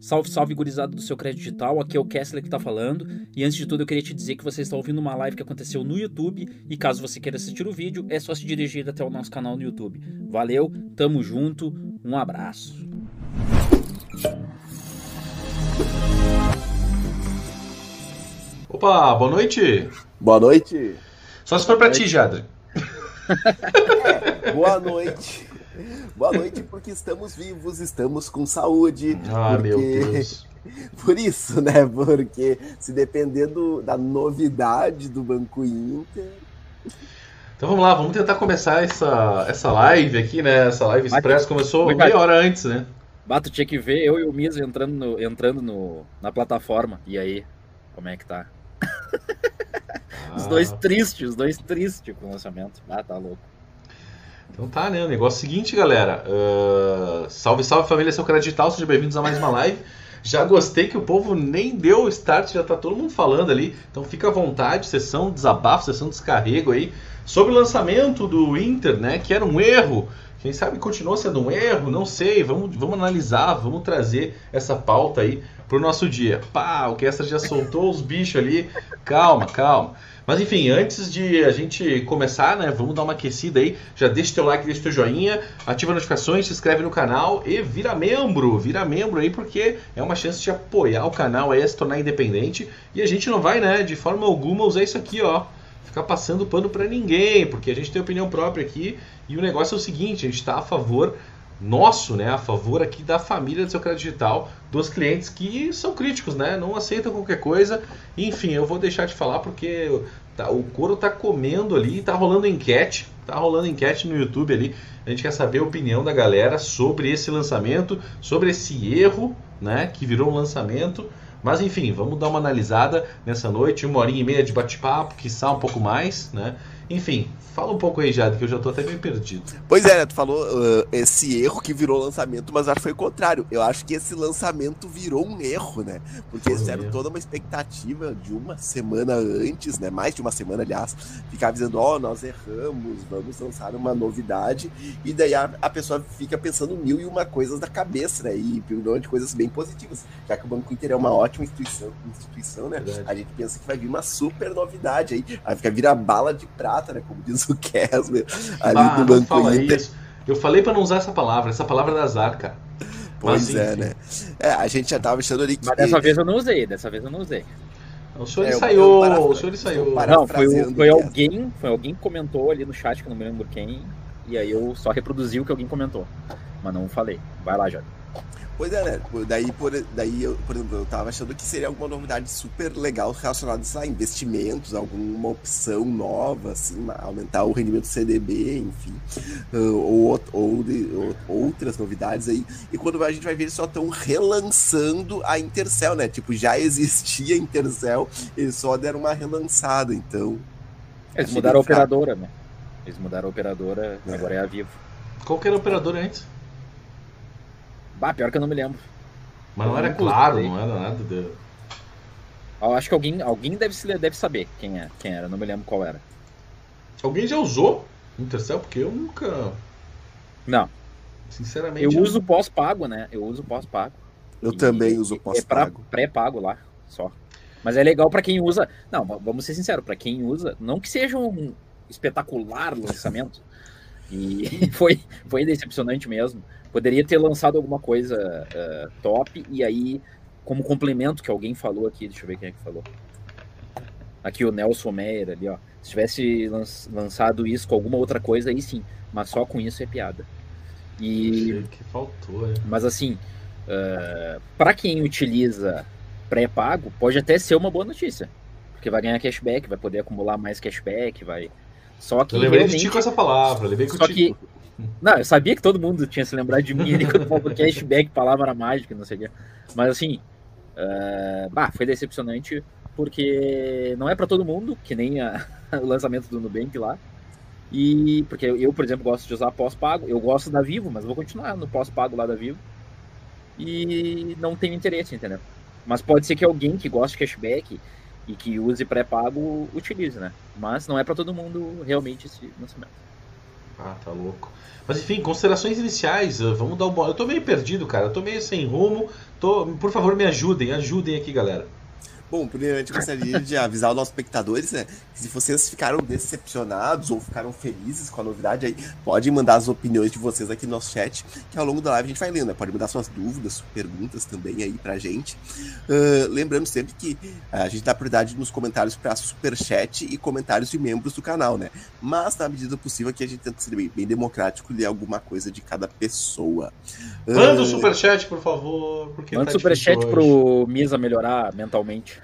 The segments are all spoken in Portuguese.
Salve, salve, gurizada do seu crédito digital. Aqui é o Kessler que tá falando. E antes de tudo, eu queria te dizer que você está ouvindo uma live que aconteceu no YouTube. E caso você queira assistir o vídeo, é só se dirigir até o nosso canal no YouTube. Valeu, tamo junto, um abraço. Opa, boa noite. Boa noite. Só se for pra ti, Jadre. Boa noite. Boa noite, porque estamos vivos, estamos com saúde. Ah, porque... meu Deus. Por isso, né? Porque se depender do, da novidade do Banco Inter. Então vamos lá, vamos tentar começar essa, essa live aqui, né? Essa live express começou vai. meia hora antes, né? Bato, tinha que ver eu e o Miso entrando, no, entrando no, na plataforma. E aí, como é que tá? Os Ah, dois tristes, os dois tristes com o lançamento. Ah, tá louco. Então tá, né? O negócio é o seguinte, galera. Ah, salve, salve família, seu cara digital, sejam bem-vindos a mais uma live. Já gostei que o povo nem deu o start, já tá todo mundo falando ali. Então fica à vontade, sessão desabafo, sessão descarrego aí. Sobre o lançamento do Inter, né? Que era um erro. Quem sabe continua sendo um erro, não sei. Vamos, vamos analisar, vamos trazer essa pauta aí pro nosso dia. Pá, o Kessler já soltou os bichos ali. Calma, calma. Mas enfim, antes de a gente começar, né, vamos dar uma aquecida aí. Já deixa teu like, deixa teu joinha, ativa notificações, se inscreve no canal e vira membro. Vira membro aí porque é uma chance de apoiar o canal aí se tornar independente. E a gente não vai, né, de forma alguma usar isso aqui, ó. Ficar passando pano pra ninguém, porque a gente tem opinião própria aqui. E o negócio é o seguinte, a gente tá a favor nosso, né, a favor aqui da família do seu crédito digital, dos clientes que são críticos, né, não aceitam qualquer coisa. Enfim, eu vou deixar de falar porque tá- o couro tá comendo ali, tá rolando enquete, tá rolando enquete no YouTube ali. A gente quer saber a opinião da galera sobre esse lançamento, sobre esse erro, né, que virou um lançamento. Mas enfim, vamos dar uma analisada nessa noite, uma horinha e meia de bate-papo, quiçá um pouco mais, né? Enfim, fala um pouco aí, Jade, que eu já tô até meio perdido. Pois é, né? Tu falou ah, esse erro que virou lançamento, mas acho que foi o contrário. Eu acho que esse lançamento virou um erro, né? Porque um fizeram toda uma expectativa de uma semana antes, né? Mais de uma semana, aliás, ficar dizendo, ó, nós erramos, vamos lançar uma novidade. E daí a, a pessoa fica pensando mil e uma coisas da cabeça, né? E de coisas bem positivas. Já que o Banco Inter é uma ótima instituição, instituição né? Verdade. A gente pensa que vai vir uma super novidade aí. Aí fica vira bala de prata, né? Como diz o Kessler ali Ah, do não Banco fala Inter. isso. Eu falei pra não usar essa palavra, essa palavra é da azar, cara. Pois Mas, é, enfim. né? É, a gente já tava achando ali que. Mas dessa vez eu não usei, dessa vez eu não usei. O senhor É, ensaiou, parafra- o senhor ensaiou. para- Não, foi, foi alguém, foi alguém que comentou ali no chat, que eu não me lembro quem, e aí eu só reproduzi o que alguém comentou. Mas não falei. Vai lá, Jota. Pois é, né? Daí, por, daí eu, por exemplo, eu tava achando que seria alguma novidade super legal relacionada a investimentos, alguma opção nova, assim, aumentar o rendimento do CDB, enfim. ou, ou, de- ou- outras novidades aí. E quando a gente vai ver, eles só estão relançando a Intercel, né? Tipo, já existia a Intercel, eles só deram uma relançada, então. Eles mudaram a operadora, né? Eles mudaram a operadora, É. agora é a Vivo. Qual que era o operador antes? Bah, pior que eu não me lembro. Mas não Eu era claro, não era nada de... Eu acho que alguém, alguém deve, se, deve saber quem é, quem era, não me lembro qual era. Alguém já usou Intercel? Porque eu nunca, Não, sinceramente... eu não- uso pós-pago, né? Eu uso pós-pago. Eu E- também uso É pós-pago. pré-pago lá, só. Mas é legal pra quem usa. Não, vamos ser sinceros, pra quem usa, não que seja um espetacular lançamento. E foi, foi decepcionante mesmo. Poderia ter lançado alguma coisa eh, top e aí, como complemento que alguém falou aqui, deixa eu ver quem é que falou. Aqui o Nelson Meyer ali, ó. Se tivesse lan- lançado isso com alguma outra coisa, aí sim. Mas só com isso é piada. E que faltou, é. mas assim, para quem utiliza pré-pago, pode até ser uma boa notícia. Porque vai ganhar cashback, vai poder acumular mais cashback, vai. Só que Eu lembrei de realmente. ti com essa palavra, lembrei com Só que. Não, eu sabia que todo mundo tinha se lembrado de mim ali quando falou cashback, palavra mágica, não sei o quê. Mas assim, eh, bah, foi decepcionante porque não é para todo mundo, que nem a- o lançamento do Nubank lá. E porque eu, por exemplo, gosto de usar pós-pago. Eu gosto da Vivo, mas vou continuar no pós-pago lá da Vivo. E não tenho interesse, entendeu? Mas pode ser que alguém que goste de cashback e que use pré-pago utilize, né? Mas não é para todo mundo realmente esse lançamento. Ah, tá louco. Mas enfim, considerações iniciais. uh, Vamos dar bo- Eu tô meio perdido, cara. Eu tô meio sem rumo. Tô... Por favor, me ajudem. Ajudem aqui, galera. Bom, primeiramente gostaria de avisar os nossos espectadores, né? Que se vocês ficaram decepcionados ou ficaram felizes com a novidade aí, podem mandar as opiniões de vocês aqui no nosso chat, que ao longo da live a gente vai lendo, né? Pode mandar suas dúvidas, perguntas também aí pra gente. Ah, lembrando sempre que a gente dá prioridade nos comentários para superchat e comentários de membros do canal, né? Mas na medida possível que a gente tenta ser bem, bem democrático e ler alguma coisa de cada pessoa. Manda o Ah, superchat, por favor. Porque Manda tá superchat difícil hoje. pro Misa melhorar mentalmente.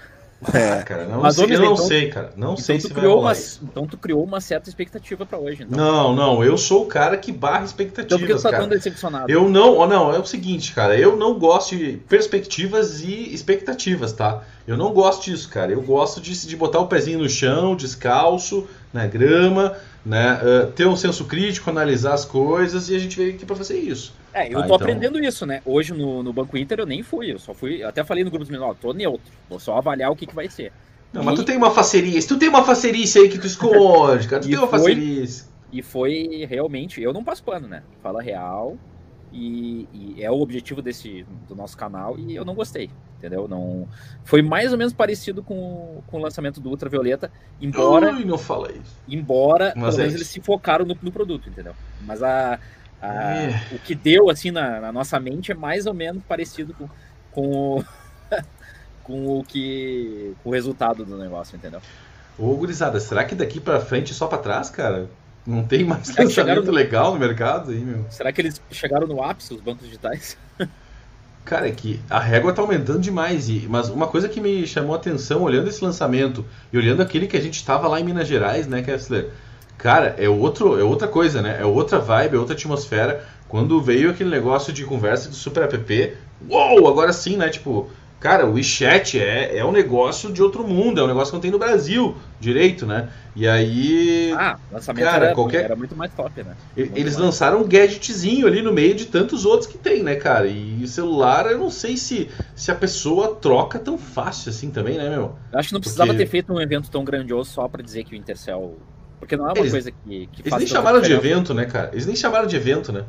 É, Ah, cara, não Mas, sei, ô, eu não então- sei, cara. Não sei Então se tu, vai criou rolar uma, isso. então tu criou uma certa expectativa pra hoje. Então. Não, não, eu sou o cara que barra então por que expectativas, tu tá cara. tão decepcionado? Eu não, ó, não, é o seguinte, cara, eu não gosto de perspectivas e expectativas, tá? Eu não gosto disso, cara. Eu gosto de, de botar o pezinho no chão, descalço, na grama, né? eh, ter um senso crítico, analisar as coisas e a gente veio aqui pra fazer isso. É, eu Ah, tô então- aprendendo isso, né? Hoje no, no Banco Inter eu nem fui, eu só fui, eu até falei no grupo dos meninos, ó, tô neutro, vou só avaliar o que, que vai ser. Não, E- mas tu tem uma facerice, tu tem uma facerice aí que tu esconde, cara. Tu E tem uma foi- facerice. E foi realmente, eu não passo pano, né? Fala real e, e é o objetivo desse do nosso canal e eu não gostei, entendeu? Não foi mais ou menos parecido com, com o lançamento do Ultravioleta, embora não fala isso. embora Mas pelo é menos isso. eles se focaram no, no produto, entendeu? Mas a, a- É. o que deu assim na, na nossa mente é mais ou menos parecido com, com, o, com o que com o resultado do negócio, entendeu? Ô, gurizada, será que daqui pra frente é só pra trás, cara? Não tem mais Será lançamento no- legal no mercado aí, meu? Será que eles chegaram no ápice, os bancos digitais? Cara, é que a régua tá aumentando demais. E, mas uma coisa que me chamou a atenção olhando esse lançamento e olhando aquele que a gente tava lá em Minas Gerais, né, Kessler? Cara, é, outro, é outra coisa, né? É outra vibe, é outra atmosfera. Quando veio aquele negócio de conversa de super app, uou, agora sim, né? Tipo, cara, o WeChat é, é um negócio de outro mundo, é um negócio que não tem no Brasil direito, né? E aí. Ah, o lançamento Cara, era, qualquer- era muito mais top, né? Muito Eles mais. lançaram um gadgetzinho ali no meio de tantos outros que tem, né, cara? E celular, eu não sei se, se a pessoa troca tão fácil assim também, né, meu? Eu acho que não precisava Porque- ter feito um evento tão grandioso só pra dizer que o Intercell. Porque não é uma Eles- coisa que, que Eles faz nem chamaram de evento, né, cara? Eles nem chamaram de evento, né?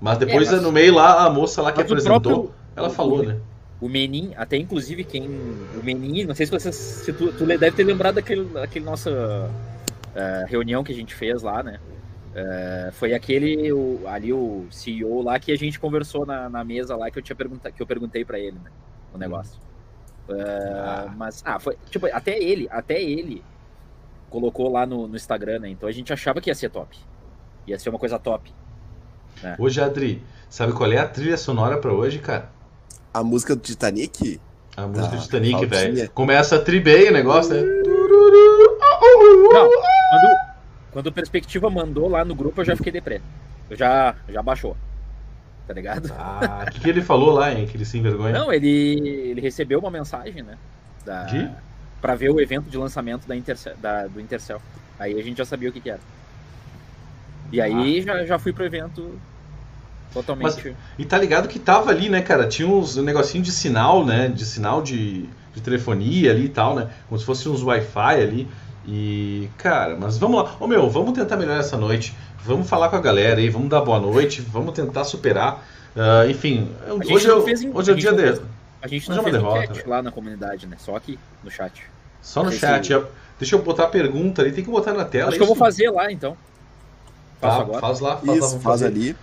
Mas depois, É, mas- no meio lá, a moça lá que Mas o apresentou, próprio- ela o- falou, o- né? O Menin, até inclusive quem. O Menin, não sei se você. Se tu, tu deve ter lembrado daquele, daquele nossa eh, reunião que a gente fez lá, né? Eh, foi aquele, o- ali o CEO lá que a gente conversou na, na mesa lá que eu tinha perguntado, que eu perguntei pra ele, né? O negócio. Ah. Mas, ah, foi. Tipo, até ele, até ele colocou lá no, no Instagram, né? Então a gente achava que ia ser top. Ia ser uma coisa top. Hoje, Adri, sabe qual é a trilha sonora pra hoje, cara? A música do Titanic? A música do Titanic, velho. Começa a tribei o negócio, né? Não, quando, quando o Perspectiva mandou lá no grupo, eu já fiquei deprê. Eu já, já baixou. Tá ligado? Ah, o que, que ele falou lá, hein? Que ele se envergonha. Não, ele, ele recebeu uma mensagem, né? Da, De? Pra ver o evento de lançamento da da- do Intercell. Aí a gente já sabia o que, que era. E aí já, já fui pro evento totalmente. E tá ligado que tava ali, né, cara? Tinha uns um negocinho de sinal, né? De sinal de, de telefonia ali e tal, né? Como se fosse uns Wi-Fi ali. E, cara, mas vamos lá. Ô meu, vamos tentar melhorar essa noite. Vamos falar com a galera aí, vamos dar boa noite, vamos tentar superar. Ah, enfim, hoje, é, o- fez hoje é o dia dele. fez- A gente Hoje não é uma fez derrota, enquete lá na comunidade, né? Só aqui no chat. Só no chat. ó. Deixa eu botar a pergunta ali, tem que botar na tela. Acho que eu vou isso? fazer lá então. Tá, faz lá, faz lá, Isso, vamos faz fazer. ali.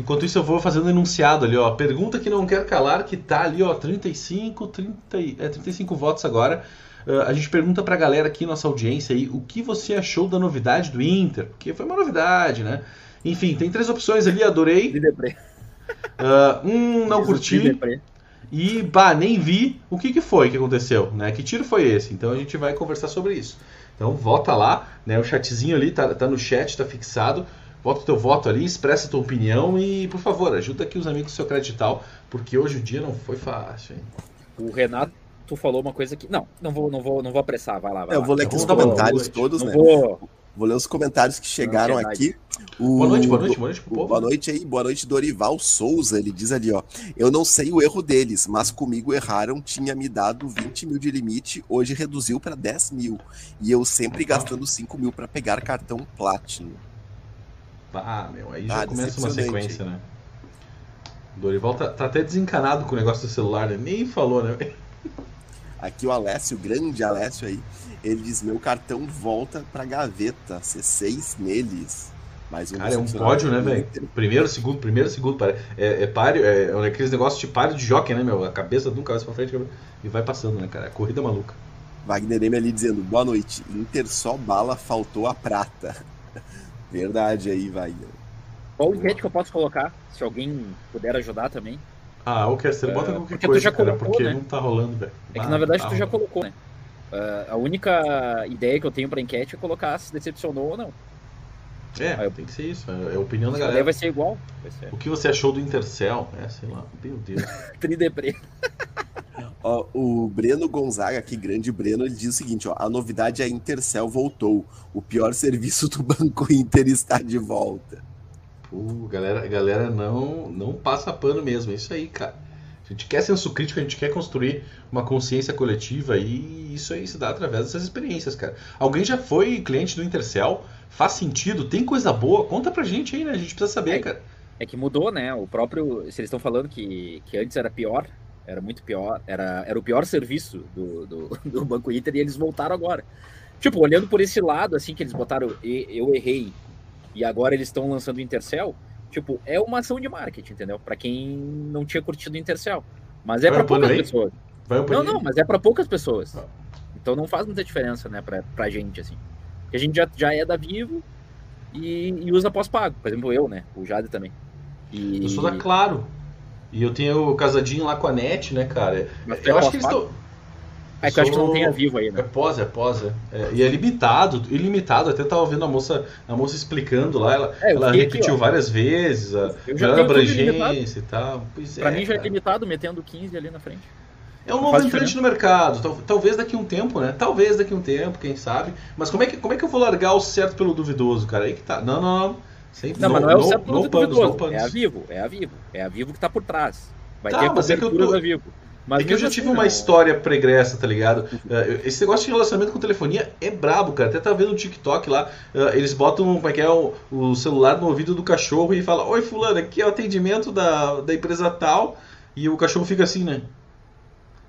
Enquanto isso, eu vou fazendo um enunciado ali, ó. Pergunta que não quer calar, que tá ali, ó, 35, 30, e- é, 35 votos agora. Ah, a gente pergunta pra galera aqui, nossa audiência aí, o que você achou da novidade do Inter? Porque foi uma novidade, né? Enfim, tem três opções ali, adorei. Ah, um, não curti. E, bah, nem vi o que, que foi que aconteceu, né? Que tiro foi esse? Então a gente vai conversar sobre isso. Então vota lá, né? O chatzinho ali tá, tá no chat, tá fixado. Bota o teu voto ali, expressa a tua opinião e, por favor, ajuda aqui os amigos do seu credital, porque hoje o dia não foi fácil, hein? O Renato falou uma coisa que. Não, não vou, não vou, não vou apressar, vai lá, vai Eu lá. vou ler aqui os comentários noite. todos, né? vou. Vou ler os comentários que chegaram Ansiedade. aqui. O- Boa noite, boa noite, boa noite pro povo. Boa noite aí, boa noite, Dorival Souza. Ele diz ali, ó. Eu não sei o erro deles, mas comigo erraram. Tinha me dado 20 mil de limite, hoje reduziu para 10 mil. E eu sempre gastando 5 mil para pegar cartão Platinum. Ah, meu, aí já Ah, começa uma sequência, né? Dorival tá, tá até desencanado com o negócio do celular, né? Nem falou, né? Aqui o Alessio, o grande Alessio aí, ele diz: meu cartão volta pra gaveta, C6 neles. Mais um Cara, é um pódio, né, velho? Primeiro, segundo, primeiro, segundo. É, é páreo, é, é aqueles negócios de páreo de jockey, né, meu? A cabeça de um cabeça pra frente e vai passando, né, cara? É corrida maluca. Wagner M ali dizendo: boa noite, Inter só bala, faltou a prata. Verdade aí, Wagner. Qual enquete que eu posso colocar? Se alguém puder ajudar também. Ah, o Kester, É, bota qualquer porque tu coisa, já cara, colocou, porque né? não tá rolando, velho. É que Ah, na verdade tá tu já rolando. colocou, né? Ah, a única ideia que eu tenho pra enquete é colocar se decepcionou ou não. É, Aí eu- tem que ser isso, é é a opinião da A ideia galera. vai ser igual. Vai ser O que você achou do Intercel? É, sei lá, meu Deus. trideprê. Ó, o Breno Gonzaga, aqui, grande Breno, ele diz o seguinte: ó, a novidade é a Intercel voltou. O pior serviço do Banco Inter está de volta. Pô, galera, galera não, não passa pano mesmo, é isso aí, cara. A gente quer senso crítico, a gente quer construir uma consciência coletiva e isso aí se dá através dessas experiências, cara. Alguém já foi cliente do Intercel? Faz sentido? Tem coisa boa? Conta pra gente aí, né? A gente precisa saber, cara. É que mudou, né? O próprio. Se eles estão falando que, que antes era pior, era muito pior, era, era o pior serviço do, do, do Banco Inter e eles voltaram agora. Tipo, olhando por esse lado, assim, que eles botaram "E- eu errei e agora eles estão lançando o Intercel, tipo, é uma ação de marketing, entendeu? Pra quem não tinha curtido o Intercel. Mas é pano poucas aí? pessoas. Vai Não, não, mas é pra poucas pessoas. Ah. Então não faz muita diferença, né, pra, pra gente, assim. Porque a gente já, já é da Vivo e, e usa pós-pago. Por exemplo, eu, né? O Jade também. E... Eu sou da Claro. E eu tenho casadinho lá com a NET, né, cara? Mas é Eu acho que eles estão. É que eu acho que não tem a Vivo aí, É pós, é pós, é. É, E é limitado, ilimitado. Até tava vendo a moça, a moça explicando lá, ela, É, ela aqui, repetiu ó. várias vezes a ilimitado. abrangência e tal. Pois Pra é, mim já é cara. limitado, metendo 15 ali na frente. É um novo faz entrante no mercado. Tal- Talvez daqui a um tempo, né? Talvez daqui a um tempo, quem sabe. Mas como é que, como é que eu vou largar o certo pelo duvidoso, cara? Aí que tá. Não, não, não. Sempre Não, mas não é o no, certo no, do panos, no. É a Vivo, é a Vivo. É a Vivo que tá por trás. Vai Tá, ter mas é que eu tô- da Vivo. Mas é que eu já assim, tive uma não. história pregressa, tá ligado? Eh, Esse negócio de relacionamento com telefonia é brabo, cara. Até tá vendo no TikTok lá, eh, eles botam como é que é, o, o celular no ouvido do cachorro e fala, oi fulano, aqui é o atendimento da, da empresa tal, e o cachorro fica assim, né?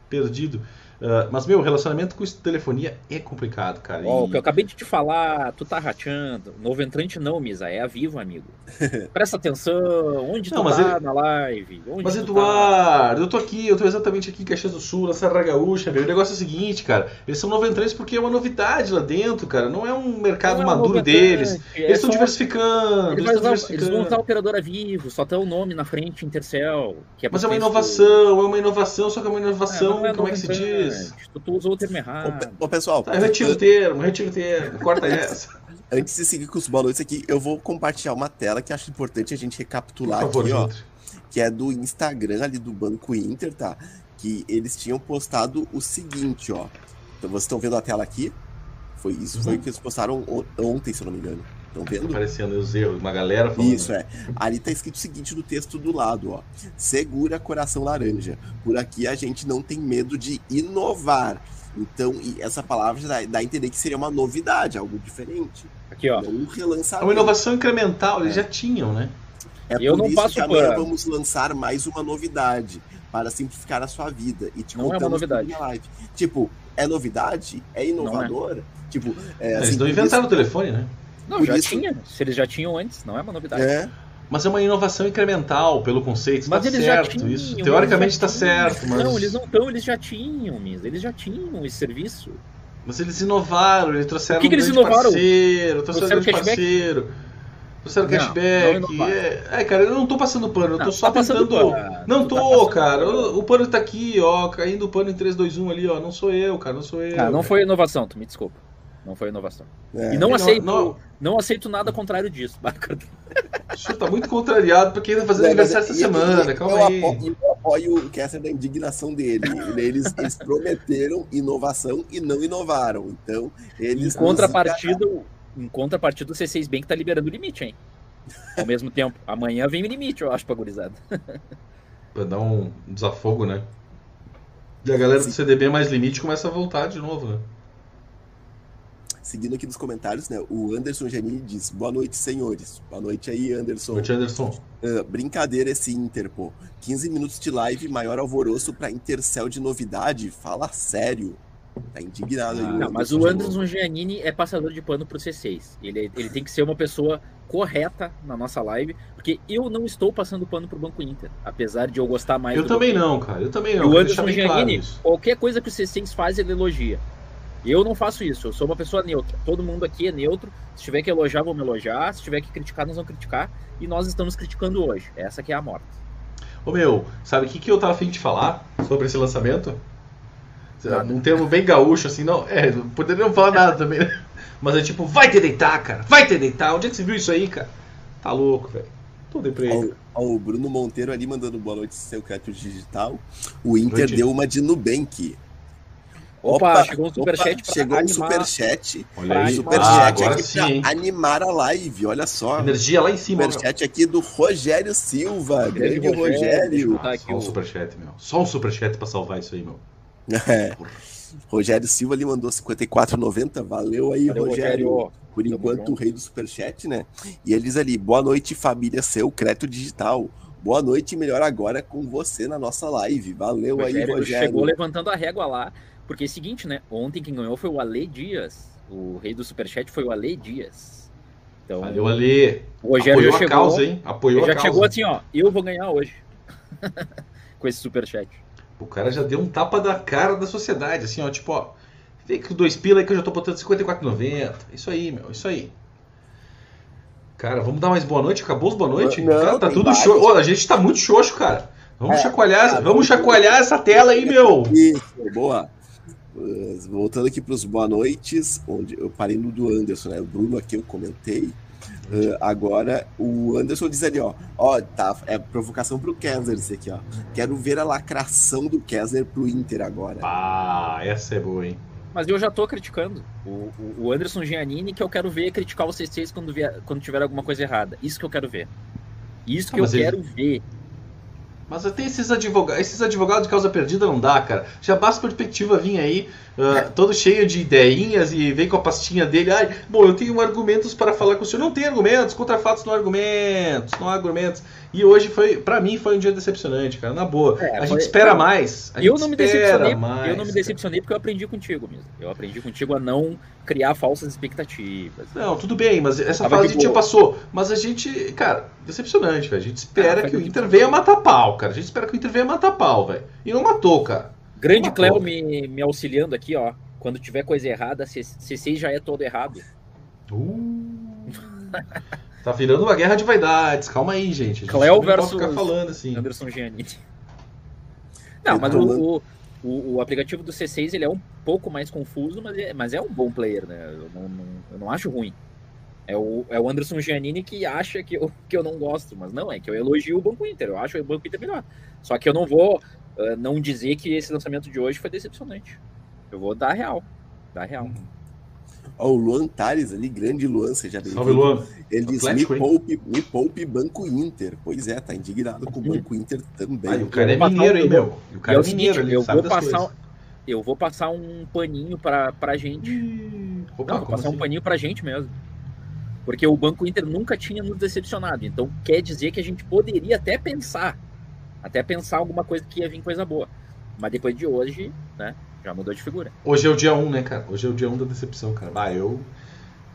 Perdido. Eh, mas, meu, relacionamento com telefonia é complicado, cara. Ó, E- o que eu acabei de te falar, tu tá rachando. Novo entrante não, Misa, é a Vivo, amigo. Presta atenção, onde Não, tu tá ele- na live? Onde Mas tá? Eduardo, eu tô aqui, eu tô exatamente aqui em Caxias do Sul, na Serra Gaúcha, meu. O negócio é o seguinte, cara. Eles são 93 porque é uma novidade lá dentro, cara. Não é um mercado Não é maduro novo deles. é Eles estão só- diversificando, Eles, eles usar- eles vão usar a diversificando. operadora Vivo, só tem o nome na frente, Intercel. É Mas é uma inovação, é uma inovação, só que é uma isso- inovação, é como é que se novo diz? Entrante. Tu, tu usou o termo errado. Ô, pessoal, Tá, eu retiro o termo, retiro o termo, corta essa. antes de seguir com os noites aqui, eu vou compartilhar uma tela que acho importante a gente recapitular favor, aqui, ó. Juntre. que é do Instagram ali do Banco Inter, tá? Que eles tinham postado o seguinte, ó. Então vocês estão vendo a tela aqui? Foi isso, foi o que eles postaram on- ontem, se eu não me engano. Estão vendo? aparecendo os erros, uma galera falando. Isso é. Ali tá escrito o seguinte no texto do lado, ó. Segura coração laranja. Por aqui a gente não tem medo de inovar. Então, e essa palavra já dá, dá a entender que seria uma novidade, algo diferente. Aqui, ó. Não um É relançamento. uma inovação incremental, eles já tinham, né? É Eu por não isso passo que pano. vamos lançar mais uma novidade para simplificar a sua vida. E te Não é uma novidade. live. Tipo, é novidade? É inovador? Tipo, é, eles assim, não inventaram o isso- telefone, né? Não, Por já isso- tinha. Se eles já tinham antes, não é uma novidade. É, Mas é uma inovação incremental pelo conceito. Mas tá eles já certo tinham. isso. Teoricamente já está certo, mas. Não, eles não estão, eles já tinham, Miss. Eles já tinham esse serviço. Mas eles inovaram, eles trouxeram O que que um eles grande inovaram? parceiro, trouxeram um Trouxeram cashback? parceiro. Trouxeram Não, cashback. não é, é, cara, eu não tô passando pano, eu Não, tô tu só tá passando tentando. pano. Não Tu tô, tá cara. pano. O, o pano tá aqui, ó, caindo o pano em 3, 2, 1 ali, ó. Não sou eu, cara, não sou eu. Ah, não cara. foi inovação, tu me desculpa. Não foi inovação. é. E não Não, aceito, não. não. aceito nada contrário disso. O senhor tá muito contrariado porque ele vai fazer aniversário mas essa semana, eu- calma eu aí. apo- Eu apoio o Kessler da indignação dele. Eles, eles prometeram inovação e não inovaram. Então, eles. Em contrapartida, em contrapartida, o C6 Bank tá liberando o limite, hein? Ao mesmo tempo, amanhã vem o limite, eu acho, pra gurizada. Pra dar um desafogo, né? E a galera do Sim. CDB mais limite começa a voltar de novo, né? Seguindo aqui nos comentários, né? O Anderson Janine diz: Boa noite, senhores. Boa noite aí, Anderson. Boa noite, Anderson. Uh, brincadeira esse Inter, pô. 15 minutos de live, maior alvoroço pra Intercel de novidade. Fala sério. Tá indignado ah, aí. Não, mas o Anderson Giannini é passador de pano pro C6. Ele, ele tem que ser uma pessoa correta na nossa live, porque eu não estou passando pano pro Banco Inter, apesar de eu gostar mais Eu também Banco não, cara. Eu também não. o Anderson Giannini, claro qualquer coisa que o C6 faz, ele elogia. Eu não faço isso, eu sou uma pessoa neutra. Todo mundo aqui é neutro. Se tiver que elogiar, vão me elogiar. Se tiver que criticar, nós vamos criticar. E nós estamos criticando hoje. Essa que é a morte. Ô meu, sabe o que, que eu tava afim de falar sobre esse lançamento? Nada. Um termo bem gaúcho, assim, não. É, poderia não falar nada também, né? Mas é tipo, vai te deitar, cara. Vai te deitar. Onde é que você viu isso aí, cara? Tá louco, velho. Tô deprimido. Ó, o Bruno Monteiro ali mandando boa noite, seu crédito digital. O Inter deu uma de Nubank. Opa, opa chegou um superchat pra Chegou animar. um superchat. Olha aí. Superchat ah, aqui sim, pra animar a live, olha só. Energia lá em cima. Superchat aqui do Rogério Silva. Grande, grande Rogério. Rogério. Só um superchat, meu. Só um superchat pra salvar isso aí, meu. É. Rogério Silva ali mandou 54,90. Valeu aí, Valeu, Rogério. Rogério. Por enquanto, o rei do superchat, né? E eles ali, boa noite, família seu, Creto Digital. Boa noite, melhor agora com você na nossa live. Valeu Rogério, aí, Rogério. Chegou levantando a régua lá, porque é o seguinte, né? Ontem quem ganhou foi o Ale Dias. O rei do superchat foi o Ale Dias. Então, Valeu, Ale. O Rogério Apoiou já chegou. Causa, hein? Apoiou já chegou assim, ó. Eu vou ganhar hoje. com esse superchat. O cara já deu um tapa da cara da sociedade, assim, ó, tipo, ó, vê que dois pila aí que eu já tô botando 54,90. Isso aí, meu, isso aí. Cara, vamos dar mais boa noite? Acabou os boa noite? Não, cara, tá tudo xoxo. Oh, a gente tá muito xoxo, cara. Vamos é, chacoalhar, cara, vamos chacoalhar essa tela aí, meu. Isso, boa. Voltando aqui para os boa noites, onde eu parei no do Anderson, né? O Bruno aqui eu comentei. Uh, agora, o Anderson diz ali, ó, ó, tá, é provocação pro Kessler esse aqui, ó. Quero ver a lacração do Kessler pro Inter agora. Ah, essa é boa, hein? Mas eu já tô criticando. O, o Anderson Giannini que eu quero ver criticar vocês seis quando, vier, quando tiver alguma coisa errada. Isso que eu quero ver. Isso ah, que ah, eu quero ele... ver. Mas até esses advogados, esses advogados de causa perdida não dá, cara. Já basta a perspectiva vir aí, uh, todo cheio de ideinhas e vem com a pastinha dele. Ai, bom, eu tenho argumentos para falar com o senhor. Não tem argumentos, contra fatos não há argumentos, não há argumentos. E hoje foi, para mim, foi um dia decepcionante, cara. Na boa. É, a gente espera mais. A eu não me decepcionei. Mais, eu não me decepcionei cara. porque eu aprendi contigo mesmo. Eu aprendi contigo a não criar falsas expectativas. Não, tudo bem, mas essa fase a gente já passou. Mas a gente, cara, decepcionante, velho. A gente espera ah, que o Inter venha matar pau, cara. A gente espera que o Inter venha matar pau, velho. E não matou, cara. Grande Cléo me, me auxiliando aqui, ó. Quando tiver coisa errada, C6 já é todo errado. Uh. Tá virando uma guerra de vaidades. Calma aí, gente. Cléo versus ficar falando assim. Anderson Giannini. Não, mas o, o, o, aplicativo do C6 ele é um pouco mais confuso, mas é, mas é um bom player, né? Eu não, não, eu não acho ruim. É o, é o Anderson Giannini que acha que eu, que eu não gosto, mas não, é que eu elogio o Banco Inter. Eu acho o Banco Inter melhor. Só que eu não vou uh, não dizer que esse lançamento de hoje foi decepcionante. Eu vou dar real. Dar real. Uhum. Ó, o Luan Tales ali, grande Luan, seja bem Salve, Luan. Ele diz, me poupe, me poupe Banco Inter. Pois é, tá indignado com o Banco Inter também. Ai, o cara é mineiro, hein, meu? O cara é, é mineiro, ele eu vou passar, Eu vou passar um paninho pra, pra gente. Opa, Não, vou passar assim? um paninho pra gente mesmo. Porque o Banco Inter nunca tinha nos decepcionado. Então quer dizer que a gente poderia até pensar, até pensar alguma coisa que ia vir coisa boa. Mas depois de hoje, né? Já mudou de figura. Hoje é o dia 1, um, né, cara? Hoje é o dia 1 um da decepção, cara. Ah, eu.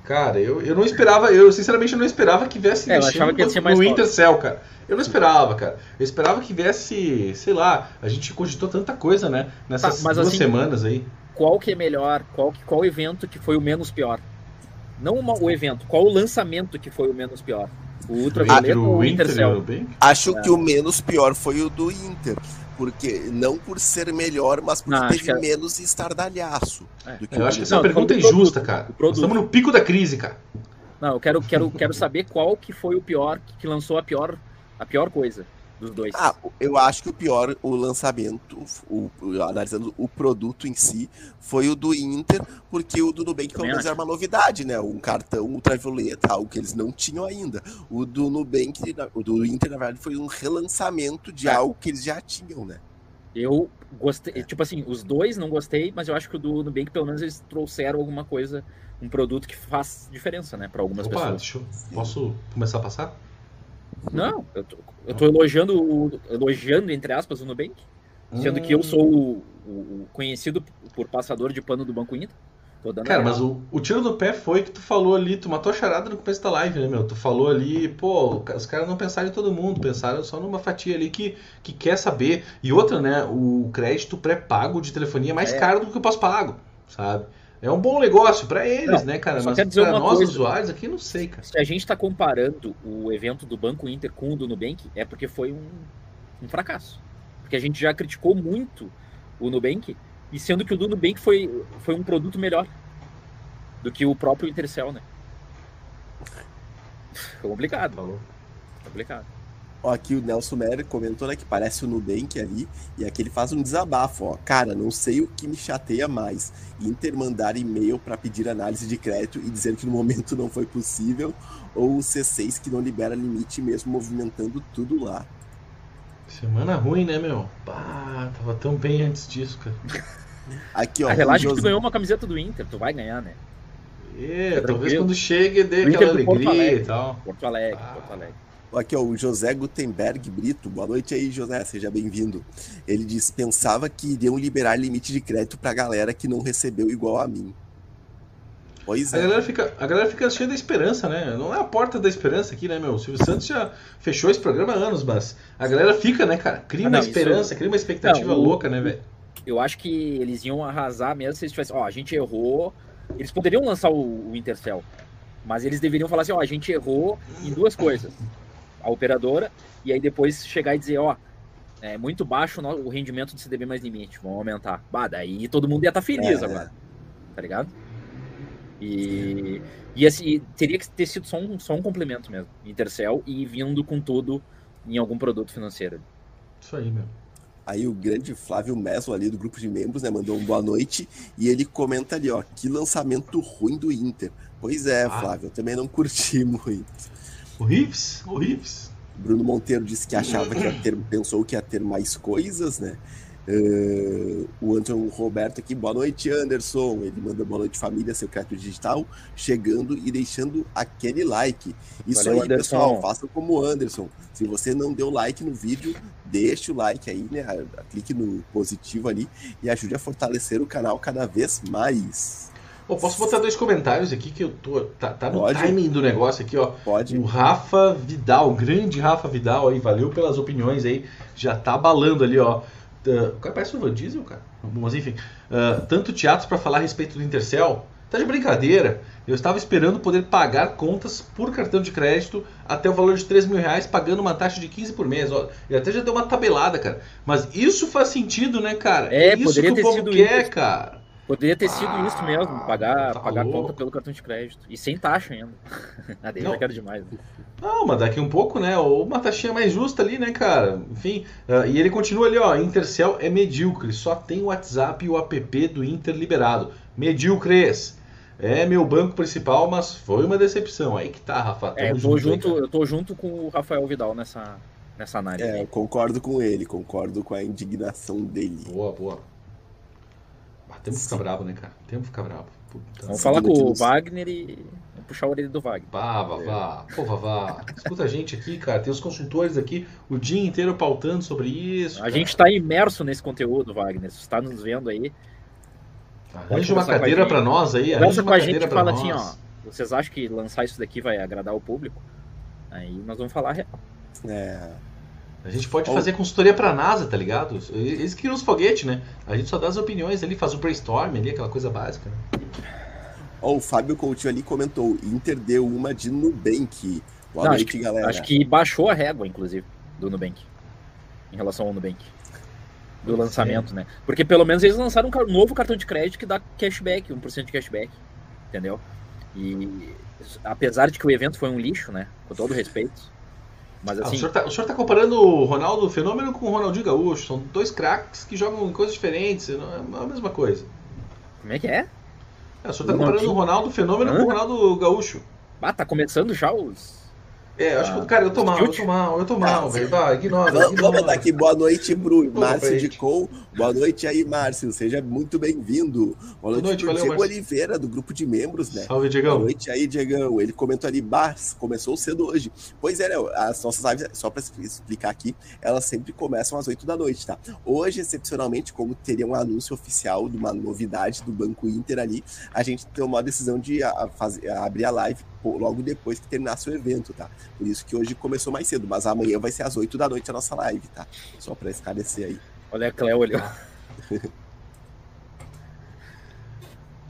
Cara, eu, eu não esperava, eu sinceramente não esperava que viesse é, eu achava que ia ser mais no Intercell, cara. Eu não esperava, cara. Eu esperava que viesse, sei lá, a gente cogitou tanta coisa, né? Nessas tá, duas assim, semanas aí. Qual que é melhor? Qual, qual evento que foi o menos pior? Não uma, o evento, qual o lançamento que foi o menos pior? O Ultravioleta ou o Intercell? Acho é. que o menos pior foi o do Inter porque não por ser melhor, mas porque não, teve é... menos estardalhaço. É. eu acho que essa é uma pergunta injusta, cara. Estamos no pico da crise, cara. Não, eu quero, quero, quero saber qual que foi o pior, que lançou a pior, a pior coisa dos dois. Ah, eu acho que o pior, o lançamento, o, analisando o produto em si, foi o do Inter, porque o do Nubank pelo menos era uma novidade, né? Um cartão ultravioleta, algo que eles não tinham ainda. O do Nubank, o do Inter, na verdade, foi um relançamento de é. algo que eles já tinham, né? Eu gostei, tipo assim, os dois não gostei, mas eu acho que o do Nubank, pelo menos, eles trouxeram alguma coisa, um produto que faz diferença, né, para algumas Opa, pessoas. deixa eu, posso começar a passar? Não, eu tô, eu tô elogiando, o- elogiando, entre aspas, o Nubank, sendo que eu sou o, o- conhecido por passador de pano do Banco Inter. Tô dando Cara, mas o, o tiro do pé foi que tu falou ali, tu matou a charada no começo da live, né, meu? Tu falou ali, pô, os caras não pensaram em todo mundo, pensaram só numa fatia ali que, que quer saber. E outra, né, o crédito pré-pago de telefonia é mais É. caro do que o pós-pago, sabe? É um bom negócio pra eles, Não, né, cara? Mas uma nós, coisa. usuários, aqui, não sei, cara. Se a gente está comparando o evento do Banco Inter com o do Nubank, é porque foi um, um fracasso. Porque a gente já criticou muito o Nubank, e sendo que o do Nubank foi, foi um produto melhor do que o próprio Intercell, né? Foi complicado, Falou. complicado. Ó, aqui o Nelson Mer comentou, né, que parece o Nubank ali, e aqui ele faz um desabafo, ó. Cara, não sei o que me chateia mais. Inter mandar e-mail para pedir análise de crédito e dizer que no momento não foi possível, ou o C6 que não libera limite mesmo movimentando tudo lá. Semana ruim, né, meu? Pá, tava tão bem antes disso, cara. Aqui, ó. O relaxa que José- tu ganhou uma camiseta do Inter, tu vai ganhar, né? É, Tá talvez quando chegue dê aquela alegria e tal. Porto Alegre, Ah. Porto Alegre. Aqui, ó, o José Gutenberg Brito. Boa noite aí, José. Seja bem-vindo. Ele diz: pensava que iriam liberar limite de crédito pra galera que não recebeu igual a mim. Pois A é. galera, fica, a galera fica cheia da esperança, né? Não é a porta da esperança aqui, né, meu? O Silvio Santos já fechou esse programa há anos, mas a galera fica, né, cara? Cria Ah, uma não, isso- esperança, cria uma expectativa Não, o- louca, né, velho? Eu acho que eles iam arrasar mesmo se eles tivessem, ó, a gente errou. Eles poderiam lançar o, o Intercell, mas eles deveriam falar assim, ó, a gente errou em duas coisas. A operadora, e aí depois chegar e dizer, ó, é muito baixo o rendimento do CDB mais limite, vamos aumentar. Bah, daí todo mundo ia estar feliz É. agora. Tá ligado? E, e assim, teria que ter sido só um, só um complemento mesmo, Intercell, e vindo com tudo em algum produto financeiro. Isso aí, meu. Aí o grande Flávio Meslo ali do grupo de membros, né, mandou um boa noite e ele comenta ali, ó, que lançamento ruim do Inter. Pois é, Ah. Flávio, eu também não curti muito. O Rives, o Rives. Bruno Monteiro disse que achava que ia ter, pensou que ia ter mais coisas, né? Eh, o Anderson Roberto aqui, boa noite, Anderson. Ele manda boa noite, família, seu crédito digital, chegando e deixando aquele like. Isso Valeu, aí, Anderson. pessoal, façam como o Anderson. Se você não deu like no vídeo, deixe o like aí, né? Clique no positivo ali e ajude a fortalecer o canal cada vez mais. Ô, posso botar dois comentários aqui que eu tô. Tá, tá no Pode. timing do negócio aqui, ó. Pode? O Rafa Vidal, o grande Rafa Vidal aí, valeu pelas opiniões aí. Já tá abalando ali, ó. Uh, o cara parece o Van Diesel, cara. Mas enfim. Uh, tanto teatro pra falar a respeito do Intercell. Tá de brincadeira. Eu estava esperando poder pagar contas por cartão de crédito até o valor de 3 mil reais, pagando uma taxa de 15 por mês. Ó, ele até já deu uma tabelada, cara. Mas isso faz sentido, né, cara? É, isso poderia que ter o povo sido quer, isso. cara. Poderia ter sido Ah, isso mesmo, pagar, tá pagar louco. conta pelo cartão de crédito. E sem taxa ainda. Eu Não. já quero demais. né? Não, mas daqui um pouco, né? Ou uma taxinha mais justa ali, né, cara? Enfim, ah, e ele continua ali, ó. Intercell é medíocre, só tem o WhatsApp e o app do Inter liberado. Medíocres. É meu banco principal, mas foi uma decepção. Aí que tá, Rafa. É, eu tô aí, junto, cara. eu tô junto com o Rafael Vidal nessa, nessa análise. É, eu concordo com ele, concordo com a indignação dele. Boa, boa. Temos que ficar bravo, né, cara? Temos que ficar bravo. Puta. Vamos falar com aqui o Wagner e vamos puxar a orelha do Wagner. Vá, Vavá. Pô, Vavá. Escuta a gente aqui, cara. Tem os consultores aqui o dia inteiro pautando sobre isso. A cara. gente tá imerso nesse conteúdo, Wagner. Você tá nos vendo aí, Arranja uma cadeira pra nós aí. Arranja com a gente cadeira e fala nós. assim, ó. Vocês acham que lançar isso daqui vai agradar o público? Aí nós vamos falar real. É, A gente pode fazer consultoria pra NASA, tá ligado? Eles criam os foguetes, né? A gente só dá as opiniões ali, faz o brainstorm ali, aquela coisa básica. Né? Ó, o Fábio Coutinho ali comentou: Inter deu uma de Nubank. Boa Não, acho noite, galera. Acho que baixou a régua, inclusive, do Nubank. Em relação ao Nubank. Do lançamento, né? Porque pelo menos eles lançaram um novo cartão de crédito que dá cashback, 1% de cashback. Entendeu? E apesar de que o evento foi um lixo, né? Com todo respeito. Mas Ah, o, assim, senhor tá, o senhor tá comparando o Ronaldo Fenômeno com o Ronaldinho Gaúcho. São dois craques que jogam em coisas diferentes, não é a mesma coisa. como é que é? É, o senhor tá Ronaldinho- comparando o Ronaldo Fenômeno Hã? com o Ronaldo Gaúcho. Ah, tá começando já os. É, eu acho que, cara, eu tô mal, eu tô mal, eu tô mal, velho. Vai, ignora. Vamos, vamos dar aqui boa noite Boa Márcio noite. de Com. Boa noite aí, Márcio. Seja muito bem-vindo. Boa noite, noite, valeu, Diego Márcio. Oliveira, do grupo de membros, né? Salve, Boa Diegão. noite aí, Diegão. Ele comentou ali, Bars, começou cedo hoje. Pois é, né? As nossas lives, só para explicar aqui, elas sempre começam às 8 da noite, tá? Hoje, excepcionalmente, como teria um anúncio oficial de uma novidade do Banco Inter ali, a gente tomou a decisão de a- fazer, a abrir a live logo depois que terminasse o evento, tá? Por isso que hoje começou mais cedo, mas amanhã vai ser às 8 da noite a nossa live, tá? Só para esclarecer aí. Olha a Cleo ali. ó.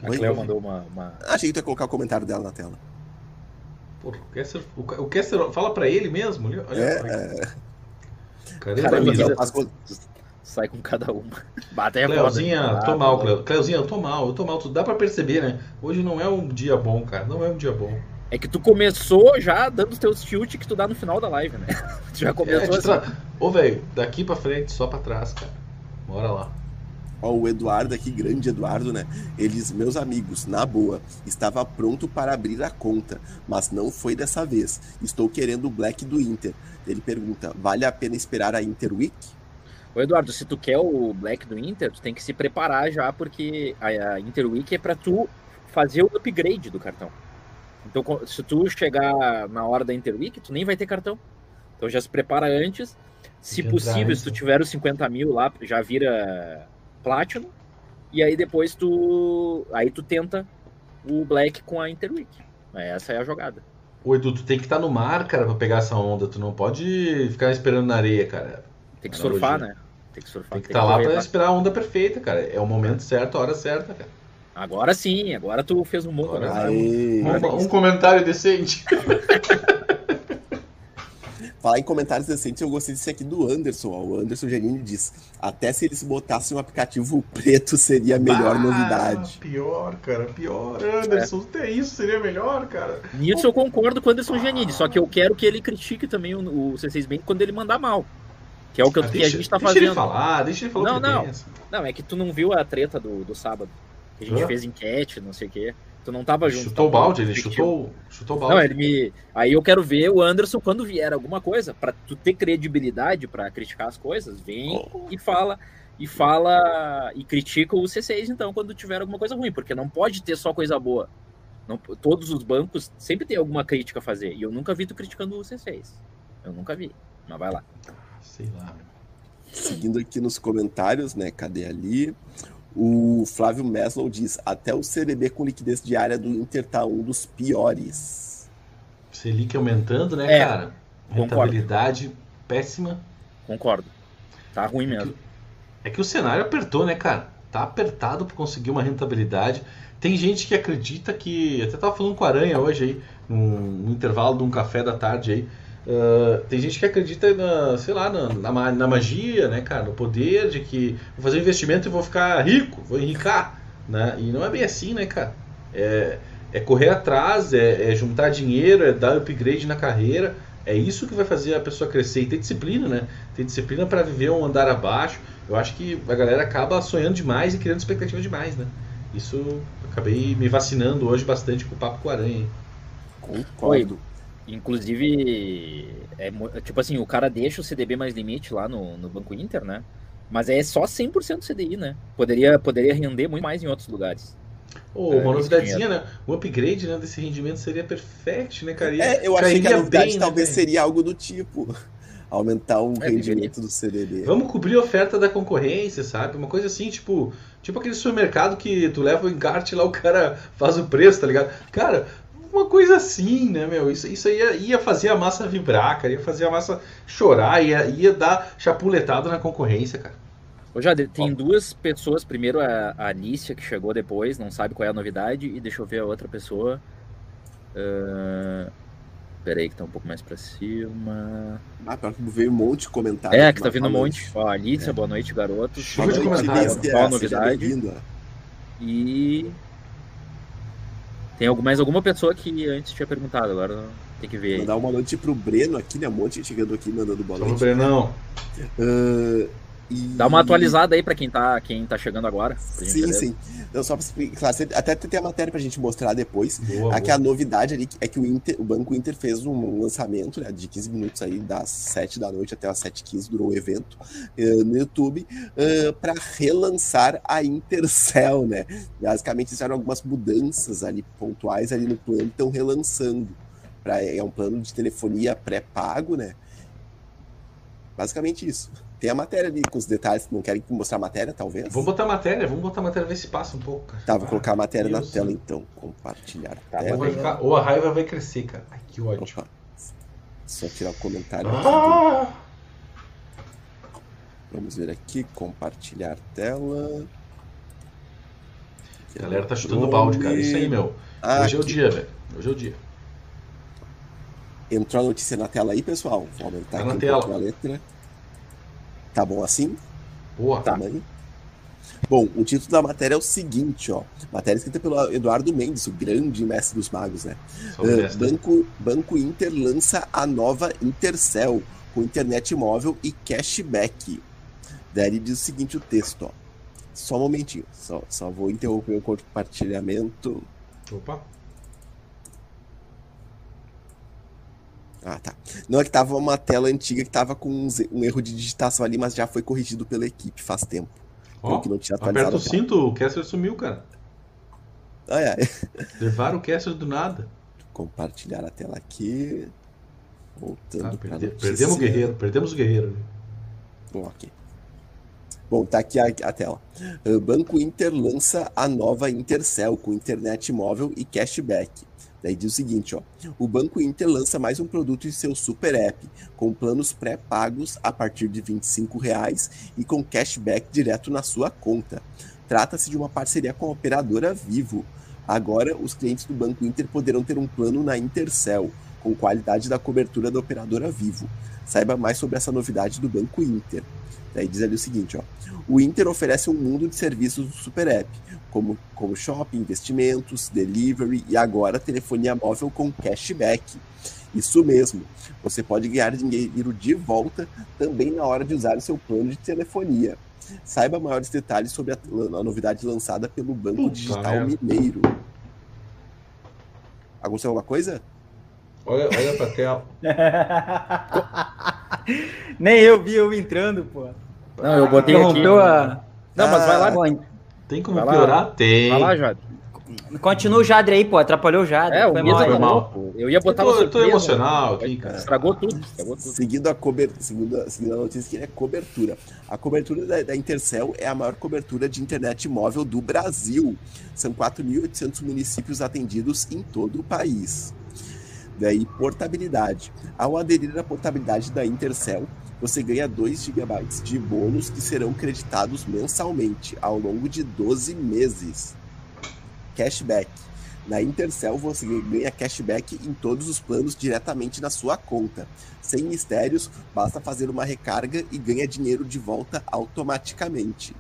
A Oi? Cleo mandou uma, uma- Achei que tu ia colocar o comentário dela na tela. Porra, o Kessler, o Kessler fala pra ele mesmo. Olha, olha É, pra ele. é, Cadê Cara, a eu camisa? queria- as coisas- Sai com cada uma. Bate a Cleuzinha, roda. tô Ah, mal, Cleo. Cleuzinha, eu tô mal, eu tô mal. Tu dá pra perceber, né? Hoje não é um dia bom, cara. Não é um dia bom. É que tu começou já dando os teus tilt que tu dá no final da live, né? Tu já É, começou de assim. Ô, velho, daqui pra frente, só pra trás, cara. Bora lá. Ó, o Eduardo aqui, grande Eduardo, né? Eles, meus amigos, na boa, estava pronto para abrir a conta, mas não foi dessa vez. Estou querendo o Black do Inter. Ele pergunta: vale a pena esperar a Inter Week? Ô Eduardo, se tu quer o Black do Inter, tu tem que se preparar já, porque a, a Inter Week é pra tu fazer o upgrade do cartão. Então, se tu chegar na hora da Inter Week, tu nem vai ter cartão. Então já se prepara antes. Se possível, entrar se tu tiver os 50 mil lá, já vira Platinum. E aí depois tu. Aí tu tenta o Black com a Inter Week. Essa é a jogada. Ô, Edu, tu tem que estar no mar, cara, pra pegar essa onda. Tu não pode ficar esperando na areia, cara. Tem que Analogia. surfar, né? Tem que surfar. Tem que estar lá correr pra pra- esperar a onda perfeita, cara. É o momento certo, a hora certa, cara. Agora sim, agora tu fez um bom Agora comentário. Um, um comentário decente. Falar em comentários decentes, eu gostei desse aqui do Anderson. Ó. O Anderson Janine diz: até se eles botassem um aplicativo preto seria a melhor Bah, novidade. Pior, cara, pior. Anderson, até isso seria melhor, cara. Nisso eu concordo com o Anderson Giannini, só que eu quero que ele critique também o, o C6 Bank quando ele mandar mal. Que é o que, eu- Ah, que deixa, a gente tá deixa ele fazendo. falar, deixa ele falar Não, o que não. pensa. Não, é que tu não viu a treta do, do sábado. A gente Hã? fez enquete, não sei o quê. Tu não tava junto. Chutou o tava balde, ele chutou, chutou o balde. Não, ele me. Aí eu quero ver o Anderson quando vier alguma coisa, pra tu ter credibilidade pra criticar as coisas, vem e fala. E fala. E critica o C6, então, quando tiver alguma coisa ruim, porque não pode ter só coisa boa. Não, todos os bancos sempre tem alguma crítica a fazer. E eu nunca vi tu criticando o C6. Eu nunca vi. Mas vai lá. Sei lá. Seguindo aqui nos comentários, né? Cadê ali? O Flávio Meslow diz: até o CDB com liquidez diária do Inter tá um dos piores. Selic aumentando, né, É, cara? concordo. Rentabilidade péssima. Concordo. Tá ruim mesmo. É que o cenário apertou, né, cara? Tá apertado para conseguir uma rentabilidade. Tem gente que acredita que. Até tava falando com a Aranha hoje aí, no, no intervalo de um café da tarde aí. Ah, tem gente que acredita na, sei lá, na, na, na magia, né, cara? No poder de que vou fazer um investimento e vou ficar rico, vou enricar, né? E não é bem assim, né, cara? É, é correr atrás, é, é juntar dinheiro, é dar upgrade na carreira. É isso que vai fazer a pessoa crescer e ter disciplina, né? Ter disciplina para viver um andar abaixo. Eu acho que a galera acaba sonhando demais e criando expectativa demais, né? Isso acabei me vacinando hoje bastante com o papo com a aranha. Concordo. Inclusive, é, tipo assim, o cara deixa o CDB mais limite lá no, no Banco Inter, né? Mas é só 100% CDI, né? Poderia, poderia render muito mais em outros lugares. É, uma esse novidadezinha, né? O upgrade né, desse rendimento seria perfect, né, cara? É, eu achei que a novidade bem, né, talvez velho? seria algo do tipo. Aumentar o É, rendimento do CDB. Vamos cobrir a oferta da concorrência, sabe? Uma coisa assim, tipo, tipo aquele supermercado que tu leva o encarte lá, o cara faz o preço, tá ligado? Cara, uma coisa assim, né, meu? Isso, isso ia, ia fazer a massa vibrar, cara, ia fazer a massa chorar, ia, ia dar chapuletada na concorrência, cara. Ô, Jade, tem duas pessoas. Primeiro a, a Alicia, que chegou depois, não sabe qual é a novidade. E deixa eu ver a outra pessoa. Uh... Pera aí, que tá um pouco mais pra cima. Ah, pior que veio um monte de comentários. É, que tá vindo um monte. Ó, Alicia, boa noite, garoto. Chuva de. Lícia, Qual novidade? E. Tem mais alguma pessoa que antes tinha perguntado, agora tem que ver aí. Mandar uma noite pro Breno aqui, né? Um monte de gente chegando aqui mandando boa noite. Brenão. Ah, E... Dá uma atualizada aí para quem tá, quem tá chegando agora. Sim, sim. Então, só pra explicar, até tem a matéria pra gente mostrar depois. Boa, Aqui boa. a novidade ali é que o, Inter, o Banco Inter fez um lançamento né, de 15 minutos aí, das 7 da noite até as 7h15, durou o evento eh, no YouTube, uh, para relançar a Intercell, né? Basicamente fizeram algumas mudanças ali pontuais ali no plano, estão relançando. Pra, é um plano de telefonia pré-pago, né? Basicamente isso. Tem a matéria ali com os detalhes. Não querem mostrar a matéria, talvez? Vamos botar matéria, vamos botar matéria, ver se passa um pouco, cara. Tá, vou colocar a matéria na Deus tela do- então. Compartilhar Tá, tela. Ficar- ou a raiva vai crescer, cara. Ai, que ódio. Opa. Só tirar o comentário. Ah! Vamos ver aqui. Compartilhar tela. A galera tá chutando balde, cara. Isso aí, meu. Ah, Hoje é o aqui. dia, velho. Hoje é o dia. Entrou a notícia na tela aí, pessoal? Vou aumentar Tá aqui na um tela. a letra. Tá bom assim? Boa. Tamanho. Bom, o título da matéria é o seguinte, ó. Matéria escrita pelo Eduardo Mendes, o grande mestre dos magos, né? Uh. Banco, Banco Inter lança a nova Intercell com internet móvel e cashback. Daí ele diz o seguinte o texto, ó. Só um momentinho, só, só vou interromper o compartilhamento. Opa. Ah, tá. Não é que tava uma tela antiga que tava com um, erro de digitação ali, mas já foi corrigido pela equipe faz tempo. Ó, que não tinha aperta atualizado. o cinto, o Kessler sumiu, cara. Ai, ai. Levaram o Kessler do nada. Compartilhar a tela aqui. Voltando Ah, perde- perdemos o guerreiro, perdemos o guerreiro. Bom, ok. Bom, tá aqui a, a tela. Uh, Banco Inter lança a nova Intercell com internet móvel e cashback. Daí diz o seguinte, ó. O Banco Inter lança mais um produto em seu super app, com planos pré-pagos a partir de 25 reais e com cashback direto na sua conta. Trata-se de uma parceria com a operadora Vivo. Agora, os clientes do Banco Inter poderão ter um plano na Intercell, com qualidade da cobertura da operadora Vivo. Saiba mais sobre essa novidade do Banco Inter. Daí diz ali o seguinte, ó. O Inter oferece um mundo de serviços do Super App, como, como shopping, investimentos, delivery e agora telefonia móvel com cashback. Isso mesmo, você pode ganhar dinheiro de volta também na hora de usar o seu plano de telefonia. Saiba maiores detalhes sobre a, a novidade lançada pelo Banco Puta Digital merda. Mineiro. Aconteceu alguma coisa? Olha, olha pra tela. Nem eu vi eu entrando, pô. Não, eu botei aqui. Interrompeu a. Não, mas vai lá, Bom, Tem como Vai lá. piorar? Tem. vai lá, Jade. continua o Jadre aí, pô. Atrapalhou o Jadre. É, o foi mal foi mal. pô. Eu ia Eu botar tô, uma eu tô emocional aqui, cara. Estragou tudo, estragou tudo. Seguindo a, cober... seguindo a, seguindo a notícia que é cobertura. A cobertura da, da Intercell é a maior cobertura de internet móvel do Brasil. São 4.800 municípios atendidos em todo o país. Daí, portabilidade. Ao aderir à portabilidade da Intercell, você ganha 2 GB de bônus que serão creditados mensalmente ao longo de 12 meses. Cashback. Na Intercell você ganha cashback em todos os planos diretamente na sua conta. Sem mistérios, basta fazer uma recarga e ganha dinheiro de volta automaticamente.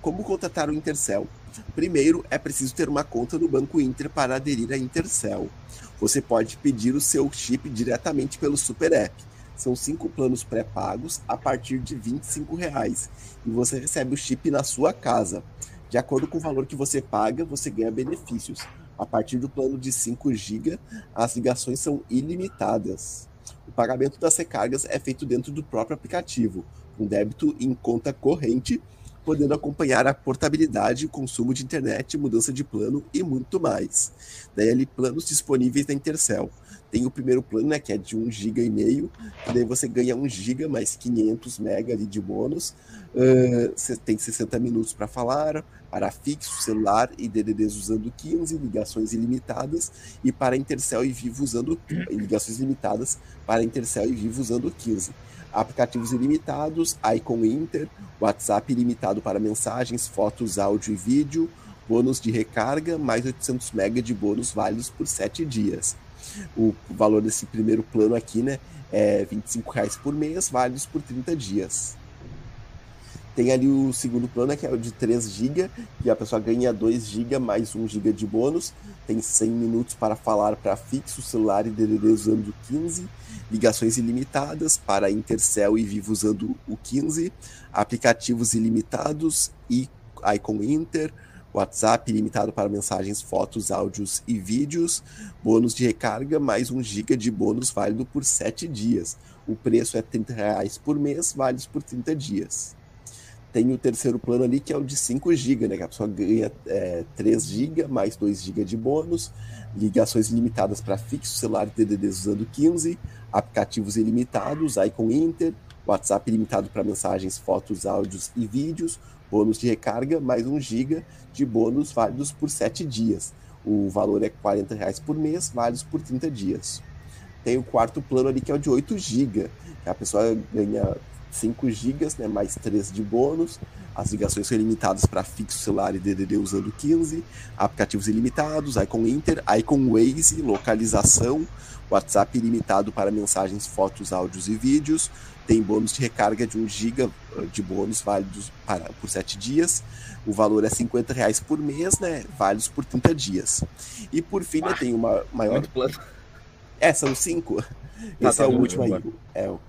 Como contratar o Intercell? Primeiro, é preciso ter uma conta no Banco Inter para aderir à Intercell. Você pode pedir o seu chip diretamente pelo Super App. São cinco planos pré-pagos a partir de 25 reais, e você recebe o chip na sua casa. De acordo com o valor que você paga, você ganha benefícios. A partir do plano de 5 GB, as ligações são ilimitadas. O pagamento das recargas é feito dentro do próprio aplicativo, com débito em conta corrente, podendo acompanhar a portabilidade, consumo de internet, mudança de plano e muito mais. Daí ali planos disponíveis na Intercell. Tem o primeiro plano, né, que é de 1 GB e meio, que daí você ganha 1 GB mais 500 MB ali de bônus. Uh, você tem 60 minutos para falar, para fixo, celular e DDDs usando 15, ligações ilimitadas, e para Intercell e Vivo usando ligações limitadas para Intercell e Vivo usando 15. Aplicativos ilimitados, Icon Inter, WhatsApp ilimitado para mensagens, fotos, áudio e vídeo, bônus de recarga, mais 800 MB de bônus válidos por 7 dias. O valor desse primeiro plano aqui, né, é 25 reais por mês, válidos por 30 dias. Tem ali o segundo plano, que é o de 3 GB, e a pessoa ganha 2 GB mais 1 GB de bônus. Tem 100 minutos para falar para fixo, celular e DDD usando 15. Ligações ilimitadas para Intercell e Vivo usando o 15. Aplicativos ilimitados e Icon Inter. WhatsApp ilimitado para mensagens, fotos, áudios e vídeos. Bônus de recarga mais 1 GB de bônus válido por 7 dias. O preço é 30 reais por mês, válidos por 30 dias. Tem o terceiro plano ali, que é o de 5 GB, né? Que a pessoa ganha é, 3 GB mais 2 GB de bônus, ligações ilimitadas para fixo, celular DDDs usando 15, aplicativos ilimitados, Icon Inter, WhatsApp ilimitado para mensagens, fotos, áudios e vídeos, bônus de recarga, mais 1 GB de bônus válidos por 7 dias. O valor é 40 reais por mês, válidos por 30 dias. Tem o quarto plano ali, que é o de 8 GB. A pessoa ganha 5 GB, né, mais 3 de bônus. As ligações são ilimitadas para fixo, celular e DDD usando 15. Aplicativos ilimitados, Icon Inter, Icon Waze, localização, WhatsApp ilimitado para mensagens, fotos, áudios e vídeos. Tem bônus de recarga de 1 GB de bônus válidos para, por 7 dias. O valor é 50 reais por mês, né? Válidos por 30 dias. E por fim, né, tem uma maior. Plano. É, são 5. Tá, Esse tá, é o último aí. É o,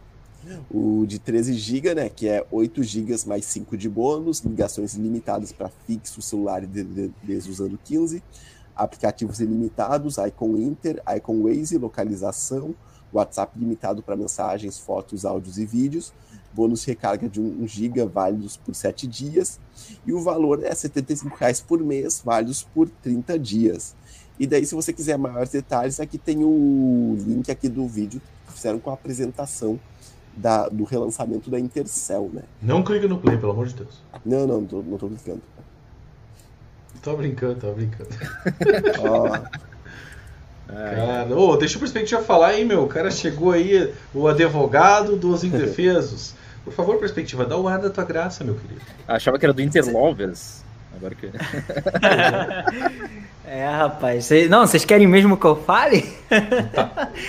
o de 13 GB, né? Que é 8 GB mais 5 de bônus, ligações ilimitadas para fixo, celular e DDDs usando 15, aplicativos ilimitados, Icon Inter, Icon Waze, localização, WhatsApp limitado para mensagens, fotos, áudios e vídeos, bônus recarga de 1 GB válidos por 7 dias, e o valor é 75 reais por mês, válidos por 30 dias. E daí, se você quiser maiores detalhes, aqui tem o link aqui do vídeo que fizeram com a apresentação da, do relançamento da Intercell, né? Não clica no play, pelo amor de Deus. Não, não, não tô, não tô clicando. Tô brincando, tô brincando. Ó, Cara, ô, deixa o Perspectiva falar, hein, meu. O cara chegou aí, o advogado dos indefesos. Por favor, Perspectiva, dá o ar da tua graça, meu querido. Achava que era do Interlovers. Agora que. É, rapaz. Cês- não, vocês querem mesmo que eu fale?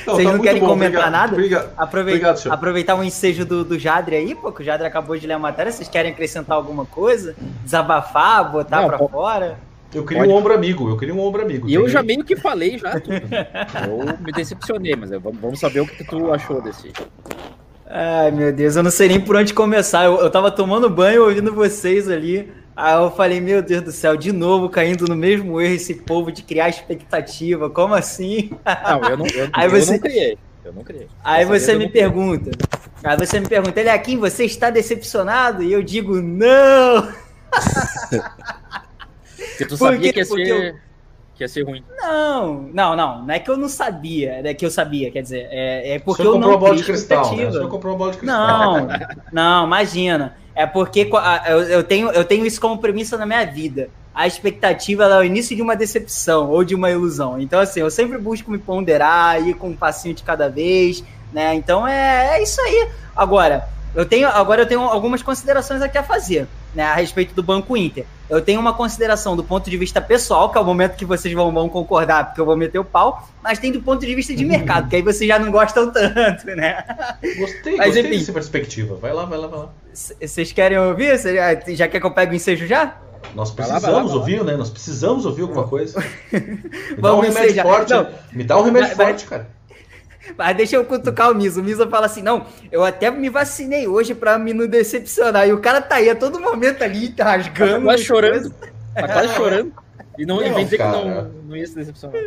Não, Vocês tá não querem bom, comentar obrigado, nada? Obrigado. Aprovei- Obrigado, senhor. aproveitar o ensejo do, do Jadre aí, pô, que o Jadre acabou de ler a matéria. Vocês querem acrescentar alguma coisa? Desabafar, botar Não, pra pô- fora? Eu queria Pode. um ombro amigo, eu queria um ombro amigo. E eu já meio que falei já tudo. Eu me decepcionei, mas eu- vamos saber o que, tu achou desse. Ai, meu Deus, eu não sei nem por onde começar. Eu, eu tava tomando banho ouvindo vocês ali. Aí eu falei, meu Deus do céu, de novo caindo no mesmo erro esse povo de criar expectativa. Como assim? Não, eu não, eu, Aí eu você- não criei. Eu não criei. Aí você eu me pergunta. Aí você me pergunta, ele aqui, você está decepcionado? E eu digo, não! Porque tu Por sabia quê? que ia, Porque ser, que ia ser ruim. Não, não, não. Não é que eu não sabia, é que eu sabia, quer dizer, é, é porque eu não uma bola de cristal, né? Comprou bola de cristal. Não, não, imagina. É porque eu, eu tenho, eu tenho isso como premissa na minha vida. A expectativa ela é o início de uma decepção ou de uma ilusão. Então, assim, eu sempre busco me ponderar, ir com um passinho de cada vez, né? Então é, é isso aí. Agora, eu tenho, agora eu tenho algumas considerações aqui a fazer, né? A respeito do Banco Inter. Eu tenho uma consideração do ponto de vista pessoal, que é o momento que vocês vão, vão concordar, porque eu vou meter o pau, mas tem do ponto de vista de mercado, que aí vocês já não gostam tanto, né? Gostei, Mas, gostei enfim. dessa perspectiva. Vai lá, vai lá, vai lá. Vocês querem ouvir? Cê já, já quer que eu pegue o ensejo já? Nós precisamos vai lá, vai lá. ouvir, né? Nós precisamos ouvir alguma coisa. Me dá um Vamos remédio forte. Não. Me dá um remédio Vai- vai- forte, cara. Mas deixa eu cutucar o Misa. O Misa fala assim: não, eu até me vacinei hoje pra me não decepcionar. E o cara tá aí a todo momento ali, tá Tá rasgando. quase as chorando. coisas. Tá quase chorando. E não, e Não, vem dizer que não, não ia se decepcionar.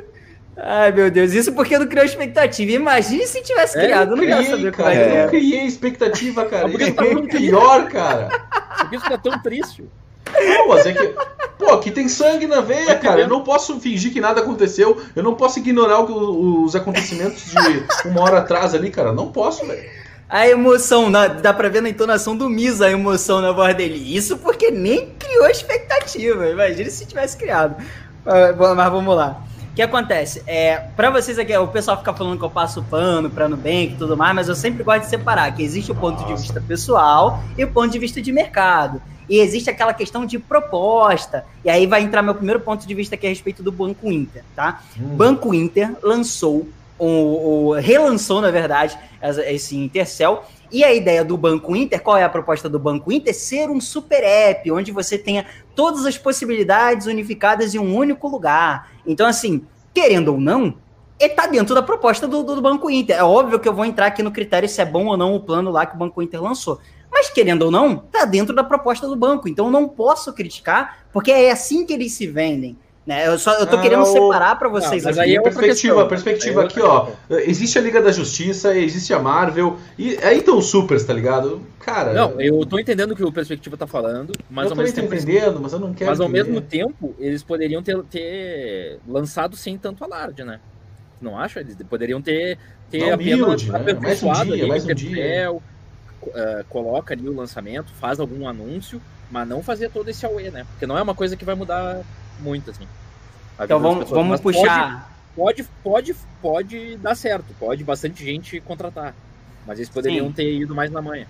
Ai, meu Deus, isso porque não criou expectativa. Imagine se tivesse É, criado. Eu não Criei, saber como cara. é Eu não é. criei expectativa, cara. Mas por que Isso tu tá é que- pior, cara. Por que isso tá tão triste? Não, mas é que. Pô, aqui tem sangue na veia, cara. Eu não posso fingir que nada aconteceu. Eu não posso ignorar o os acontecimentos de uma hora atrás ali, cara. Não posso, velho. A emoção, na- dá pra ver na entonação do Misa a emoção na voz dele. Isso porque nem criou expectativa. Imagina se tivesse criado. Ah, Mas vamos lá. O que acontece? É, para vocês aqui, o pessoal fica falando que eu passo pano pra Nubank e tudo mais, mas eu sempre gosto de separar que existe o ponto de vista pessoal e o ponto de vista de mercado. E existe aquela questão de proposta. E aí vai entrar meu primeiro ponto de vista aqui a respeito do Banco Inter, tá? Hum. Banco Inter lançou o, o relançou, na verdade, esse Intercell. E a ideia do Banco Inter, qual é a proposta do Banco Inter? Ser um super app, onde você tenha todas as possibilidades unificadas em um único lugar. Então, assim, querendo ou não, está dentro da proposta do, do, Banco Inter. É óbvio que eu vou entrar aqui no critério se é bom ou não o plano lá que o Banco Inter lançou. Mas, querendo ou não, está dentro da proposta do banco. Então, não posso criticar, porque é assim que eles se vendem. Né? Eu, só, eu tô ah, querendo o... separar para vocês não, mas aqui. Aí é perspectiva, perspectiva é aqui, ó. Existe a Liga da Justiça, existe a Marvel, e aí estão os supers, tá ligado? Cara. Não, eu tô entendendo o que o perspectiva tá falando, mas eu ao mesmo tempo. entendendo, mas eu não quero. Mas ao mesmo tempo, eles poderiam ter, ter lançado sem tanto alarde, né? Não acha? Eles poderiam ter, ter não, apenas né? mais um dia, ali, mais um dia. uh, coloca ali o lançamento, faz algum anúncio, mas não fazer todo esse away, né? Porque não é uma coisa que vai mudar muito, assim. Então vamos, vamos puxar. Pode, pode, pode, pode dar certo, pode bastante gente contratar. Mas eles poderiam Sim. ter ido mais na manhã.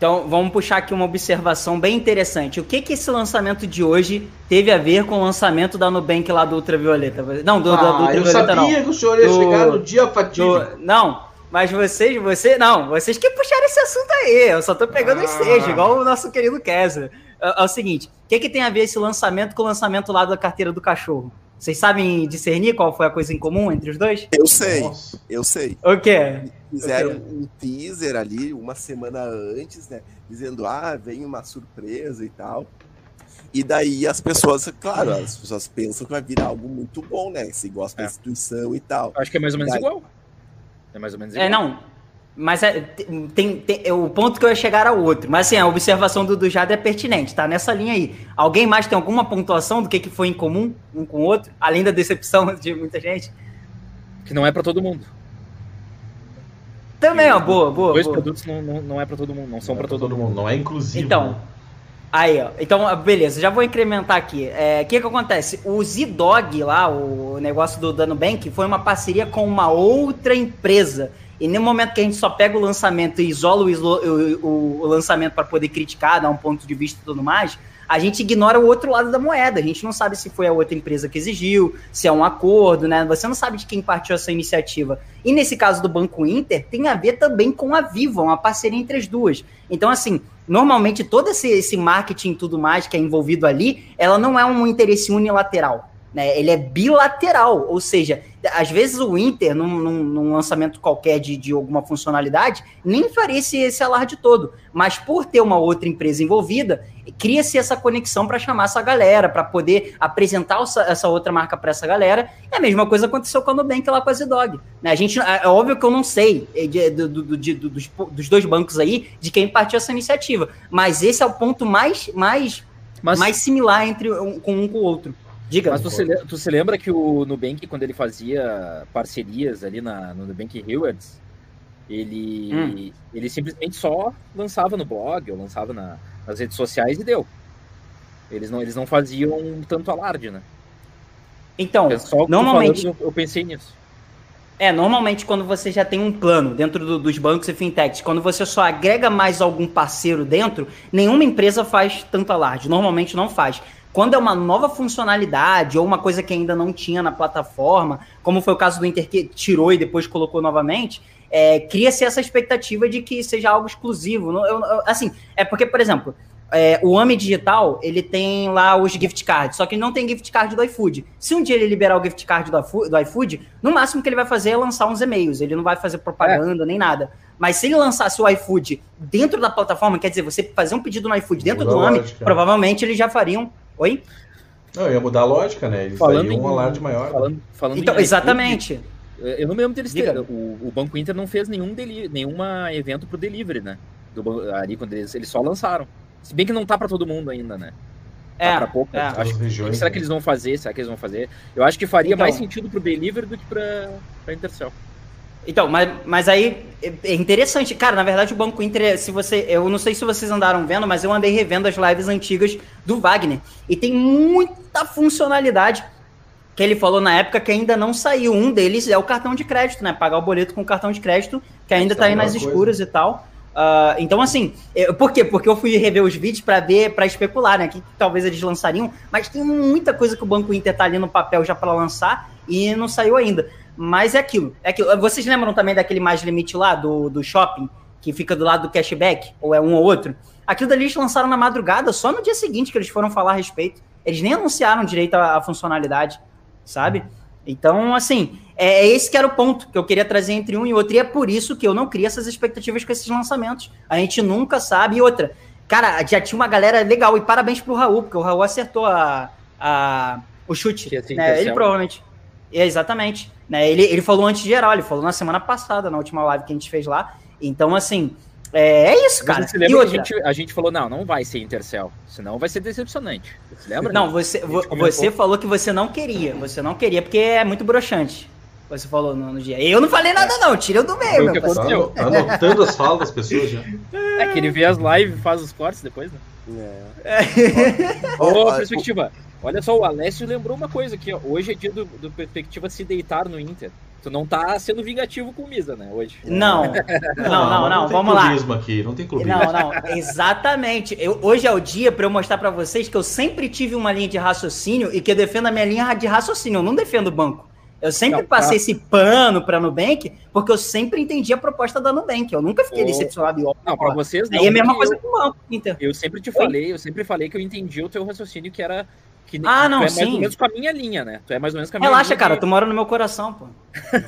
Então vamos puxar aqui uma observação bem interessante. O que que esse lançamento de hoje teve a ver com o lançamento da Nubank lá do Ultravioleta? Não, do, ah, do, do Ultravioleta eu sabia não. que o senhor ia do, chegar no dia fatídico. não, mas vocês, você, não, vocês que puxaram esse assunto aí. Eu só tô pegando ah. os seis, igual o nosso querido Kessler. É, é, o seguinte, o que que tem a ver esse lançamento com o lançamento lá da carteira do cachorro? Vocês sabem discernir qual foi a coisa em comum entre os dois? Eu sei, Nossa. eu sei. O quê? Fizeram okay. um teaser ali uma semana antes, né? Dizendo, ah, vem uma surpresa e tal. E daí as pessoas, claro, as pessoas pensam que vai virar algo muito bom, né? Se gosta é. da instituição e tal. Acho que é mais ou menos daí... igual. É mais ou menos é, igual. É, não. Mas é, tem, tem, o ponto que eu ia chegar ao outro. Mas assim, a observação do, do Jada é pertinente, tá? Nessa linha aí. Alguém mais tem alguma pontuação do que, que foi em comum um com o outro? Além da decepção de muita gente? Que não é para todo mundo. Também, ó, boa, boa. Dois boa. produtos não, não, não é para todo mundo, não são para todo, todo mundo. mundo. Não é inclusivo. Então, Aí, ó. Então, beleza, já vou incrementar aqui. O é, que que acontece? O Z-Dog lá, o negócio do Dano Bank, foi uma parceria com uma outra empresa. E no momento que a gente só pega o lançamento e isola o, o, o lançamento para poder criticar, dar um ponto de vista e tudo mais, a gente ignora o outro lado da moeda. A gente não sabe se foi a outra empresa que exigiu, se é um acordo, né? Você não sabe de quem partiu essa iniciativa. E nesse caso do Banco Inter, tem a ver também com a Viva, uma parceria entre as duas. Então, assim, normalmente todo esse, esse marketing e tudo mais que é envolvido ali, ela não é um interesse unilateral. Né? Ele é bilateral, ou seja, às vezes o Inter, num, num, num lançamento qualquer de, de, alguma funcionalidade, nem faria esse, esse alarde todo. Mas por ter uma outra empresa envolvida, cria-se essa conexão para chamar essa galera, para poder apresentar essa, essa outra marca para essa galera. É a mesma coisa aconteceu com a Nubank lá com a Zedog. Né? A gente, é, é óbvio que eu não sei é, de, do, do, de, dos, dos dois bancos aí de quem partiu essa iniciativa, mas esse é o ponto mais, mais, mas... mais similar entre um, com um com o outro. Diga. Mas se, tu se, lembra que o Nubank, quando ele fazia parcerias ali na, no Nubank Rewards, ele, hum. ele simplesmente só lançava no blog ou lançava na, nas redes sociais e deu. Eles não, eles não faziam tanto alarde, né? Então, é normalmente. Falando, eu pensei nisso. É, normalmente quando você já tem um plano dentro do, dos bancos e fintechs, quando você só agrega mais algum parceiro dentro, nenhuma empresa faz tanto alarde. Normalmente não faz. Quando é uma nova funcionalidade ou uma coisa que ainda não tinha na plataforma, como foi o caso do Inter que tirou e depois colocou novamente, é, cria-se essa expectativa de que seja algo exclusivo. Eu, eu, assim, é porque, por exemplo, é, o AMI Digital, ele tem lá os gift cards, só que ele não tem gift card do iFood. Se um dia ele liberar o gift card do iFood, no máximo que ele vai fazer é lançar uns e-mails, ele não vai fazer propaganda é. nem nada. Mas se ele lançasse o iFood dentro da plataforma, quer dizer, você fazer um pedido no iFood dentro do AMI, provavelmente eles já fariam Oi? Não, ia mudar a lógica, né? Eles falando um alarde maior. Falando, falando então, exatamente. eu não me lembro deles ter, o, o, Banco Inter não fez nenhum deli, nenhuma evento pro delivery, né? Do, ali quando eles, eles só lançaram. Se bem que não tá para todo mundo ainda, né? Tá é, pra pouco. É. Acho, regiões, será né? que eles vão fazer? Será que eles vão fazer? Eu acho que faria então, mais sentido pro delivery do que pra, pra Intercell. Então, mas, mas aí é interessante. Cara, na verdade, o Banco Inter, se você. Eu não sei se vocês andaram vendo, mas eu andei revendo as lives antigas do Wagner. E tem muita funcionalidade que ele falou na época que ainda não saiu. Um deles é o cartão de crédito, né? Pagar o boleto com o cartão de crédito, que ainda está aí nas coisa. escuras e tal. Uh, então, assim, eu, por quê? Porque eu fui rever os vídeos para ver, para especular, né? Que, que, talvez eles lançariam, mas tem muita coisa que o Banco Inter tá ali no papel já para lançar e não saiu ainda. Mas é aquilo, é aquilo. Vocês lembram também daquele mais limite lá do, do shopping, que fica do lado do cashback, ou é um ou outro? Aquilo dali eles lançaram na madrugada, só no dia seguinte que eles foram falar a respeito. Eles nem anunciaram direito a, a funcionalidade, sabe? Então, assim, é, é, esse que era o ponto que eu queria trazer entre um e outro. E é por isso que eu não crio essas expectativas com esses lançamentos. A gente nunca sabe. E outra, cara, já tinha uma galera legal. E parabéns pro Raul, porque o Raul acertou a, a, o chute. Né? Ele provavelmente. É, exatamente. Né? Ele, ele falou antes de geral, ele falou na semana passada, na última live que a gente fez lá. Então, assim, é, é isso, cara. Você lembra que a gente, a gente falou, não, não vai ser Intercell, senão vai ser decepcionante. Você lembra? Não, você, você falou que você não queria, você não queria, porque é muito broxante. Você falou no, no dia. Eu não falei nada, não, tira do meio, meu parceiro. Tá anotando as falas das pessoas já. É que ele vê as lives e faz os cortes depois, né? É. Ô, perspectiva. Olha só, o Alessio lembrou uma coisa aqui, ó. Hoje é dia do, do perspectiva se deitar no Inter. Tu não tá sendo vingativo com o Misa, né, hoje. Não, não, não, não, não vamos lá. aqui, não tem clubismo. Não, não, exatamente. Eu, hoje é o dia para eu mostrar para vocês que eu sempre tive uma linha de raciocínio e que eu defendo a minha linha de raciocínio, eu não defendo o banco. Eu sempre não, passei tá. esse pano pra Nubank, porque eu sempre entendi a proposta da Nubank. Eu nunca fiquei oh. decepcionado. Ó, não, pra vocês não. Aí é a mesma coisa eu, com o banco, Inter. Eu sempre te falei, eu sempre falei que eu entendi o teu raciocínio, que era que ah, não, tu é sim. mais ou menos com a minha linha, né? Tu é mais ou menos com a minha Relaxa, linha. cara, tu mora no meu coração, pô.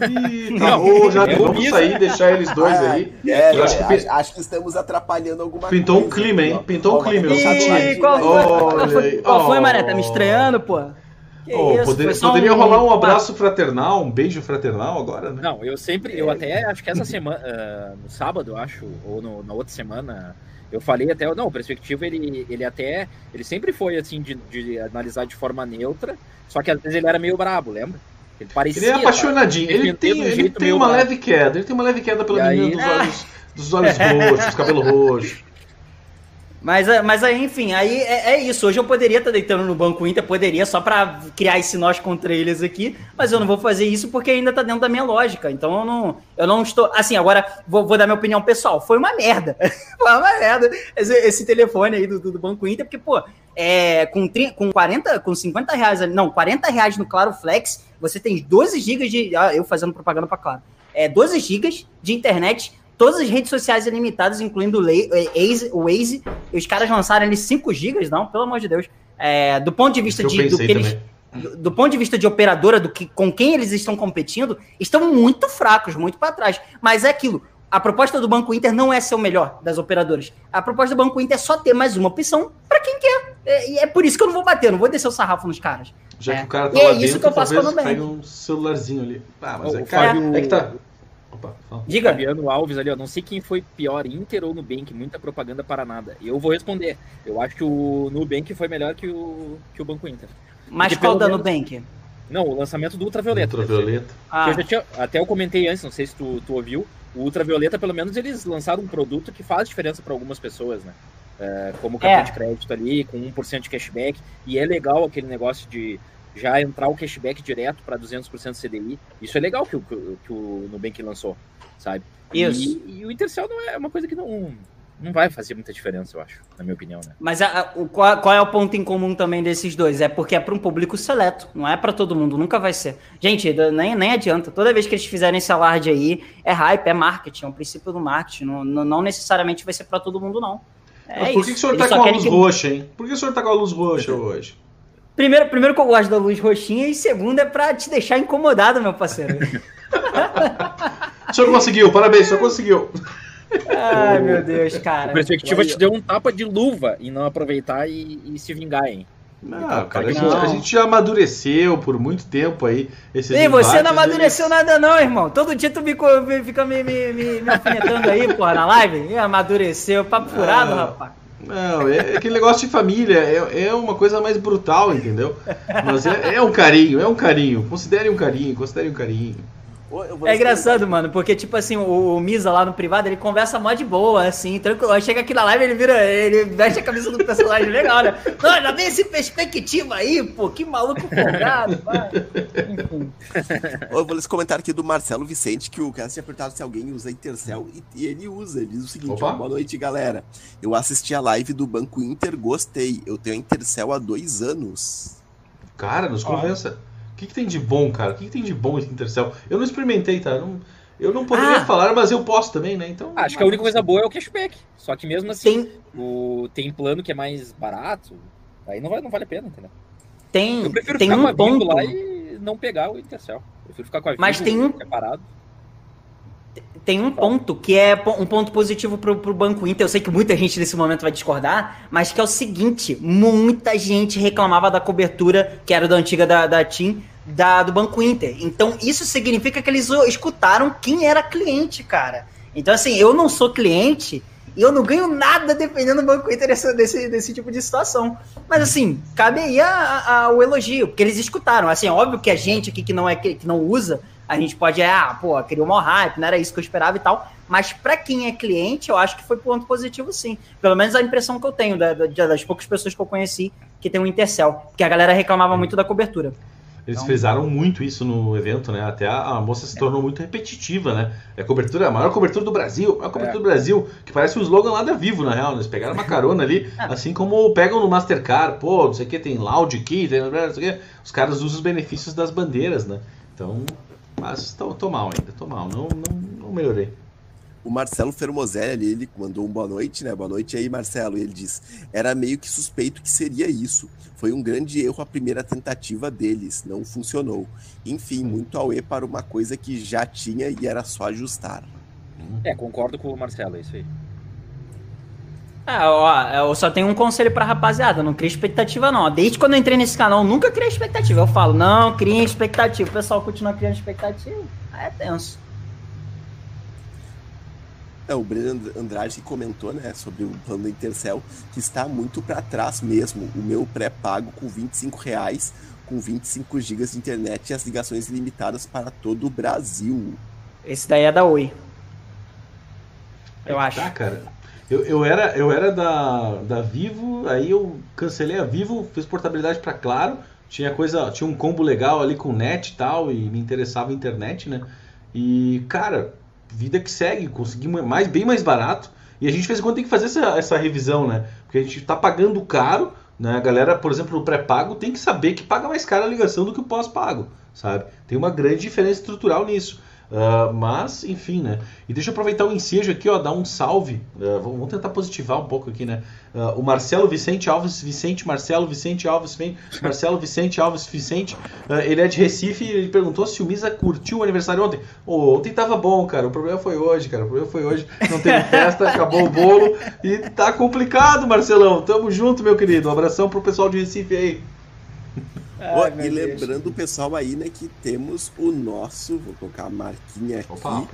Ih, tá já vamos sair, deixar eles dois ah, aí. É, é, acho, que... acho, que... estamos atrapalhando alguma Pintou coisa. Pintou um clima, hein? Pintou um clima. Ih, qual foi, qual foi, qual foi, Mané? Tá me estreando, pô? Oh, isso, poderia, poderia um... rolar um abraço fraternal, um beijo fraternal agora, né? Não, eu sempre, eu até acho que essa semana, uh, no sábado, eu acho, ou no, na outra semana, eu falei até, não, o Perspectiva, ele, ele até, ele sempre foi, assim, de, de analisar de forma neutra, só que às vezes ele era meio brabo, lembra? Ele parecia... Ele é apaixonadinho, ele tem, um ele tem uma bravo. leve queda, ele tem uma leve queda pela menina dos olhos, dos olhos roxos, cabelo roxo. Mas, eh, mas enfim, aí é, é, isso. Hoje eu poderia estar deitando no Banco Inter, poderia, só para criar esse nós contra eles aqui, mas eu não vou fazer isso porque ainda está dentro da minha lógica. Então eu não, eu não estou. Assim, agora vou, vou dar minha opinião pessoal. Foi uma merda. Foi uma merda esse, esse telefone aí do, do, Banco Inter, porque, pô, é, com, 30, com 40, com 50 reais, não, 40 reais no Claro Flex, você tem 12 gigas de. Ah, eu fazendo propaganda para Claro. É, 12 gigas de internet todas as redes sociais ilimitadas, incluindo o Waze, o Waze e os caras lançaram ali 5 GB, não, pelo amor de Deus. É, do ponto de vista de, do que eles, do, do, ponto de vista de operadora, do que com quem eles estão competindo, estão muito fracos, muito para trás. Mas é aquilo. A proposta do Banco Inter não é ser o melhor das operadoras. A proposta do Banco Inter é só ter mais uma opção para quem quer. É, e é, por isso que eu não vou bater, não vou descer o sarrafo nos caras. Já é. que o cara tá e lá é dentro, isso que eu faço quando pega um celularzinho ali. Ah, mas é, cara, é que tá. Opa, Diga. Fabiano Alves ali, ó. Não sei quem foi pior, Inter ou Nubank. Muita propaganda para nada. Eu vou responder. Eu acho que o Nubank foi melhor que o, que o Banco Inter. Mas qual da menos... Nubank? Não, o lançamento do Ultravioleta. Ultravioleta. Ah. Eu tinha, até eu comentei antes, não sei se tu, tu ouviu. O Ultravioleta, pelo menos, eles lançaram um produto que faz diferença para algumas pessoas, né? É, como cartão é. de crédito ali, com 1% de cashback. E é legal aquele negócio de já entrar o cashback direto para 200% CDI. Isso é legal que o, que o Nubank lançou, sabe? Isso. E, e, o Intercell não é uma coisa que não, não vai fazer muita diferença, eu acho, na minha opinião. Né? Mas a, a, o, qual, qual, é o ponto em comum também desses dois? É porque é para um público seleto, não é para todo mundo, nunca vai ser. Gente, nem, nem adianta. Toda vez que eles fizerem esse alarde aí, é hype, é marketing, é um princípio do marketing. Não, não, não necessariamente vai ser para todo mundo, não. É por que, que o senhor está com a luz que... roxa, hein? Por que o senhor está com a luz roxa hoje? Primeiro, primeiro que eu gosto da luz roxinha e segundo é pra te deixar incomodado, meu parceiro. o senhor conseguiu, parabéns, o senhor conseguiu. Ai, meu Deus, cara. A perspectiva te deu um tapa de luva e não aproveitar e, e se vingar, hein? Não, cara, a gente, a gente, já amadureceu por muito tempo aí. Ei, você não amadureceu eles... nada, não, irmão. Todo dia tu fica me, me, me, me alfinetando aí, porra, na live. amadureceu, papo furado, ah, rapaz. Não, é, é, aquele negócio de família, é, é uma coisa mais brutal, entendeu? Mas é, é um carinho, é um carinho. Considere um carinho, considere um carinho. É engraçado, mano, porque, tipo assim, o, o, Misa lá no privado, ele conversa mó de boa, assim, tranquilo. Chega aqui na live, ele vira, ele veste a camisa do personagem legal, né? Não, já vem esse perspectiva aí, pô, que maluco folgado, vai. Enfim. Eu vou ler esse comentário aqui do Marcelo Vicente, que o cara tinha perguntado se alguém usa Intercel, e, e ele usa. Ele diz o seguinte: boa noite, galera. Eu assisti a live do Banco Inter, gostei. Eu tenho a Intercel há dois anos. Cara, nos convença. Que, que tem de bom, cara? O que, que tem de bom esse Intercel? Eu não experimentei, tá? Não, eu não poderia ah. falar, mas eu posso também, né? Então. Acho que a única coisa boa é o cashback. Só que mesmo assim, tem, o, tem plano que é mais barato. Aí não, vai, não vale a pena, entendeu? Tem, eu prefiro tem ficar um com a ponto lá e não pegar o Intercel. Eu prefiro ficar com a Mas tem um separado. Tem um ponto que é um ponto positivo pro, pro Banco Inter. Eu sei que muita gente nesse momento vai discordar, mas que é o seguinte: muita gente reclamava da cobertura que era da antiga da, da TIM da, do Banco Inter. Então, isso significa que eles escutaram quem era cliente, cara. Então, assim, eu não sou cliente e eu não ganho nada dependendo do Banco Inter desse, desse, desse tipo de situação. Mas, assim, cabe aí a, a, o elogio, porque eles escutaram. Assim, é óbvio que a gente aqui que não, é, que não usa, a gente pode, ah, pô, criou um hype, não era isso que eu esperava e tal. Mas para quem é cliente, eu acho que foi ponto positivo, sim. Pelo menos a impressão que eu tenho da, da, das poucas pessoas que eu conheci que tem o um Intercel. Porque a galera reclamava muito da cobertura. Eles então, frisaram muito isso no evento, né? Até a, a moça se tornou muito repetitiva, né? É a cobertura, a maior cobertura do Brasil, a maior cobertura é. do Brasil, que parece um slogan lá da Vivo, na real. Né? Eles pegaram uma carona ali, assim como pegam no Mastercard, pô, não sei o que, tem Loud Key, tem, não sei o que. Os caras usam os benefícios das bandeiras, né? Então, mas tô, tô mal ainda, tô mal, não, não, não melhorei o Marcelo Fermozelli, ele mandou um boa noite, né? Boa noite aí, Marcelo. E ele diz: era meio que suspeito que seria isso. Foi um grande erro a primeira tentativa deles, não funcionou. Enfim, muito auê para uma coisa que já tinha e era só ajustar. É, concordo com o Marcelo, é isso aí. É, ó, eu só tenho um conselho pra rapaziada, não cria expectativa não. Desde quando eu entrei nesse canal, eu nunca criei expectativa. Eu falo, não, cria expectativa. O pessoal continua criando expectativa, aí é tenso. É, o Breno Andrade comentou né, sobre o plano da Intercel, que está muito para trás mesmo. O meu pré-pago com 25 reais, com 25 GB de internet e as ligações limitadas para todo o Brasil. Esse daí é da Oi. Eu é, acho. Tá, cara. Eu, eu, era, eu era da, da Vivo, aí eu cancelei a Vivo, fiz portabilidade para Claro, tinha coisa, tinha um combo legal ali com net e tal, e me interessava a internet, né? E, cara, vida que segue, consegui mais, bem mais barato. E a gente, em quando, tem que fazer essa, essa revisão, né? Porque a gente está pagando caro, né? A galera, por exemplo, no pré-pago tem que saber que paga mais caro a ligação do que o pós-pago, sabe? Tem uma grande diferença estrutural nisso. Uh, mas, enfim, né? E deixa eu aproveitar o ensejo aqui, ó, dar um salve. Uh, vamos tentar positivar um pouco aqui, né? Uh, o Marcelo Vicente Alves Vicente, Marcelo Vicente Alves Marcelo Vicente Alves Vicente, ele é de Recife e ele perguntou se o Misa curtiu o aniversário ontem. Oh, ontem tava bom, cara. O problema foi hoje, cara. O problema foi hoje. Não teve festa, acabou o bolo e tá complicado, Marcelão. Tamo junto, meu querido. Um abração pro pessoal de Recife aí. Ai, e lembrando o pessoal aí, né, que temos o nosso, vou colocar a marquinha aqui, Opa,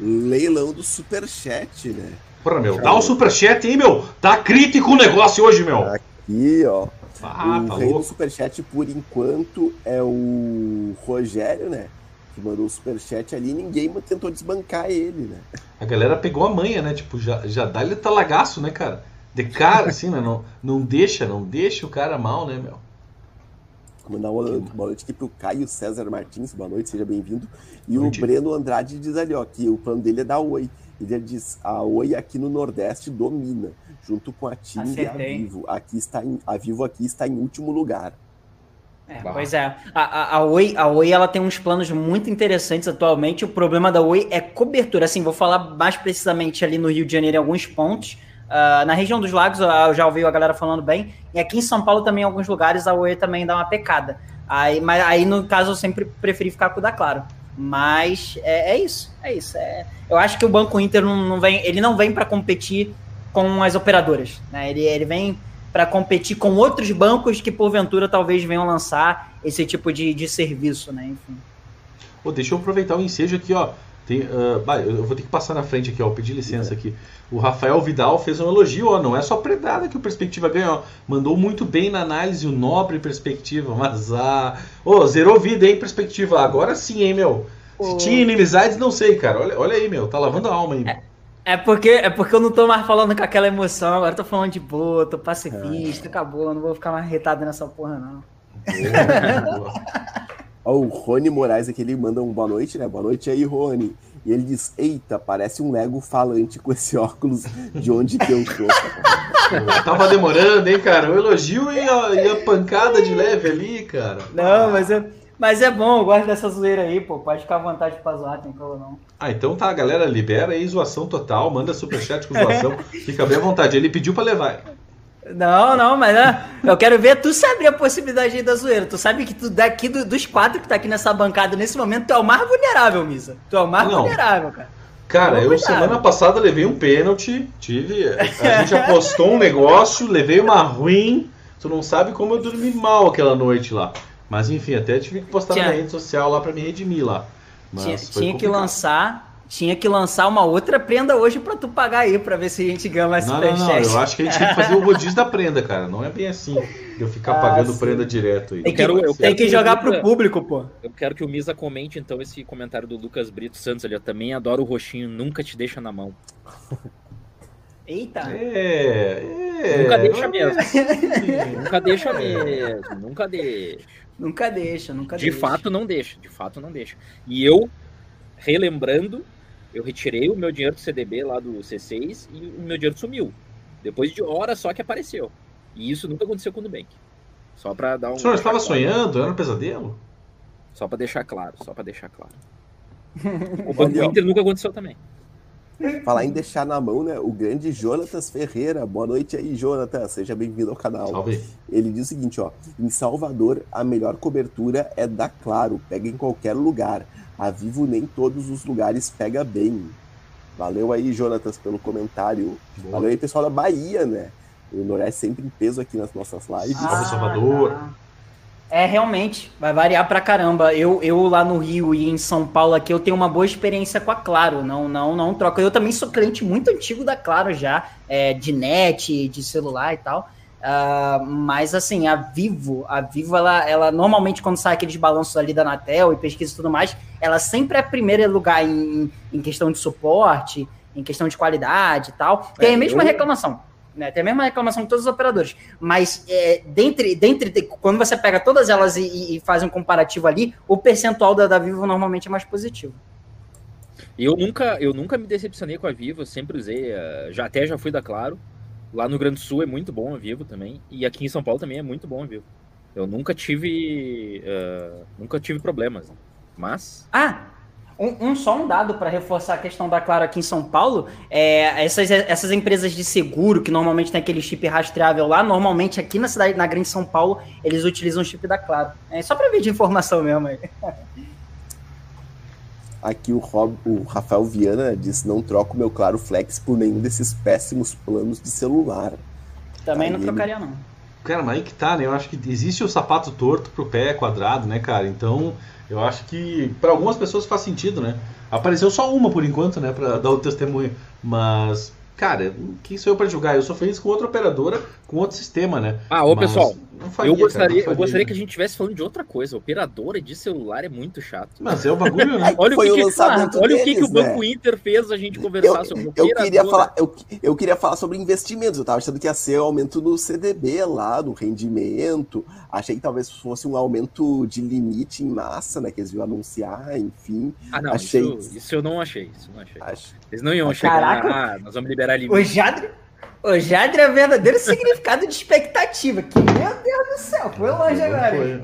leilão do Superchat, né? Porra, meu, dá o Superchat aí, meu. Tá crítico o negócio hoje, meu. Aqui, ó. Ah, o tá rei louco. do Superchat, por enquanto, é o Rogério, né? Que mandou o Superchat ali e ninguém tentou desbancar ele, né? A galera pegou a manha, né? Tipo, já, já dá ele talagaço, né, cara? De cara, assim, né? Não, não deixa, não deixa o cara mal, né, meu? Mandar uma, boa noite aqui pro Caio César Martins, boa noite, seja bem-vindo. E o Breno Andrade diz ali, ó, que o plano dele é da Oi. Ele diz, a Oi aqui no Nordeste domina, junto com a TIM e a Vivo. Aqui está em, a Vivo aqui está em último lugar. É, pois é. A, a, a, Oi, a Oi ela tem uns planos muito interessantes atualmente. O problema da Oi é cobertura. Assim, vou falar mais precisamente ali no Rio de Janeiro em alguns pontos. Uh, na região dos lagos, eu já ouvi a galera falando bem. E aqui em São Paulo também, em alguns lugares, a Oi também dá uma pecada. Aí, mas aí, no caso, eu sempre preferi ficar com o da Claro. Mas é, é isso, é isso. É, eu acho que o Banco Inter não, não vem, ele não vem para competir com as operadoras. Né? Ele, ele vem para competir com outros bancos que, porventura, talvez venham lançar esse tipo de, de serviço, né? Enfim. Oh, deixa eu aproveitar o ensejo aqui, ó. Tem, uh, eu vou ter que passar na frente aqui, ó, pedir licença aqui. O Rafael Vidal fez um elogio, ó, não é só predada que o Perspectiva ganhou, mandou muito bem na análise o nobre Perspectiva, mas ah, oh, zerou vida, hein, Perspectiva, agora sim, hein, meu. Se tinha inimizades, não sei, cara. Olha, olha aí, meu. Tá lavando a alma aí. meu. É porque, é porque eu não tô mais falando com aquela emoção, agora eu tô falando de boa, tô pacifista, acabou, eu não vou ficar mais irritado nessa porra, não. Boa, boa. Ó, o Rony Moraes aqui, ele manda um boa noite, né? Boa noite aí, Rony. E ele diz, eita, parece um Lego falante com esse óculos de onde que eu tô. cara." Tava demorando, hein, cara? O elogio e a, e a pancada de leve ali, cara. Não, mas, eu, mas é bom, eu gosto dessa zoeira aí, pô, pode ficar à vontade pra zoar, tem problema não. Ah, então tá, galera, libera aí zoação total, manda superchat com zoação, fica bem à vontade. Ele pediu pra levar. Não, não, mas né, eu quero ver tu se abrir a possibilidade da zoeira. Tu sabe que tu daqui do- dos quatro que tá aqui nessa bancada nesse momento, tu é o mais vulnerável, Misa. Tu é o mais Não. vulnerável, cara. Cara, eu semana passada levei um pênalti, tive. A gente apostou um negócio, levei uma ruim. Tu não sabe como eu dormi mal aquela noite lá. Mas enfim, até tive que postar na Tinha- minha rede social lá pra me redimir lá. Mas Tinha, tinha que lançar. Tinha que lançar uma outra prenda hoje pra tu pagar aí, pra ver se a gente ganha mais Não, não, não. Eu acho que a gente tem que fazer o rodízio da prenda, cara. Não é bem assim. de Eu ficar Ah, pagando sim. prenda direto aí. Tem Eu que, quero- eu tem que que jogar pro público, pô. Eu quero que o Misa comente então esse comentário do Lucas Brito Santos. Ele eu também adoro o roxinho, nunca te deixa na mão. Eita. É, é. Nunca deixa eu- mesmo. Nunca deixa mesmo, nunca deixa. Nunca deixa, nunca De deixa. fato não deixa, de fato não deixa. E eu, relembrando, eu retirei o meu dinheiro do CDB lá do C6 e o meu dinheiro sumiu. Depois de horas só que apareceu. E isso nunca aconteceu com o Nubank. Só pra dar um. O senhor estava claro. sonhando? Era um pesadelo? Só pra deixar claro, só pra deixar claro. O Banco. Inter nunca aconteceu também. Falar em deixar na mão, né? O grande Jonatas Ferreira. Boa noite aí, Jonatas. Seja bem-vindo ao canal. Salve. Ele diz o seguinte, ó. Em Salvador, a melhor cobertura é da Claro. Pega em qualquer lugar. A Vivo nem todos os lugares pega bem. Valeu aí, Jonatas, pelo comentário. Boa. Valeu aí, pessoal da Bahia, né? O Noroeste sempre em peso aqui nas nossas lives. Salve, Salvador. tá. É, realmente, vai variar pra caramba. Eu, eu lá no Rio e em São Paulo aqui, eu tenho uma boa experiência com a Claro. Não, não, não troco. Eu também sou cliente muito antigo da Claro já, é, de net, de celular e tal. Ah, mas assim, a Vivo, a Vivo, ela, ela normalmente quando sai aqueles balanços ali da Anatel e pesquisa e tudo mais, ela sempre é primeiro lugar em, em questão de suporte, em questão de qualidade e tal. Tem É, a mesma eu- reclamação. Né? Tem a mesma reclamação de todos os operadores. Mas é, dentre, dentre, de- quando você pega todas elas e, e- faz um comparativo ali, o percentual da, da Vivo normalmente é mais positivo. Eu nunca, eu nunca me decepcionei com a Vivo, eu sempre usei, eh, já até já fui da Claro. Lá no Grande Sul é muito bom a Vivo também, e aqui em São Paulo também é muito bom a Vivo. Eu nunca tive, eh, nunca tive problemas, mas Ah, um, um- só um dado para reforçar a questão da Claro aqui em São Paulo, é, essas, essas empresas de seguro, que normalmente tem aquele chip rastreável lá, normalmente aqui na cidade, na Grande São Paulo, eles utilizam o chip da Claro. É só para ver de informação mesmo aí. Aqui o, Rob, o Rafael Viana diz: não troco meu Claro Flex por nenhum desses péssimos planos de celular. Também Aí não ele- trocaria, não. Cara, mas aí que tá, né? Eu acho que existe o sapato torto pro pé quadrado, né, cara? Então, eu acho que para algumas pessoas faz sentido, né? Apareceu só uma por enquanto, né, Pra dar o testemunho. Mas, cara, quem sou eu pra julgar? Eu sou feliz com outra operadora, com outro sistema, né? Ah, ô Mas pessoal, faria, eu cara, gostaria, não eu gostaria que a gente estivesse falando de outra coisa. Operadora de celular é muito chato. Mas é o bagulho, né? Olha o Foi que, o que- lançamento olha o que, que deles, o Banco né? Inter fez a gente conversar sobre Eu queria, falar, eu, eu queria falar sobre investimentos. Eu tava achando que ia ser aumento no CDB lá, no rendimento. Achei que talvez fosse um aumento de limite em massa, né? Que eles iam anunciar, enfim. Ah, não, achei- isso, isso eu não achei, isso eu não achei. Acho. Eles não iam chegar, Caraca. ah, nós vamos liberar O limite. Jadre, o Jadre é verdadeiro significado de expectativa. Que, meu Deus do céu, foi longe agora. hein?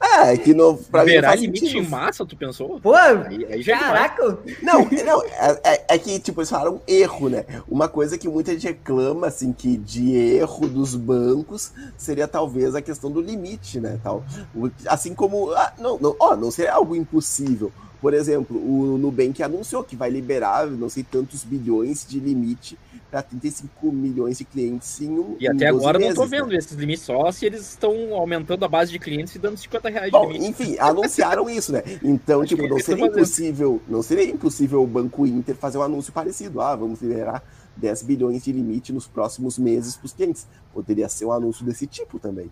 É, que no, pra mim não limite sentido. em massa, tu pensou? Pô, Aí, aí já é caraca, Não, não é, é- é que, tipo, eles falaram erro, né? Uma coisa que muita gente reclama, assim, que de erro dos bancos seria talvez a questão do limite, né? Tal. O- Assim como. ah, não, não, ó, não seria algo impossível. Por exemplo, o Nubank anunciou que vai liberar não sei tantos bilhões de limite para 35 milhões de clientes em um E até 12 agora eu não meses, né? vendo esses limites só se eles estão aumentando a base de clientes e dando 50 reais de Bom, limite. enfim, anunciaram isso, né? Então, Acho tipo, não seria impossível, não seria impossível o Banco Inter fazer um anúncio parecido. Ah, vamos liberar 10 bilhões de limite nos próximos meses para os clientes. Poderia ser um anúncio desse tipo também.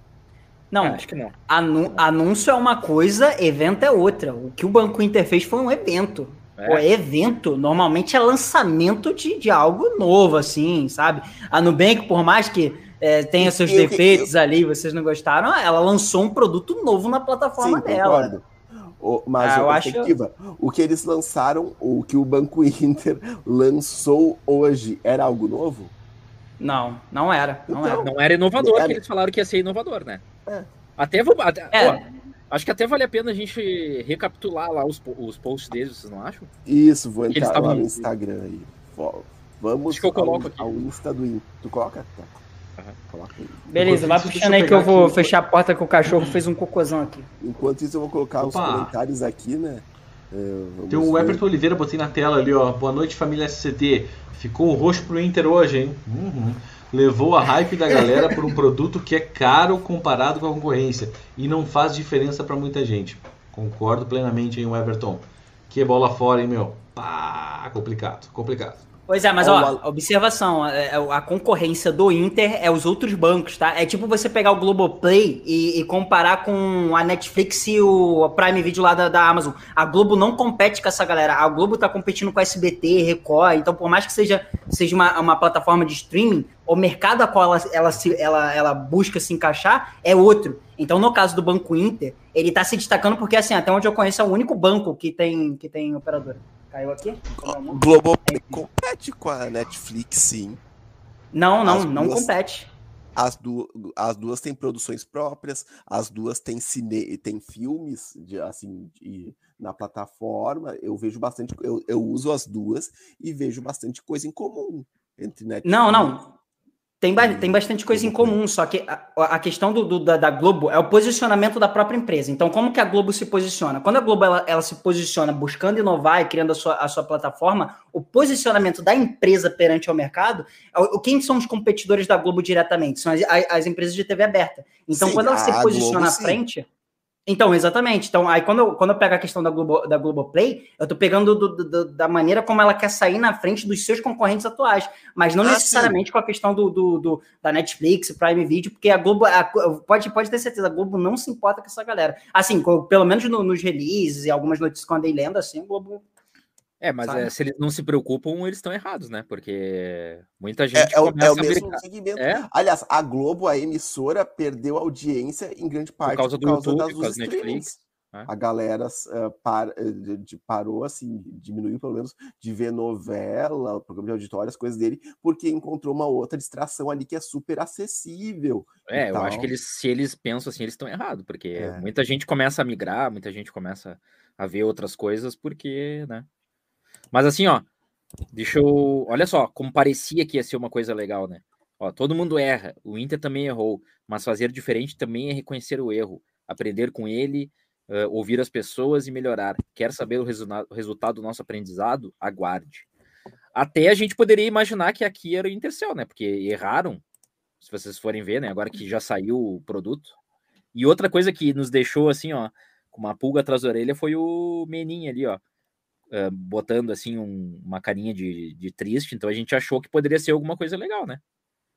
Não, Ah, acho que não. anu- anúncio é uma coisa, evento é outra. O que o Banco Inter fez foi um evento. É. Pô, evento normalmente é lançamento de, de algo novo, assim, sabe? A Nubank, por mais que é, tenha seus Eu- eu- defeitos ali, vocês não gostaram, ela lançou um produto novo na plataforma Sim, dela. concordo. O, mas Ah, eu acho- o que eles lançaram, o que o Banco Inter lançou hoje, era algo novo? Não, não era. Não Então, era. Não era inovador, Era. que eles falaram que ia ser inovador, né? É. Até vou. Até, É. ó, acho que até vale a pena a gente recapitular lá os, os posts deles, vocês não acham? Isso, vou entrar lá estavam- no Instagram aí. Vamos Acho que eu coloco ao, aqui. ao Insta do Inter. Tu coloca? Tá. Coloca aí. Beleza, Enquanto vai isso, puxando aí que eu vou aqui fechar a porta que o cachorro fez um cocôzão aqui. Enquanto isso, eu vou colocar os Opa. comentários aqui, né? É, Tem o ver. Everton Oliveira, botei na tela ali, ó. Boa noite, família SCT. Ficou roxo pro Inter hoje, hein? Uhum. Levou a hype da galera por um produto que é caro comparado com a concorrência e não faz diferença pra muita gente. Concordo plenamente, hein, o Everton. Que bola fora, hein, meu? Pá, complicado, complicado. Pois é, mas Ó, observação, é- é a concorrência do Inter é os outros bancos, tá? É tipo você pegar o Globoplay e, e comparar com a Netflix e o Prime Video lá da, da Amazon. A Globo não compete com essa galera. A Globo tá competindo com a SBT, Record. Então, por mais que seja, seja uma, uma plataforma de streaming, o mercado a qual ela, ela, se, ela, ela busca se encaixar é outro. Então, no caso do Banco Inter, ele tá se destacando porque, assim, até onde eu conheço, é o único banco que tem, que tem operadora. Caiu aqui? Globoplay compete com a Netflix, sim. Não, não, As não duas- compete. As, du as duas têm produções próprias, as duas têm cine têm filmes de, assim, de- na plataforma. Eu vejo bastante, eu, eu uso as duas e vejo bastante coisa em comum entre Netflix. Não, não. Tem, ba- tem bastante coisa em comum, só que a, a questão do, do- da, da Globo é o posicionamento da própria empresa. Então, como que a Globo se posiciona? Quando a Globo ela, ela se posiciona buscando inovar e criando a sua, a sua plataforma, o posicionamento da empresa perante ao mercado, é o- quem são os competidores da Globo diretamente? São as, as empresas de TV aberta. Então, Sim, quando ela se posiciona Globo, à sim. Então, exatamente. Então, aí quando eu, quando eu pego a questão da Globo, da Globoplay, eu tô pegando do- do- do- da maneira como ela quer sair na frente dos seus concorrentes atuais, mas não Ah, necessariamente com a questão do, da Netflix, Prime Video, porque a Globo, a- pode, pode ter certeza, a Globo não se importa com essa galera. Assim, pelo menos no- nos releases e algumas notícias que eu andei lendo, assim, a Globo... É, mas é, se eles não se preocupam, eles estão errados, né? Porque muita É, gente é o, é o a mesmo segmento. É, Aliás, a Globo, a emissora, perdeu audiência em grande parte causa do YouTube, por causa Netflix, né? A galera ah, par- eh, de- de- parou, assim, diminuiu pelo menos de ver novela, programa de auditório, as coisas dele, porque encontrou uma outra distração ali que é super acessível. É, eu acho que eles, se eles pensam assim, eles estão errados, porque É. muita gente começa a migrar, muita gente começa a ver outras coisas, porque, né? Mas assim, ó, deixa eu. Olha só, como parecia que ia ser uma coisa legal, né? Ó, todo mundo erra, o Inter também errou, mas fazer diferente também é reconhecer o erro, aprender com ele, eh, ouvir as pessoas e melhorar. Quer saber o resultado do nosso aprendizado? Aguarde. Até a gente poderia imaginar que aqui era o Intercel, né? Porque erraram, se vocês forem ver, né? Agora que já saiu o produto. E outra coisa que nos deixou assim, ó, com uma pulga atrás da orelha foi o Menin ali, ó, eh, botando assim um- uma carinha de, de triste. Então a gente achou que poderia ser alguma coisa legal, né?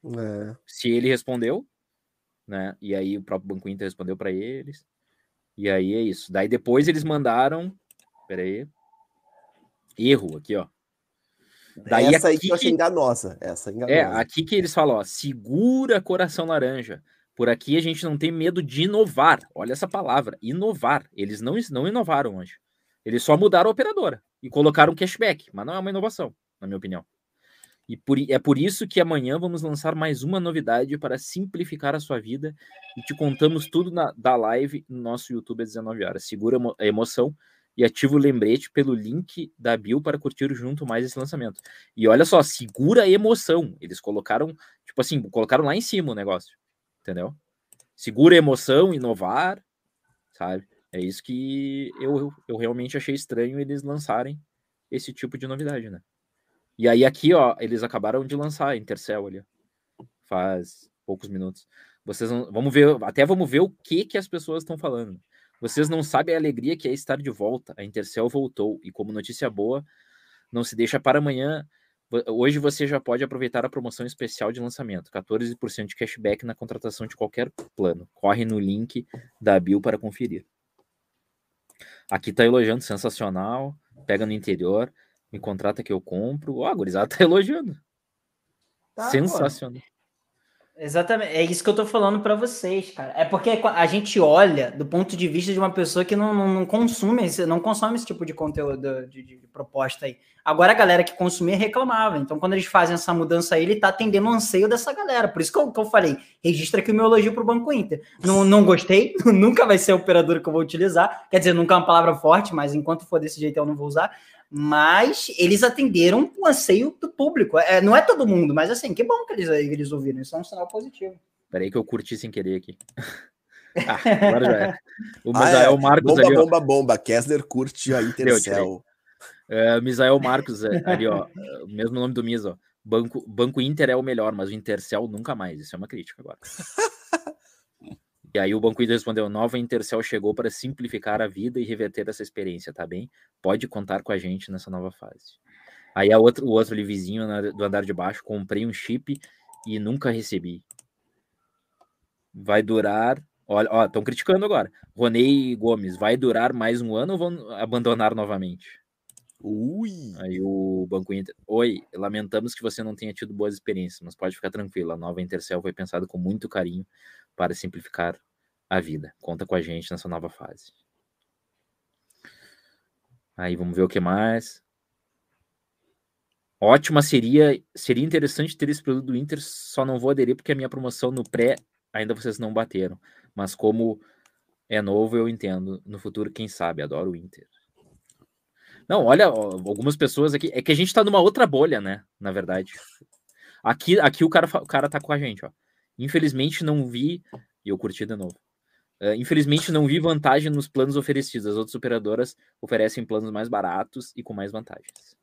É. Se ele respondeu, né? E aí o próprio Banco Inter respondeu para eles. E aí é isso. Daí depois eles mandaram, peraí, erro aqui, ó. Daí essa aí aqui que eu achei enganosa. Essa é enganosa. É, aqui que eles falam, ó, segura coração laranja. Por aqui a gente não tem medo de inovar. Olha essa palavra, inovar. Eles não, não inovaram hoje. Eles só mudaram a operadora e colocaram cashback, mas não é uma inovação, na minha opinião. E por, é por isso que amanhã vamos lançar mais uma novidade para simplificar a sua vida e te contamos tudo na, da live no nosso YouTube às 19 horas. Segura a emo- a emoção e ativa o lembrete pelo link da bio para curtir junto mais esse lançamento. E olha só, segura a emoção. Eles colocaram, tipo assim, colocaram lá em cima o negócio. Entendeu? Segura a emoção, inovar, sabe? É isso que eu, eu realmente achei estranho eles lançarem esse tipo de novidade, né? E aí aqui, ó, eles acabaram de lançar a Intercell ali, faz poucos minutos. Vocês não, vamos ver, até vamos ver o que que as pessoas estão falando. Vocês não sabem a alegria que é estar de volta. A Intercell voltou e como notícia boa, não se deixa para amanhã Hoje você já pode aproveitar a promoção especial de lançamento, 14% de cashback na contratação de qualquer plano. Corre no link da Bill para conferir. Aqui tá elogiando, sensacional. Pega no interior, me contrata que eu compro. Ó, oh, a gurizada tá elogiando. Tá, sensacional. Pô. Exatamente, é isso que eu tô falando para vocês, cara. É porque a gente olha do ponto de vista de uma pessoa que não, não, não consome, não consome esse tipo de conteúdo de, de, de, proposta aí. Agora a galera que consumia reclamava. Então, quando eles fazem essa mudança aí, ele tá atendendo o anseio dessa galera. Por isso que eu, que eu falei, registra aqui o meu elogio pro Banco Inter. Não, não gostei, nunca vai ser a operadora que eu vou utilizar. Quer dizer, nunca é uma palavra forte, mas enquanto for desse jeito eu não vou usar mas eles atenderam o anseio do público. É, não é todo mundo, mas assim, que bom que eles, eles ouviram. Isso é um sinal positivo. Peraí que eu curti sem querer aqui. ah, agora já é. O Misael ah, é. Marcos bomba, ali, ó. Bomba, bomba, Kessler curte a Intercel. É, Misael Marcos é, ali, ó. O mesmo nome do Misa, ó. Banco, Banco Inter é o melhor, mas o Intercel nunca mais. Isso é uma crítica agora. E aí o Banco Inter respondeu: Nova Intercel chegou para simplificar a vida e reverter essa experiência, tá bem? Pode contar com a gente nessa nova fase. Aí a outro, o outro ali vizinho do andar de baixo, comprei um chip e nunca recebi. Vai durar. Olha, ó, estão criticando agora. Ronei Gomes, vai durar mais um ano ou vão abandonar novamente? Ui! Aí o Banco Inter. Oi, lamentamos que você não tenha tido boas experiências, mas pode ficar tranquilo. A nova Intercel foi pensada com muito carinho para simplificar a vida. Conta com a gente nessa nova fase. Aí vamos ver o que mais. Ótima seria, seria interessante ter esse produto do Inter, só não vou aderir porque a minha promoção no pré ainda vocês não bateram. Mas como é novo, eu entendo. No futuro, quem sabe, adoro o Inter. Não, olha, algumas pessoas aqui. É que a gente tá numa outra bolha, né? Na verdade. Aqui, aqui o, cara, o cara tá com a gente, ó. Infelizmente não vi, e eu curti de novo. Uh, infelizmente não vi vantagem nos planos oferecidos. As outras operadoras oferecem planos mais baratos e com mais vantagens.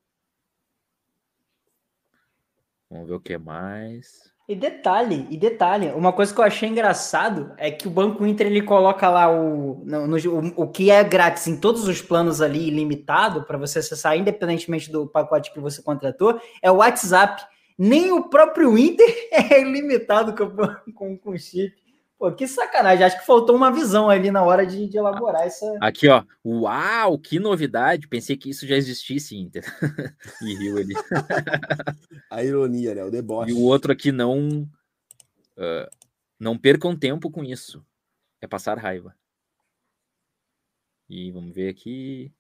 Vamos ver o que mais. E detalhe, e detalhe, uma coisa que eu achei engraçado é que o Banco Inter ele coloca lá o, no, no, o, o que é grátis em todos os planos ali, ilimitado, para você acessar, independentemente do pacote que você contratou, é o WhatsApp nem o próprio Inter é limitado com, com, com chip. Pô, que sacanagem. Acho que faltou uma visão ali na hora de, de elaborar essa. Aqui, ó. Uau, que novidade. Pensei que isso já existisse, Inter. e riu ali. A ironia, né? O deboche. E o outro aqui não. Uh, não percam tempo com isso. É passar raiva. E vamos ver aqui.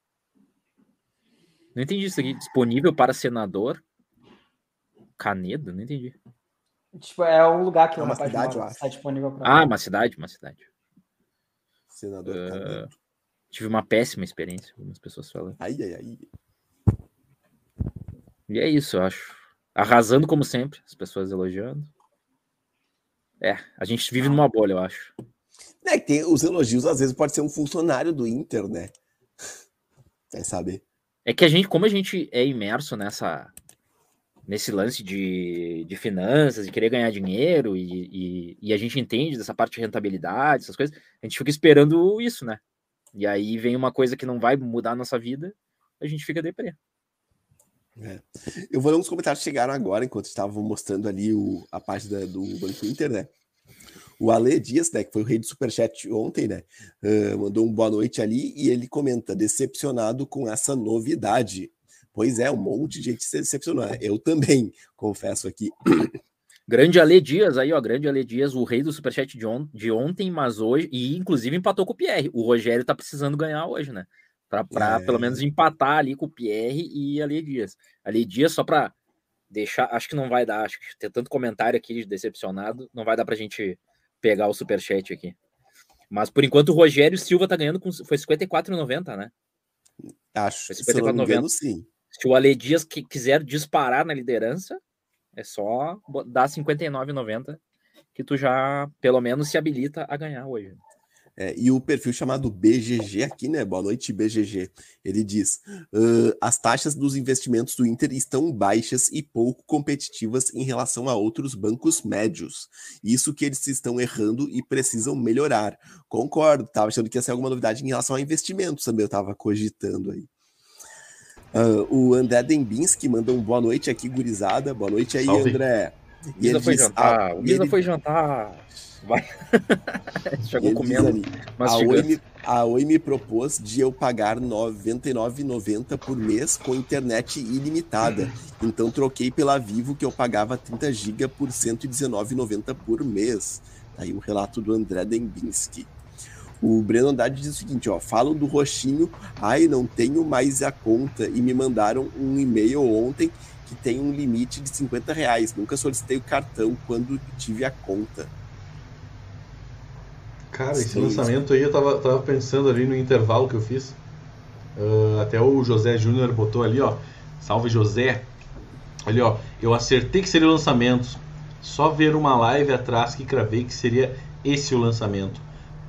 Não entendi isso aqui. Disponível para senador Canedo? Não entendi. Tipo, é um lugar que é uma cidade, eu acho. Está disponível para. Ah, uma cidade, uma cidade. Senador. Uh, tive uma péssima experiência, algumas pessoas falam. Ai, ai, ai. E é isso, eu acho. Arrasando como sempre, as pessoas elogiando. É, a gente vive numa bolha, eu acho. É que tem os elogios, às vezes pode ser um funcionário do Inter, né? Quer saber? É que a gente, como a gente é imerso nessa nesse lance de, de finanças, de querer ganhar dinheiro, e, e, e, a gente entende dessa parte de rentabilidade, essas coisas, a gente fica esperando isso, né? E aí vem uma coisa que não vai mudar a nossa vida, a gente fica deprê. É. Eu vou ler uns comentários que chegaram agora, enquanto estavam mostrando ali o, a página do Banco Inter, né? O Ale Dias, né, que foi o rei do Superchat ontem, né, uh, mandou um boa noite ali e ele comenta, decepcionado com essa novidade. Pois é, um monte de gente se decepcionou. Eu também, confesso aqui. Grande Ale Dias aí, ó. Grande Ale Dias, o rei do Superchat de, on de ontem, mas hoje, e inclusive empatou com o Pierre. O Rogério tá precisando ganhar hoje, né? Pra, pra é. pelo menos empatar ali com o Pierre e Ale Dias. Ale Dias, só pra deixar, acho que não vai dar, acho que tem tanto comentário aqui de decepcionado, não vai dar pra gente pegar o Superchat aqui. Mas por enquanto o Rogério Silva tá ganhando com. Foi 54,90, né? Acho. Foi 54,90. sim. Se o Ale Dias que quiser disparar na liderança, é só dar 59,90 que tu já, pelo menos, se habilita a ganhar hoje. É, e o perfil chamado BGG aqui, né? Boa noite, BGG. Ele diz: uh, as taxas dos investimentos do Inter estão baixas e pouco competitivas em relação a outros bancos médios. Isso que eles estão errando e precisam melhorar. Concordo, tava achando que ia ser alguma novidade em relação a investimentos também, eu tava cogitando aí. Ah, o André Dembinski manda um boa noite aqui, gurizada. Boa noite aí, Salve. André. O Isa foi diz- jantar. ah, o e Isa ele- foi jantar. Vai. e Chegou comendo. ali, a, Oi me, a Oi me propôs de eu pagar R$ 99,90 por mês com internet ilimitada. Então troquei pela Vivo que eu pagava 30 GB por R$ 119,90 por mês. Tá Aí o relato do André Dembinski. O Breno Andrade diz o seguinte, ó, falo do roxinho, ai, não tenho mais a conta e me mandaram um e-mail ontem que tem um limite de 50 reais. Nunca solicitei o cartão quando tive a conta. Cara, esse Sim. lançamento aí eu tava, tava pensando ali no intervalo que eu fiz. Ah, até o José Júnior botou ali, ó. Salve José. Ali, ó. Eu acertei que seria o lançamento. Só ver uma live atrás que cravei que seria esse o lançamento.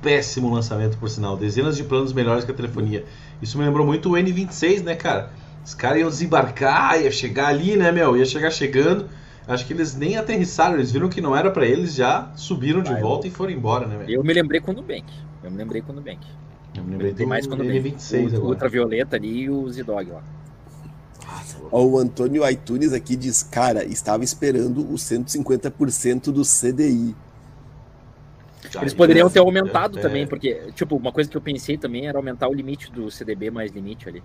Péssimo lançamento, por sinal. Dezenas de planos melhores que a telefonia. Isso me lembrou muito o N26, né, cara? Os caras iam desembarcar, ia chegar ali, né, meu? Ia chegar chegando. Acho que eles nem aterrissaram, eles viram que não era pra eles, já subiram de Ah, eu- volta e foram embora, né, velho? Eu me lembrei com o Nubank. Eu me lembrei com o Nubank. Eu me Eu lembrei Tem do mais com o Nubank. N26 o, agora. Ultravioleta ali e o Zidog lá. Ó, o Antônio iTunes aqui diz, cara, estava esperando os 150% do CDI. Eles poderiam ter aumentado é, também, é. porque, tipo, uma coisa que eu pensei também era aumentar o limite do CDB mais limite ali.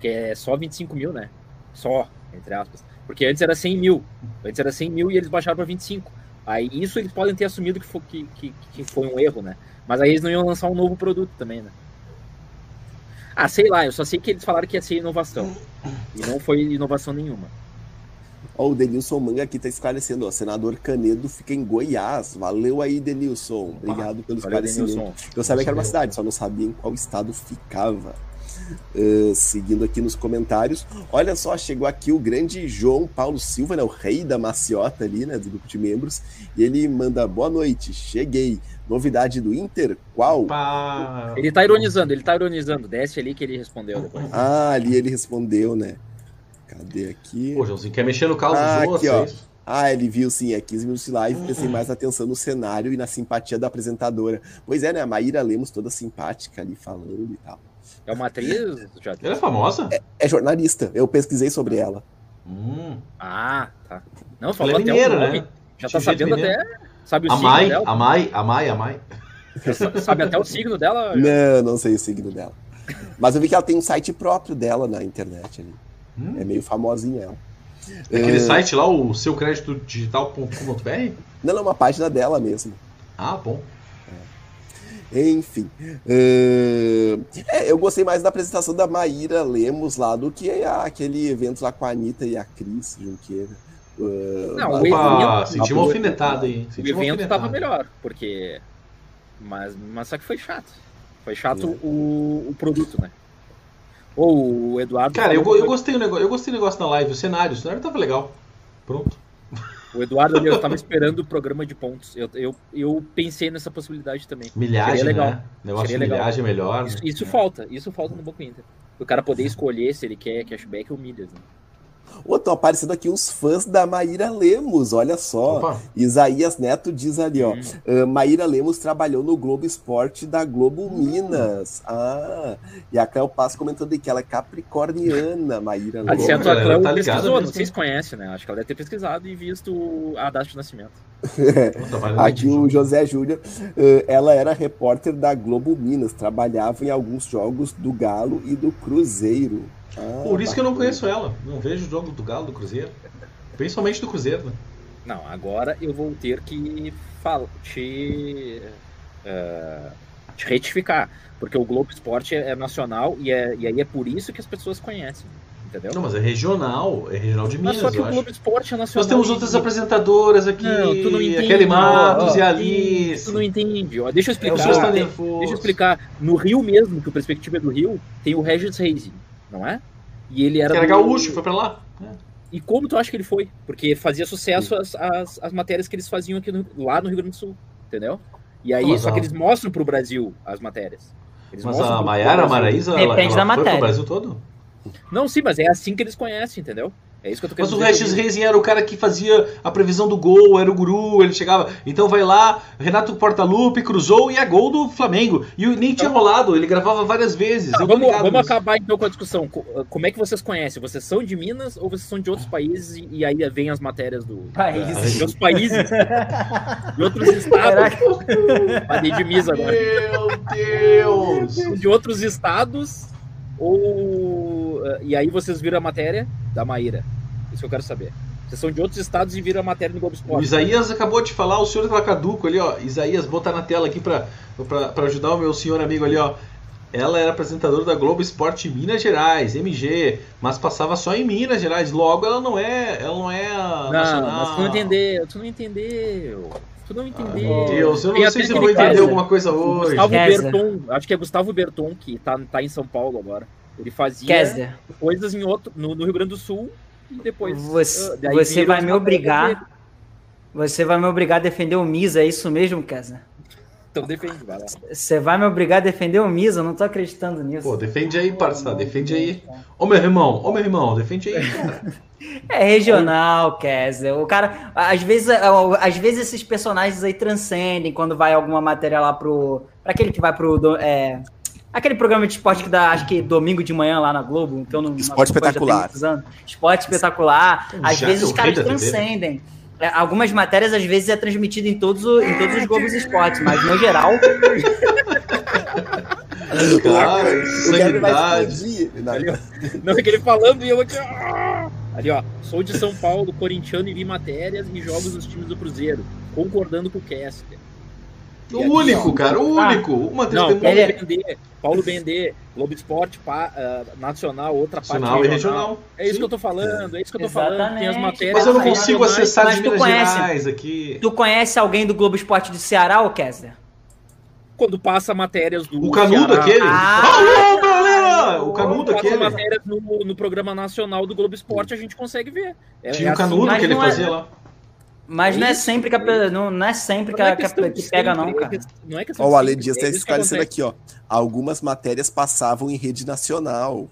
Que é só 25 mil, né? Só, entre aspas. Porque antes era 100 mil. Antes era 100 mil e eles baixaram para 25. Aí isso eles podem ter assumido que foi, que, que, que foi um erro, né? Mas aí eles não iam lançar um novo produto também, né? Ah, sei lá, eu só sei que eles falaram que ia ser inovação. E não foi inovação nenhuma. Ó, o Denilson Manga aqui tá esclarecendo, ó, senador Canedo fica em Goiás. Valeu aí, Denilson. Obrigado pelo esclarecimento. Denilson. Eu sabia que era uma cidade, só não sabia em qual estado ficava. Ah, seguindo aqui nos comentários, olha só, chegou aqui o grande João Paulo Silva, né, o rei da maciota ali, né, do grupo de membros, e ele manda boa noite, cheguei. Novidade do Inter? Qual? Pá. Ele tá ironizando, ele tá ironizando. Desce ali que ele respondeu depois. Ah, ali ele respondeu, né? Cadê aqui? Pô, Joãozinho, quer mexer no carro Ah, dos outros, aqui, ó. é isso? Ah, ele viu sim, é 15 minutos de live, prestei mais atenção no cenário e na simpatia da apresentadora. Pois é, né? A Maíra Lemos toda simpática ali falando e tal. É uma atriz, já Ela é famosa? É jornalista, eu pesquisei sobre ela. Hum. Ah, tá. Não, Ela falou é até mineira, o nome. né? Já tá sabendo até. Sabe o A signo Mai, dela? a Mai, a Mai, a Mai. Sabe até o signo dela? Não, não sei o signo dela. Mas eu vi que ela tem um site próprio dela na internet ali. Hum. É meio famosinha ela. Aquele É. site lá, o seucreditodigital.com.br? Não, não, é uma página dela mesmo. Ah, bom. Enfim. eh, é, eu gostei mais da apresentação da Maíra Lemos lá do que a- aquele evento lá com a Anitta e a Cris Junqueira. Eh, Não, o evento- senti uma alfinetada aí. O evento tava alfinetada. melhor, porque. Mas, mas só que foi chato. Foi chato É. o, o produto, né? Ou o Eduardo. Cara, eu, eu gostei do negócio, eu gostei do negócio na live, o cenário, o cenário tava legal. Pronto. O Eduardo ali, eu tava esperando o programa de pontos. Eu, eu, eu pensei nessa possibilidade também. Milhagem, Seria legal. né? Negócio Seria de legal. milhagem melhor. Isso, né? isso É. falta, isso falta no Banco Inter. O cara poder escolher se ele quer cashback ou milhas. Né? Ô, estão aparecendo aqui uns fãs da Maíra Lemos, olha só. Opa, Isaías Neto diz ali, ó. Hum. "Ah, Maíra Lemos trabalhou no Globo Esporte da Globo Minas. Ah, e a Cléo Paz comentando que ela é capricorniana, Maíra Lemos. cara, a ela Cleo tá ligada pesquisou, não sei se conhece, né? Acho que ela deve ter pesquisado e visto a data de nascimento. Aqui o José Júnior, eh, ela era repórter da Globo Minas, trabalhava em alguns jogos do Galo e do Cruzeiro. Ah, Por isso que eu não conheço ela. Não vejo o jogo do Galo, do Cruzeiro. Principalmente do Cruzeiro, né? Não, agora eu vou ter que fal- te, eh, te retificar. Porque o Globo Esporte é, é nacional e, é, e aí é por isso que as pessoas conhecem. Entendeu? Não, mas é regional. É regional de Mas Minas, só que eu o acho. Globo Esporte é nacional. Nós temos e- outras apresentadoras aqui. Não, tu não entende. Kelly Matos ó, e Alice. Tu não entende. Ó, deixa eu É, explicar. nervoso. Deixa eu explicar. No Rio mesmo, que o Perspectiva é do Rio, tem o Regis Reis, não é? E ele era. Que era do- gaúcho, foi pra lá. É. E como tu acha que ele foi? Porque fazia sucesso as, as, as matérias que eles faziam aqui no- lá no Rio Grande do Sul, entendeu? E aí, Mas só que eles mostram pro Brasil as matérias. Eles Mas mostram a Maiara Brasil. Maraíza, ela, Depende ela da foi pro matéria. Brasil todo? Não, sim, mas é assim que eles conhecem, entendeu? É isso que eu tô querendo Mas o. Regis Reis era o cara que fazia a previsão do gol, era o guru, ele chegava. Então vai lá, Renato Portaluppi cruzou e é gol do Flamengo. E nem tinha rolado, ele gravava várias vezes. Tá, vamos, vamos acabar então com a discussão. Co- Como é que vocês conhecem? Vocês são de Minas ou vocês são de outros países e, aí vem as matérias do. Países. De outros países. de outros estados. Falei de Minas agora. Meu Deus! De outros estados ou. Eh, E aí vocês viram a matéria da Maíra. Isso que eu quero saber. Vocês são de outros estados e viram a matéria no Globo O Esporte. Isaías acabou de falar, o senhor tá caduco ali, ó. Isaías, botar na tela aqui pra ajudar o meu senhor amigo ali, ó. Ela era apresentadora da Globo Esporte Minas Gerais, MG, mas passava só em Minas Gerais. Logo, ela não é, ela não é Não, nacional. mas tu não entendeu. Tu não entendeu. Tu não entendeu. Meu Deus, eu não sei se eu vou entender alguma coisa hoje. Gustavo. Berton, acho que é Gustavo Berton, que tá, tá em São Paulo agora. Ele fazia Kessler, coisas em outro, no, no Rio Grande do Sul e depois. você, daí você vai me obrigar. Você vai me obrigar a defender o Misa, é isso mesmo, Kessler? Então defende, vai lá. Você vai me obrigar a defender o Misa, eu não tô acreditando nisso. Pô, defende aí, parça, defende aí. Ô meu irmão, ô meu irmão, defende aí, cara. É regional, Kessler. O cara, às vezes, às vezes esses personagens aí transcendem quando vai alguma matéria lá pro. Pra aquele que vai pro. do- É, aquele programa de esporte que dá, acho que domingo de manhã lá na Globo. Eu não, Esporte Espetacular. Esporte espetacular. Às Já vezes os caras né? transcendem. É, algumas matérias, às vezes, é transmitido em todos, o- em todos os Globos Esportes, mas no geral. Cara, O Kevin vai sanidade. explodir. Não, é que ele falando e eu aqui. Ali, ó. Sou de São Paulo, corintiano e vi matérias e jogos dos times do Cruzeiro. Concordando com o Kessler. O único, cara, o único. Uma Não, Paulo Bendê, Paulo Bendê, Globo Esporte pa- ah, nacional, outra parte nacional e regional. É isso Sim. que eu tô falando, é isso que eu tô falando. Tem as Exatamente. matérias. Mas eu não consigo acessar mas de tu Minas conhece. Gerais aqui. Tu conhece alguém do Globo Esporte de Ceará, ô Kessler? Quando passa matérias do. O canudo Ceará, aquele? Ah! Alô, galera! O Quando canudo passa aquele. matérias no, no programa nacional do Globo Esporte, a gente consegue ver. É, Tinha é o canudo mas que ele é- fazia lá. Mas É não é sempre que a, é não, não é sempre que, Não é a- que a- que de pega, sempre, não, cara. que- Não é questão Ó, o Ale sempre, Dias é tá que esclarecendo aqui, ó. Algumas matérias passavam em rede nacional.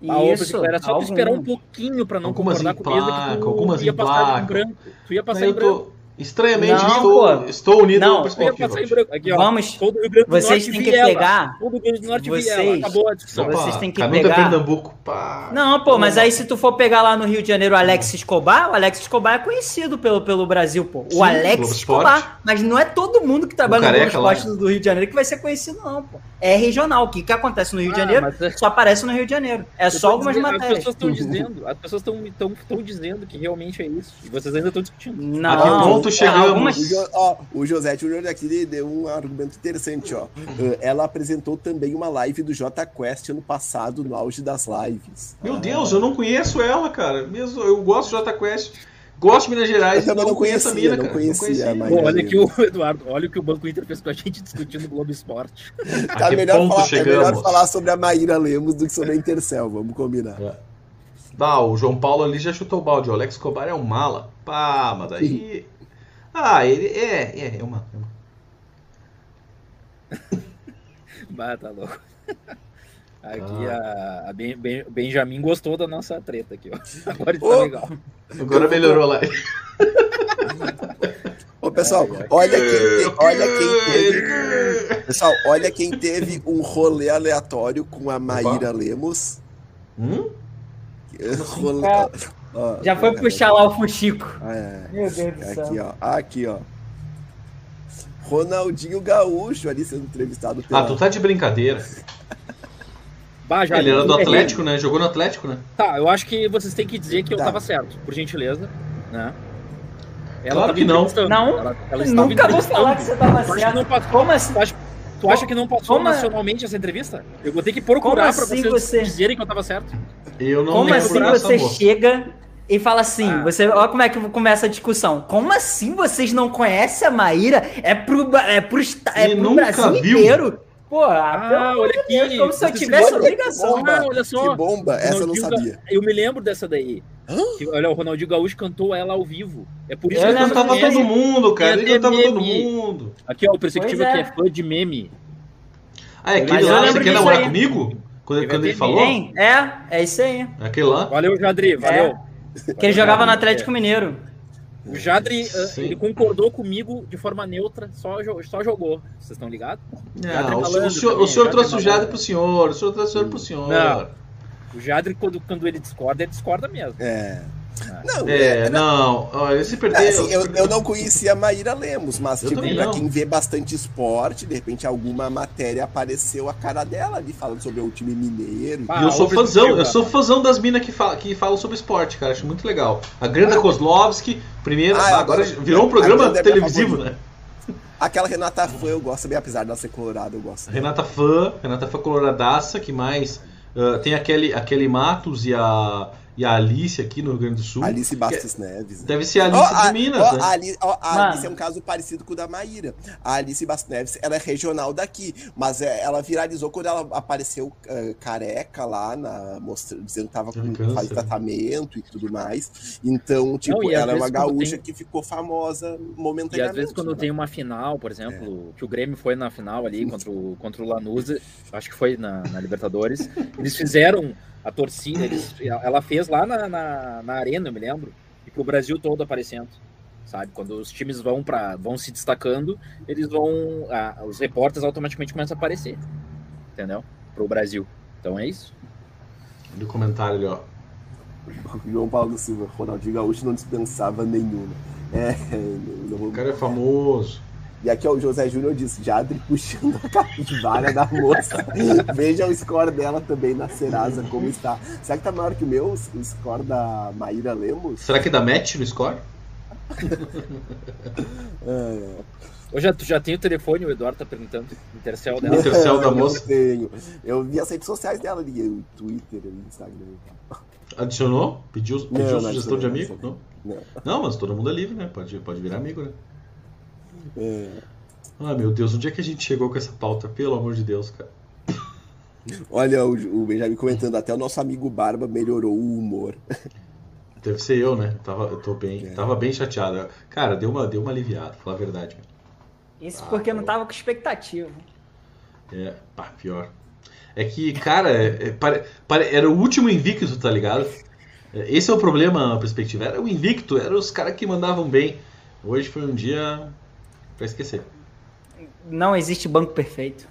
Isso, era só tu esperar um pouquinho pra não Algumas concordar com ele, que placa, tu algumas ia em passar placa. em branco. Tu ia passar em branco. Estranhamente, Não, estou, pô. estou unido Não, à perspectiva. Aqui, ó. Vamos- Todo o Rio Grande do vocês Norte têm que Viela. pegar- Todo o Rio Grande do Norte Vocês- Viela. Acabou a discussão. Opa, Vocês têm que Canudo é pegar- Pernambuco. Pá. Não, pô, mas aí se tu for pegar lá no Rio de Janeiro o Alex Escobar, o Alex Escobar é conhecido pelo, pelo Brasil, pô. O Sim, Alex Globo Escobar. Mas não é todo mundo que trabalha no Globo. Esporte do Rio de Janeiro que vai ser conhecido, não, pô. É regional. O que, que acontece no Rio de Ah, Janeiro mas é- só aparece no Rio de Janeiro. É Eu só algumas dizendo- matérias. As pessoas estão dizendo, as pessoas estão dizendo que realmente é isso. E vocês ainda estão discutindo. Não, ponto é, chegamos? algumas- O, Jo- ó, o José Júnior aqui deu um argumento interessante, ó. Uh, Ela apresentou também uma live do J Quest ano passado, no auge das lives. Meu Deus, eu não conheço ela, cara. Mesmo, eu gosto de Jota Quest. Gosto de Minas Gerais. Eu também não conheço a conhecia, mina, não cara. conhecia, mas- Pô, olha aqui o Eduardo, olha o que o Banco Inter fez com a gente discutindo o Globo Esporte. Tá que melhor ponto falar, é melhor falar sobre a Maíra Lemos do que sobre a Intercel, vamos combinar. Ah, o João Paulo ali já chutou o balde. O Alex Cobar é um mala. Pá, mas daí. Ah, ele é, é, é uma. É uma. Bah, tá louco. Aqui a, a Ben- Ben- Benjamin gostou da nossa treta aqui, ó. Agora está legal. Agora melhorou lá. Ô, pessoal, olha quem, te- olha quem teve. Pessoal, olha quem teve um rolê aleatório com a Maíra Lemos. Hum? Rolê- ó, Já foi ó, puxar lá o Fuxico. É, Meu Deus do céu. aqui, ó. Aqui, ó. Ronaldinho Gaúcho ali sendo entrevistado pela. Ah, tu tá de brincadeira. Bah, já Ele era do. Atlético, né? Jogou no Atlético, né? Tá, eu acho que vocês têm que dizer que eu Tá. tava certo, por gentileza, né? Claro tava que não. Não, ela, ela Nunca vou falar que você tava Tu certo. não passou, Como assim? tu acha, tu acha que não passou Como é? nacionalmente essa entrevista? Eu vou ter que procurar Como pra assim vocês você- dizerem que eu tava certo. Eu não Como assim você moça. chega e fala assim, Ah. você, olha como é que começa a discussão. Como assim vocês não conhecem a Maíra? É pro, é pro, é E pro Brasil viu? inteiro. Pô, ah, olha de Deus, aqui, como se eu tivesse se- obrigação. bomba. Ah, olha só. Que bomba, essa eu não sabia. Eu me lembro dessa daí. Que, olha, o Ronaldinho Gaúcho cantou ela ao vivo. É por isso Eu que Ele cantava conhece. todo mundo, cara. Ele cantava todo mundo. Aqui, ó, o Perspectiva Pois que é. é fã de meme. Ah, é Mas aquele lá, você quer namorar aí. comigo? Quando, Ele quando ele falou? É, é isso aí. Aquele lá? Valeu, Jadri, valeu. Que ele jogava no Atlético Mineiro. O Jadri, uh, Sim. ele concordou comigo de forma neutra, só, só jogou. Vocês estão ligados? Jadri Não, o, o senhor, também, o senhor Jadri trouxe o malandro. pro senhor, o senhor trouxe o senhor pro senhor. Não. O Jadri, quando, quando ele discorda, ele discorda mesmo. É. Não, É, não, olha, se perder. É, assim, eu, eu não conhecia a Maíra Lemos, mas, tipo, pra não. quem vê bastante esporte, de repente alguma matéria apareceu a cara dela ali, falando sobre o time mineiro. Ah, E eu sou fãzão, eu sou fãzão das minas que, fala, que falam sobre esporte, cara. Acho muito legal. A Granda Kozlovski, primeiro, Ah, agora agora- virou um programa é televisivo, né? Aquela Renata Fã eu gosto bem, apesar dela ser colorada, eu gosto. Renata Fã, Renata Fã coloradaça, que mais? Ah, tem aquele, aquele Matos e a, e a Alice aqui no Rio Grande do Sul. Alice Bastos Neves. Deve ser a Alice a, de Minas, ó, né? a Ali- ó, a. Alice é um caso parecido com o da Maíra. A Alice Bastos Neves, ela é regional daqui, mas é, ela viralizou quando ela apareceu eh, careca lá, na, mostra, dizendo que tava com faz né? tratamento e tudo mais. Então, tipo, e às ela é uma gaúcha tem- que ficou famosa E momentaneamente. às vezes quando né? tem uma final, por exemplo, que o Grêmio foi na final ali contra o, contra o Lanús, acho que foi na, na Libertadores, eles fizeram a torcida, eles- ela fez lá na, na, na arena, eu me lembro, e pro Brasil todo aparecendo. Sabe? Quando os times vão para vão se destacando, eles vão. ah, os repórteres automaticamente começam a aparecer. Entendeu? Pro Brasil. Então é isso. Do comentário ali, ó. João Paulo Silva, Ronaldinho Gaúcho não dispensava nenhuma. É, não vou O cara é famoso. E aqui ó, o José Júnior disse, Jadri puxando a capivara da moça. Veja o score dela também na Serasa, como está. Será que tá maior que o meu, o score da Maíra Lemos? Será que dá match no score? É. Eu já, tu já tem o telefone, o Eduardo tá perguntando. Intercel dela. Intercel da Eu moça. tenho. Eu vi as redes sociais dela ali, o Twitter, o Instagram. Adicionou? Pediu, pediu Não, não sugestão de adicionei, amigo? não Não? Não. Não, mas todo mundo é livre, né? Pode, pode virar amigo, né? É. Ah, meu Deus, onde é que a gente chegou com essa pauta? Pelo amor de Deus, cara. Olha o, o Benjamin comentando, até o nosso amigo Barba melhorou o humor. Deve ser eu, né? Eu tava, eu tô bem, É. tava bem chateado. Cara, deu uma, deu uma aliviada, falar a verdade. Isso porque não tava com expectativa. É, pá, pior. É que, cara, é- é, pare- pare- era o último invicto, tá ligado? É, Esse é o problema, a perspectiva. Era o invicto, eram os caras que mandavam bem. Hoje foi um dia pra esquecer. Não existe banco perfeito.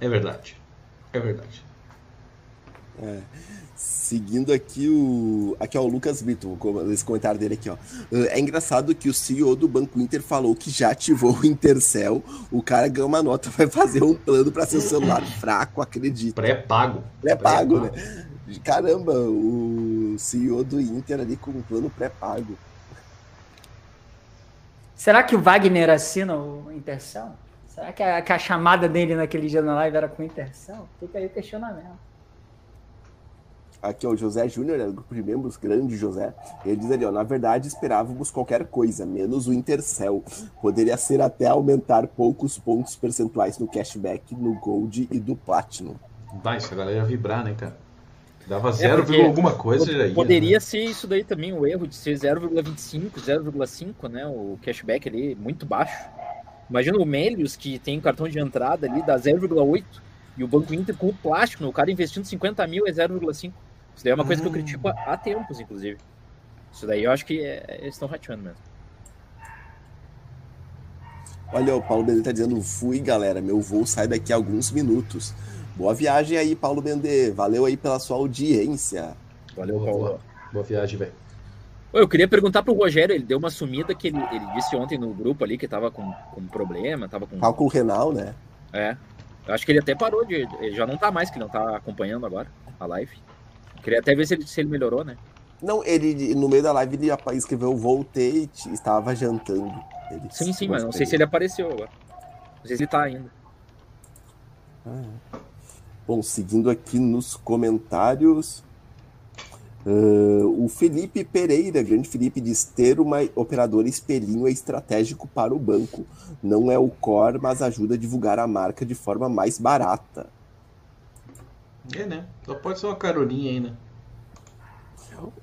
É verdade. É verdade. Seguindo aqui o. Aqui ó, o Lucas Brito, esse comentário dele aqui, ó. É engraçado que o CEO do Banco Inter falou que já ativou o Intercel. O cara ganhou uma nota, vai fazer um plano para seu celular fraco, acredita. Pré-pago. Pré-pago, né? Caramba, o CEO do Inter ali com um plano pré-pago. Será que o Wagner assina o Intercel? Será que a, que a chamada dele naquele dia na live era com o Intercel? Fica aí o questionamento. Aqui, ó, o José Júnior, é do grupo de membros, grande José. Ele diz ali, ó, na verdade esperávamos qualquer coisa, menos o Intercel. Poderia ser até aumentar poucos pontos percentuais no cashback, no Gold e do Platinum. Vai, isso a galera ia vibrar, né, cara? Dava É, 0, porque alguma coisa já ia. Poderia né? ser isso daí também, o erro de ser 0,25, 0,5, né? O cashback ali muito baixo. Imagina o Melius, que tem cartão de entrada ali, dá 0,8. E o Banco Inter com o plástico, né? o cara investindo 50 mil é 0,5. Isso daí é uma coisa que eu Ah. critico há tempos, inclusive. Isso daí eu acho que é- eles estão rateando mesmo. Olha, o Paulo Bendê tá dizendo, fui, galera, meu voo sai daqui a alguns minutos. Boa viagem aí, Paulo Bendê. Valeu aí pela sua audiência. Valeu, Boa, Paulo. boa. Boa viagem, velho. Eu queria perguntar pro Rogério, ele deu uma sumida que ele, ele disse ontem no grupo ali que tava com, com problema, tava com. Cálculo renal, né? É. Eu acho que ele até parou de. Ele já não tá mais, que não tá acompanhando agora a live. Queria até ver se ele, se ele melhorou, né? Não, ele, no meio da live, ele escreveu, voltei, estava jantando. Ele Sim, sim, mas não sei se ele apareceu agora. Não sei se ele tá ainda. Bom, seguindo aqui nos comentários, ah, o Felipe Pereira, grande Felipe, diz ter uma operadora espelhinho é estratégico para o banco. Não é o core, mas ajuda a divulgar a marca de forma mais barata. É, né? Só pode ser uma caroninha aí, né?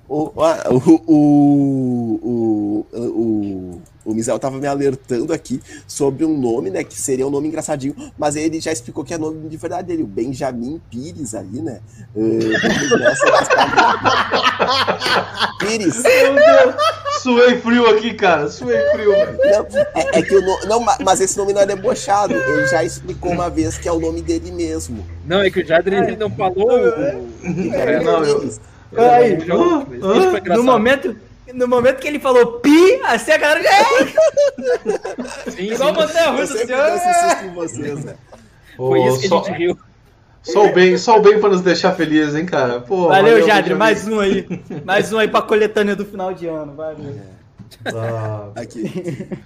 O, o, o, o, o, o Misael tava me alertando aqui sobre um nome, né? Que seria um nome engraçadinho, mas ele já explicou que é nome de verdade dele, o Benjamin Pires ali, né? Eh, Pires. Meu Deus. Suei frio aqui, cara. Suei frio, é, é que o no- não, ma- mas esse nome não é debochado. Ele já explicou uma vez que é o nome dele mesmo. Não, é que o Jadri ele não falou. o- É, não, eu-. Aí, Isso foi no momento, no momento que ele falou pi, assim a galera já. Sim, Igual sim. montanha Eu russa, sempre assim, vocês, né? Foi isso que a só, gente riu. só o bem, só o bem pra nos deixar felizes, hein, cara. Pô, Valeu, Jadre, Benjamin. mais um aí. Mais um aí pra coletânea do final de ano, valeu. Ah, Aqui.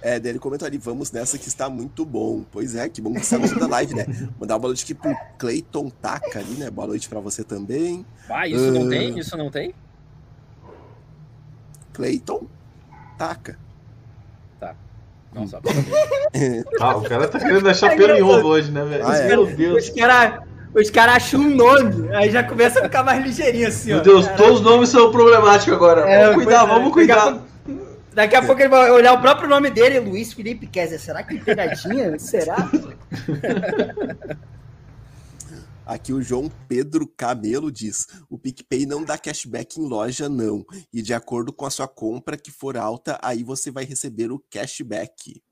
É, daí ele comentou ali, vamos nessa que está muito bom. Pois é, que bom que você está gostando da live, né? Mandar uma boa noite aqui pro Clayton Taka ali, né? Boa noite pra você também. Ah, isso não Ah. tem? Isso não tem? Clayton Taka. Não, só Ah, o cara tá querendo achar pelo em ovo hoje, né, velho? Ah, é. Meu Deus. Os caras os cara acham um nome, aí já começa a ficar mais ligeirinho assim, ó. Meu Deus, todos os nomes são problemáticos agora. É, vamos cuidar, é. vamos cuidar. Daqui a pouco ele vai olhar o próprio nome dele, Luiz Felipe Kessler. Será que tem pegadinha? Será? Aqui o João Pedro Camelo diz: o PicPay não dá cashback em loja, não. E de acordo com a sua compra que for alta, aí você vai receber o cashback.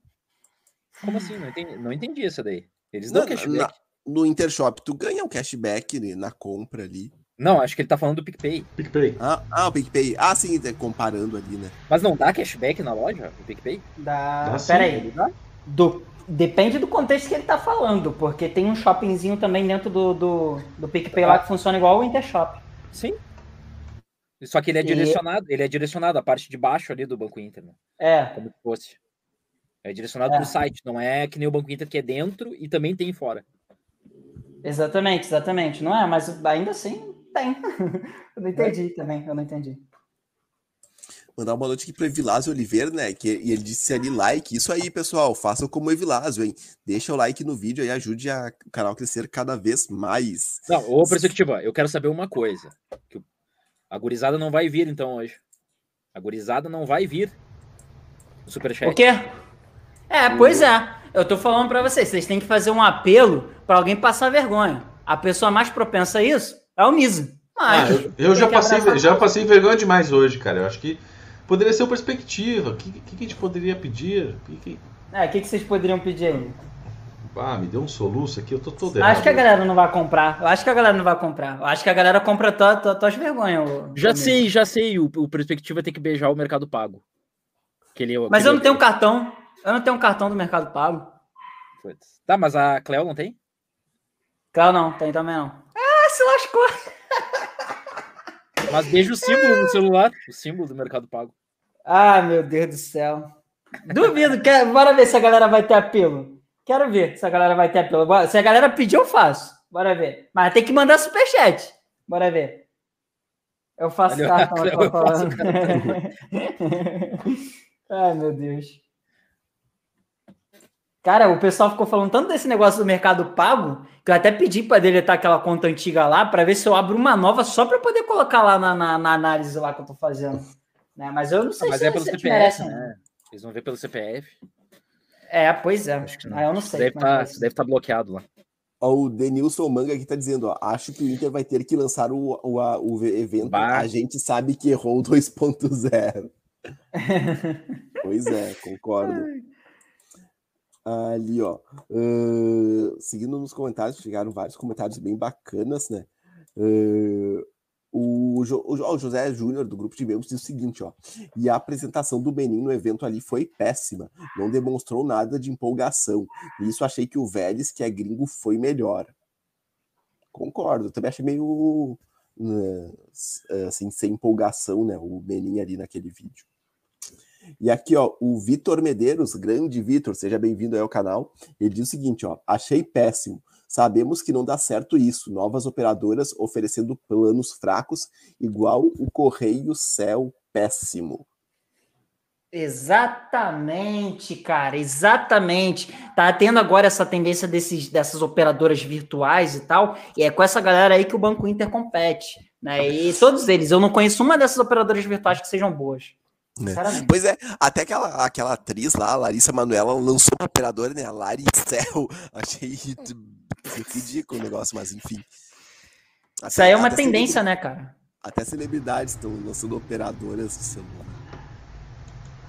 Como assim? Não entendi, não entendi isso daí. Eles dão Na- cashback. na- no Intershop, tu ganha um cashback né, na compra ali. Não, acho que ele tá falando do PicPay. PicPay. Ah, ah, o PicPay. Ah, sim, é, comparando ali, né? Mas não dá cashback na loja, o PicPay? Dá. Dá Pera Ele aí. dá? Do... Depende do contexto que ele tá falando, porque tem um shoppingzinho também dentro do, do, do PicPay lá que funciona igual o Intershop. Sim. Só que ele é E- direcionado, ele é direcionado à parte de baixo ali do Banco Inter, né? É, Como se fosse. É direcionado É. pro site, não é que nem o Banco Inter que é dentro e também tem fora. exatamente, exatamente. Não é, mas ainda assim tem. eu não entendi também, eu não entendi. Mandar uma noite aqui pro Evilásio Oliveira, né? Que, e ele disse ali like. Isso aí, pessoal. Façam como o Evilásio, hein? Deixa o like no vídeo e ajude a- o canal a crescer cada vez mais. Não, ô perspectiva, eu quero saber uma coisa. Que a gurizada não vai vir então hoje. A gurizada não vai vir. O Superchat. O quê? É, pois é. Eu tô falando pra vocês, vocês têm que fazer um apelo pra alguém passar vergonha. A pessoa mais propensa a isso é o Misa. Ah, Mas eu, eu já passei, abraçar já passei vergonha demais hoje, cara. Eu acho que poderia ser uma perspectiva. O que, que, que a gente poderia pedir? Que- que- É, o que, que vocês poderiam pedir aí? Ah, me deu um soluço aqui, eu tô todo errado. Acho que a galera não vai comprar. Eu acho que a galera não vai comprar. Eu acho que a galera compra tua- tua- tuas vergonhas. ô- Já sei, já sei. O, o perspectiva tem que beijar o Mercado Pago. Que ele, Mas que eu ele- não tenho cartão. Eu não tenho um cartão do Mercado Pago. Tá, mas a Cleo não tem? Claro, não, tem também não. Se lascou. Mas beija o símbolo no celular. O símbolo do Mercado Pago. Ah, meu Deus do céu. Duvido. Quer... Bora ver se a galera vai ter apelo. Quero ver se a galera vai ter apelo. Se a galera pedir, eu faço. Bora ver. Mas tem que mandar superchat. Bora ver. Eu faço Olha, cartão. Ai, meu Deus. Cara, o pessoal ficou falando tanto desse negócio do Mercado Pago que eu até pedi para deletar aquela conta antiga lá para ver se eu abro uma nova só para poder colocar lá na, na, na análise lá que eu tô fazendo. Né? Mas eu não sei Ah, mas se é pelo se CPF, merecem. né? Eles vão ver pelo CPF. É, pois é. Acho que não. Ah, eu não sei. deve é estar ser. deve estar bloqueado lá. Ó, o Denilson Manga aqui tá dizendo, ó, acho que o Inter vai ter que lançar o, o, a- o evento. Bah. A gente sabe que errou o 2.0. pois é, concordo. Ali, ó. ahn, seguindo nos comentários, chegaram vários comentários bem bacanas, né? Ahn, o, Jo- o José Júnior, do grupo de membros, diz o seguinte, ó. E a apresentação do Benin no evento ali foi péssima. Não demonstrou nada de empolgação. E isso achei que o Vélez, que é gringo, foi melhor. Concordo. Também achei meio. né, assim, sem empolgação, né? O Benin ali naquele vídeo. E aqui, ó, o Vitor Medeiros, grande Vitor, seja bem-vindo aí ao canal. Ele diz o seguinte, ó, achei péssimo. Sabemos que não dá certo isso. Novas operadoras oferecendo planos fracos, igual o Correio Céu péssimo. Exatamente, cara, exatamente. Tá tendo agora essa tendência desses, dessas operadoras virtuais e tal, e é com essa galera aí que o Banco Inter compete, né? E todos eles, eu não conheço uma dessas operadoras virtuais que sejam boas. Né? Pois é, até aquela, aquela atriz lá, a Larissa Manoela, lançou uma operadora, né? A Laricel. Achei rid- ridículo o negócio, mas enfim. Isso aí é uma Até tendência, né, cara? Até celebridades estão lançando operadoras de celular.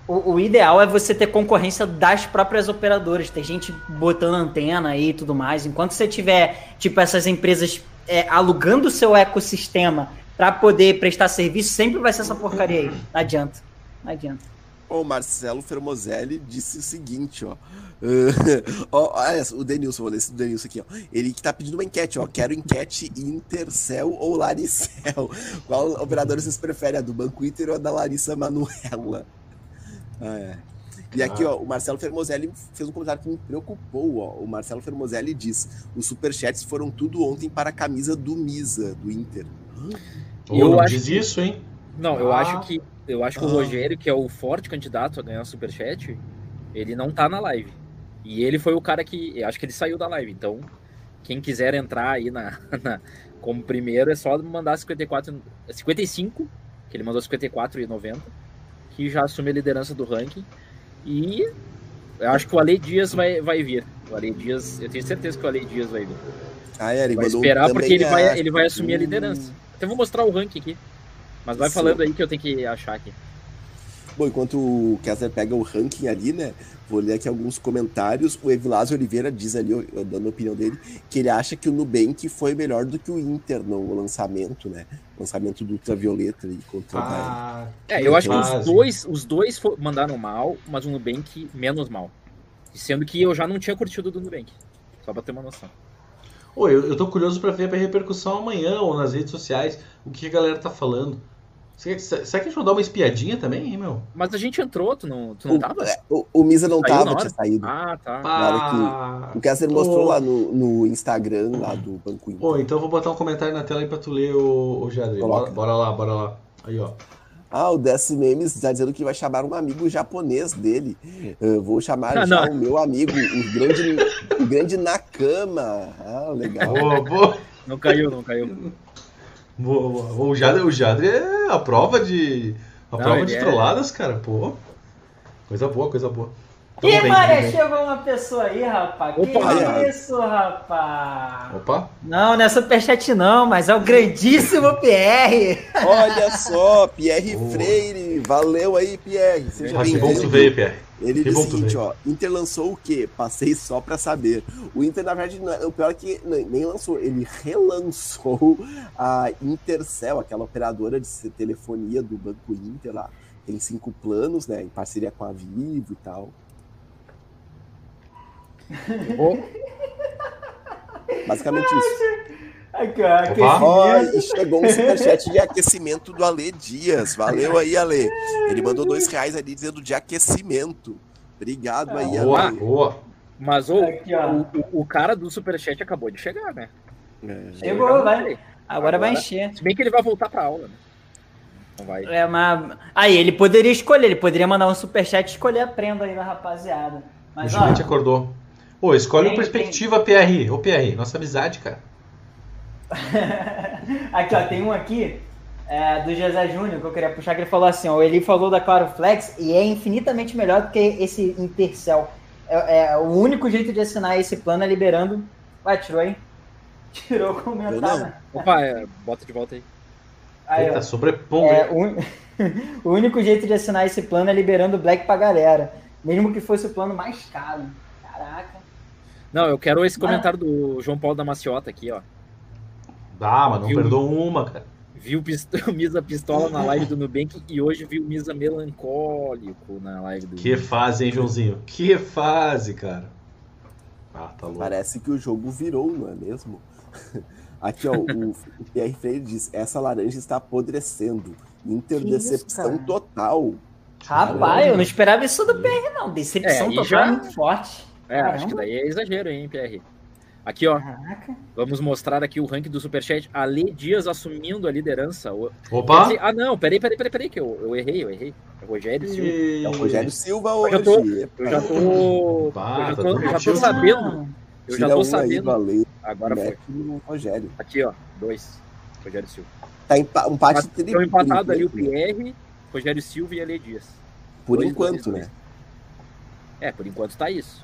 O, o ideal é você ter concorrência das próprias operadoras. Tem gente botando antena aí e tudo mais. Enquanto você tiver, tipo, essas empresas é, alugando o seu ecossistema para poder prestar serviço, sempre vai ser essa porcaria aí. Não adianta. Não adianta. O Marcelo Fermozelli disse o seguinte, ó. Uh, ó, olha, o Denilson, vou ler esse do Denilson aqui, ó. Ele que tá pedindo uma enquete, ó. Quero enquete Intercel ou Laricel. Qual operador vocês preferem? A do Banco Inter ou a da Larissa Manuela? Ah, é. E aqui, ó, o Marcelo Fermozelli fez um comentário que me preocupou, ó. O Marcelo Fermozelli diz: os superchats foram tudo ontem para a camisa do Misa, do Inter. Ô, Eu não acho diz que- isso, hein? Não, eu Ah. acho que eu acho que o Ah. Rogério, que é o forte candidato a ganhar Superchat, ele não tá na live. E ele foi o cara que. Eu acho que ele saiu da live. Então, quem quiser entrar aí na, na- como primeiro, é só mandar 54, 55, que ele mandou 54,90, que já assume a liderança do ranking. E eu acho que o Ale Dias vai, vai vir. O Ale Dias, eu tenho certeza que o Ale Dias vai vir. Ah, é, ele Vai esperar porque ele vai, ele vai assumir a Hum. liderança. Então vou mostrar o ranking aqui. Mas vai Sim. falando aí que eu tenho que achar aqui. Bom, enquanto o Kessler pega o ranking ali, né? Vou ler aqui alguns comentários. O Evilásio Oliveira diz ali, dando a opinião dele, que ele acha que o Nubank foi melhor do que o Inter no lançamento, né? Lançamento do Ultravioleta ali contra o Bahia. Ah, É, eu acho que os dois, os dois mandaram mal, mas o Nubank menos mal. Sendo que eu já não tinha curtido do Nubank. Só pra ter uma noção. Ô, eu, eu tô curioso pra ver a repercussão amanhã ou nas redes sociais, o que a galera tá falando. Será que que a gente vai dar uma espiadinha também, hein, meu? Mas a gente entrou, tu não, tu não O, tava? é, o, o Misa não Saiu tava, tinha saído. Ah, tá. Ah, O Kessler mostrou lá no, no Instagram lá do Banco Inter. Pô, então eu vou botar um comentário na tela aí pra tu ler, o, o. Coloca. Bora, bora lá, bora lá. Aí, ó. Ah, o Desi Memes está dizendo que vai chamar um amigo japonês dele. Eu vou chamar Ah, já não. o meu amigo, o grande, o grande Nakama. Ah, legal. Boa, boa. Não caiu, não caiu. Boa. O Jadre, o Jadre é a prova de. A Não, prova de é- trolladas, cara. Pô. Coisa boa, coisa boa. Tamo Ih, Maria, chegou uma pessoa aí, rapaz. Opa, que aí, isso, rapaz? Opa. Não, não é superchat não, mas é o grandíssimo PR. Olha só, Pierre Boa. Freire. Valeu aí, Pierre. Seja que bom que tu bem-vindo. veio, Pierre. Ele Que disse o que seguinte, ó. Inter lançou o quê? Passei só pra saber. O Inter, na verdade, não é- o pior é que nem nem lançou, ele relançou a Intercel, aquela operadora de telefonia do Banco Inter lá. Tem cinco planos, né? Em parceria com a Vivo e tal. Vou- Basicamente isso. Ó. Ó, aquecimento. e chegou um superchat de aquecimento do Ale Dias. Valeu aí, Ale. Ele mandou dois reais ali dizendo de aquecimento. Obrigado aí, Boa, Ale. boa. Mas Aqui, ó. o, o- o cara do Superchat acabou de chegar, né? É. Chegou, já vai. mostrei. Agora vai Agora- encher. Se bem que ele vai voltar pra aula, né? Não vai. É, mas... Aí, ele poderia escolher, ele poderia mandar um superchat e escolher a prenda aí da rapaziada. O Mas, ó, gigante acordou. Ô, escolhe Tem- uma perspectiva, PR. Ô, PR, nossa amizade, cara. aqui, ó, tem um aqui é, do José Júnior que eu queria puxar, que ele falou assim, ó, ele falou da Claro Flex e é infinitamente melhor do que esse Intercel. É, é, o único jeito de assinar esse plano é liberando... Ué, tirou aí? Tirou o Eu comentário. Opa, é, bota de volta aí. Aí, ó. Eita, sobrepondo. É, hein? o, un- o único jeito de assinar esse plano é liberando o Black pra galera. Mesmo que fosse o plano mais caro. Caraca. Não, eu quero esse comentário do João Paulo da Maciota aqui, ó. Dá, mas não Viu? perdoa uma, cara. Viu o Misa Pistola na live do Nubank e hoje viu o Misa Melancólico na live do. Que fase, hein, Joãozinho? Que fase, cara. Ah, tá louco. Parece que o jogo virou, não é mesmo? Aqui, ó, o, o Pierre Freire diz: essa laranja está apodrecendo. Interdecepção total. Rapaz, eu não esperava isso do PR, não. Decepção É, total já- é muito forte. É, acho Caramba. que daí é exagero, hein, PR. Aqui, ó, Caraca. vamos mostrar aqui o ranking do Superchat. Ale Dias assumindo a liderança. Opa! Ah, não, peraí, peraí, peraí, peraí, que eu, eu errei, eu errei. É o Rogério Silva. É o Rogério Silva Eu hoje. já tô- Eu já tô. Bah, eu já tá tô, eu já tô sabendo. Eu já tô um aí, sabendo. valeu. Agora foi. Rogério. Aqui, ó, dois. Rogério Silva. Tá empa um empate Estão triplo. empatados ali o enquanto. PR, Rogério Silva e Ale Dias. Por Dois, enquanto, dois, né? É, por enquanto tá isso.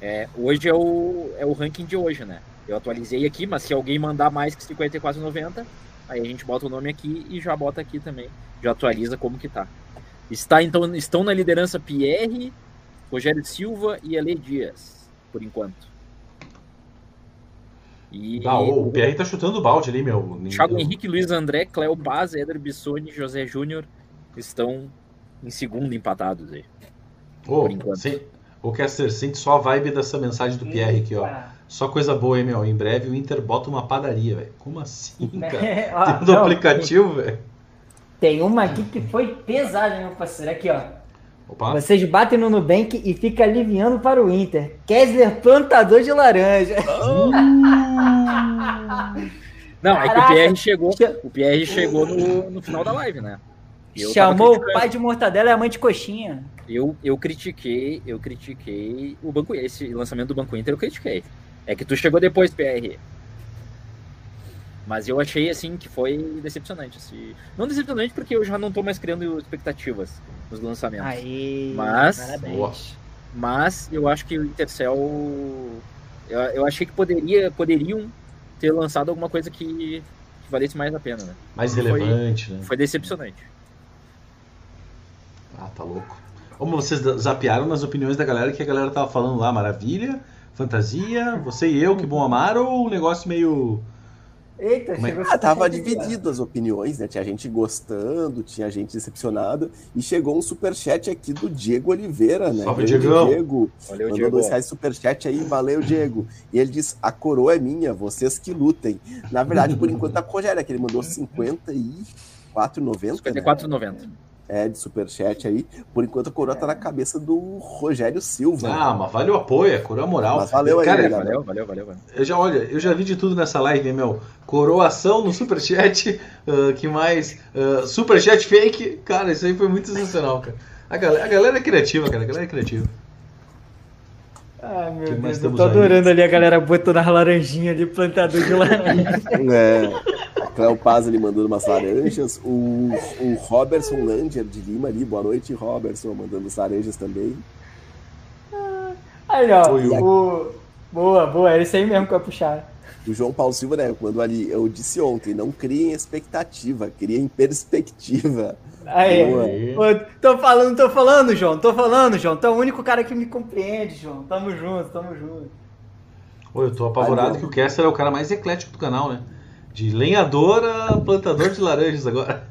É, hoje é o, é o ranking de hoje, né? Eu atualizei aqui, mas se alguém mandar mais que 54,90, aí a gente bota o nome aqui e já bota aqui também. Já atualiza como que tá. Está, então, estão na liderança Pierre, Rogério Silva e Ale Dias, por enquanto. E ah, o Pierre tá chutando o balde ali, meu. Thiago Henrique, Luiz André, Cléo Paz, Éder Bissoni, José Júnior estão em segundo empatados aí. Oh, por O Kester, sente só a vibe dessa mensagem do Pierre aqui, ó. Só coisa boa, hein, meu? Em breve o Inter bota uma padaria, velho. Como assim, cara? Tem do aplicativo, velho. Tem uma aqui que foi pesada, meu parceiro. Aqui, ó. Opa. Vocês batem no Nubank e fica aliviando para o Inter. Kessler, plantador de laranja. Oh. Não, Caraca. é que o Pierre chegou, o Pierre chegou no, no final da live, né? Chamou o pai de mortadela e a mãe de coxinha. Eu, eu critiquei, eu critiquei o banco esse lançamento do Banco Inter, eu critiquei. É que tu chegou depois, PR. Mas eu achei, assim, que foi decepcionante. Assim. Não decepcionante porque eu já não tô mais criando expectativas nos lançamentos. Aí, mas, parabéns. Mas eu acho que o Intercell... Eu, eu achei que poderia, poderiam ter lançado alguma coisa que, que valesse mais a pena, né? Mais relevante, foi, né? Foi decepcionante. Ah, tá louco. Como vocês zapearam nas opiniões da galera que a galera tava falando lá, maravilha, fantasia, você e eu, que bom amar, ou um negócio meio Eita, é? chegou ah, tava dividido as opiniões, né? Tinha gente gostando, tinha gente decepcionada. E chegou um superchat aqui do Diego Oliveira, né? Salve, Diego. Diego. Valeu, mandou Diego. dois reais superchat aí, valeu, Diego. E ele diz: a coroa é minha, vocês que lutem. Na verdade, por enquanto, a Rogério, que ele mandou 54,90. 54,90. Né? É, de superchat aí. Por enquanto a coroa tá na cabeça do Rogério Silva. Ah, mas valeu o apoio, a coroa moral. Mas valeu Cara, aí, valeu, valeu, valeu, valeu. Eu já, olha, eu já vi de tudo nessa live, meu. Coroação no superchat, uh, que mais? Uh, superchat fake. Cara, isso aí foi muito sensacional, cara. A galera, a galera é criativa, cara, a galera é criativa. Ai, meu Deus, eu tô adorando aí? ali a galera botando as laranjinhas ali, plantador de laranja. é. Cléo Paz ali mandando umas laranjas. O, o Robertson Lander de Lima ali, boa noite, Robertson, mandando as laranjas também. Aí, ó, o... boa, boa, era isso aí mesmo que eu ia puxar. O João Paulo Silva, né, mandou ali, eu disse ontem, não criem expectativa, criem perspectiva. Aí, tô falando, tô falando, João, tô falando, João, tu é o único cara que me compreende, João, tamo junto, tamo junto. Pô, eu tô apavorado Aí, que o Kessler é o cara mais eclético do canal, né? De lenhador a plantador de laranjas agora.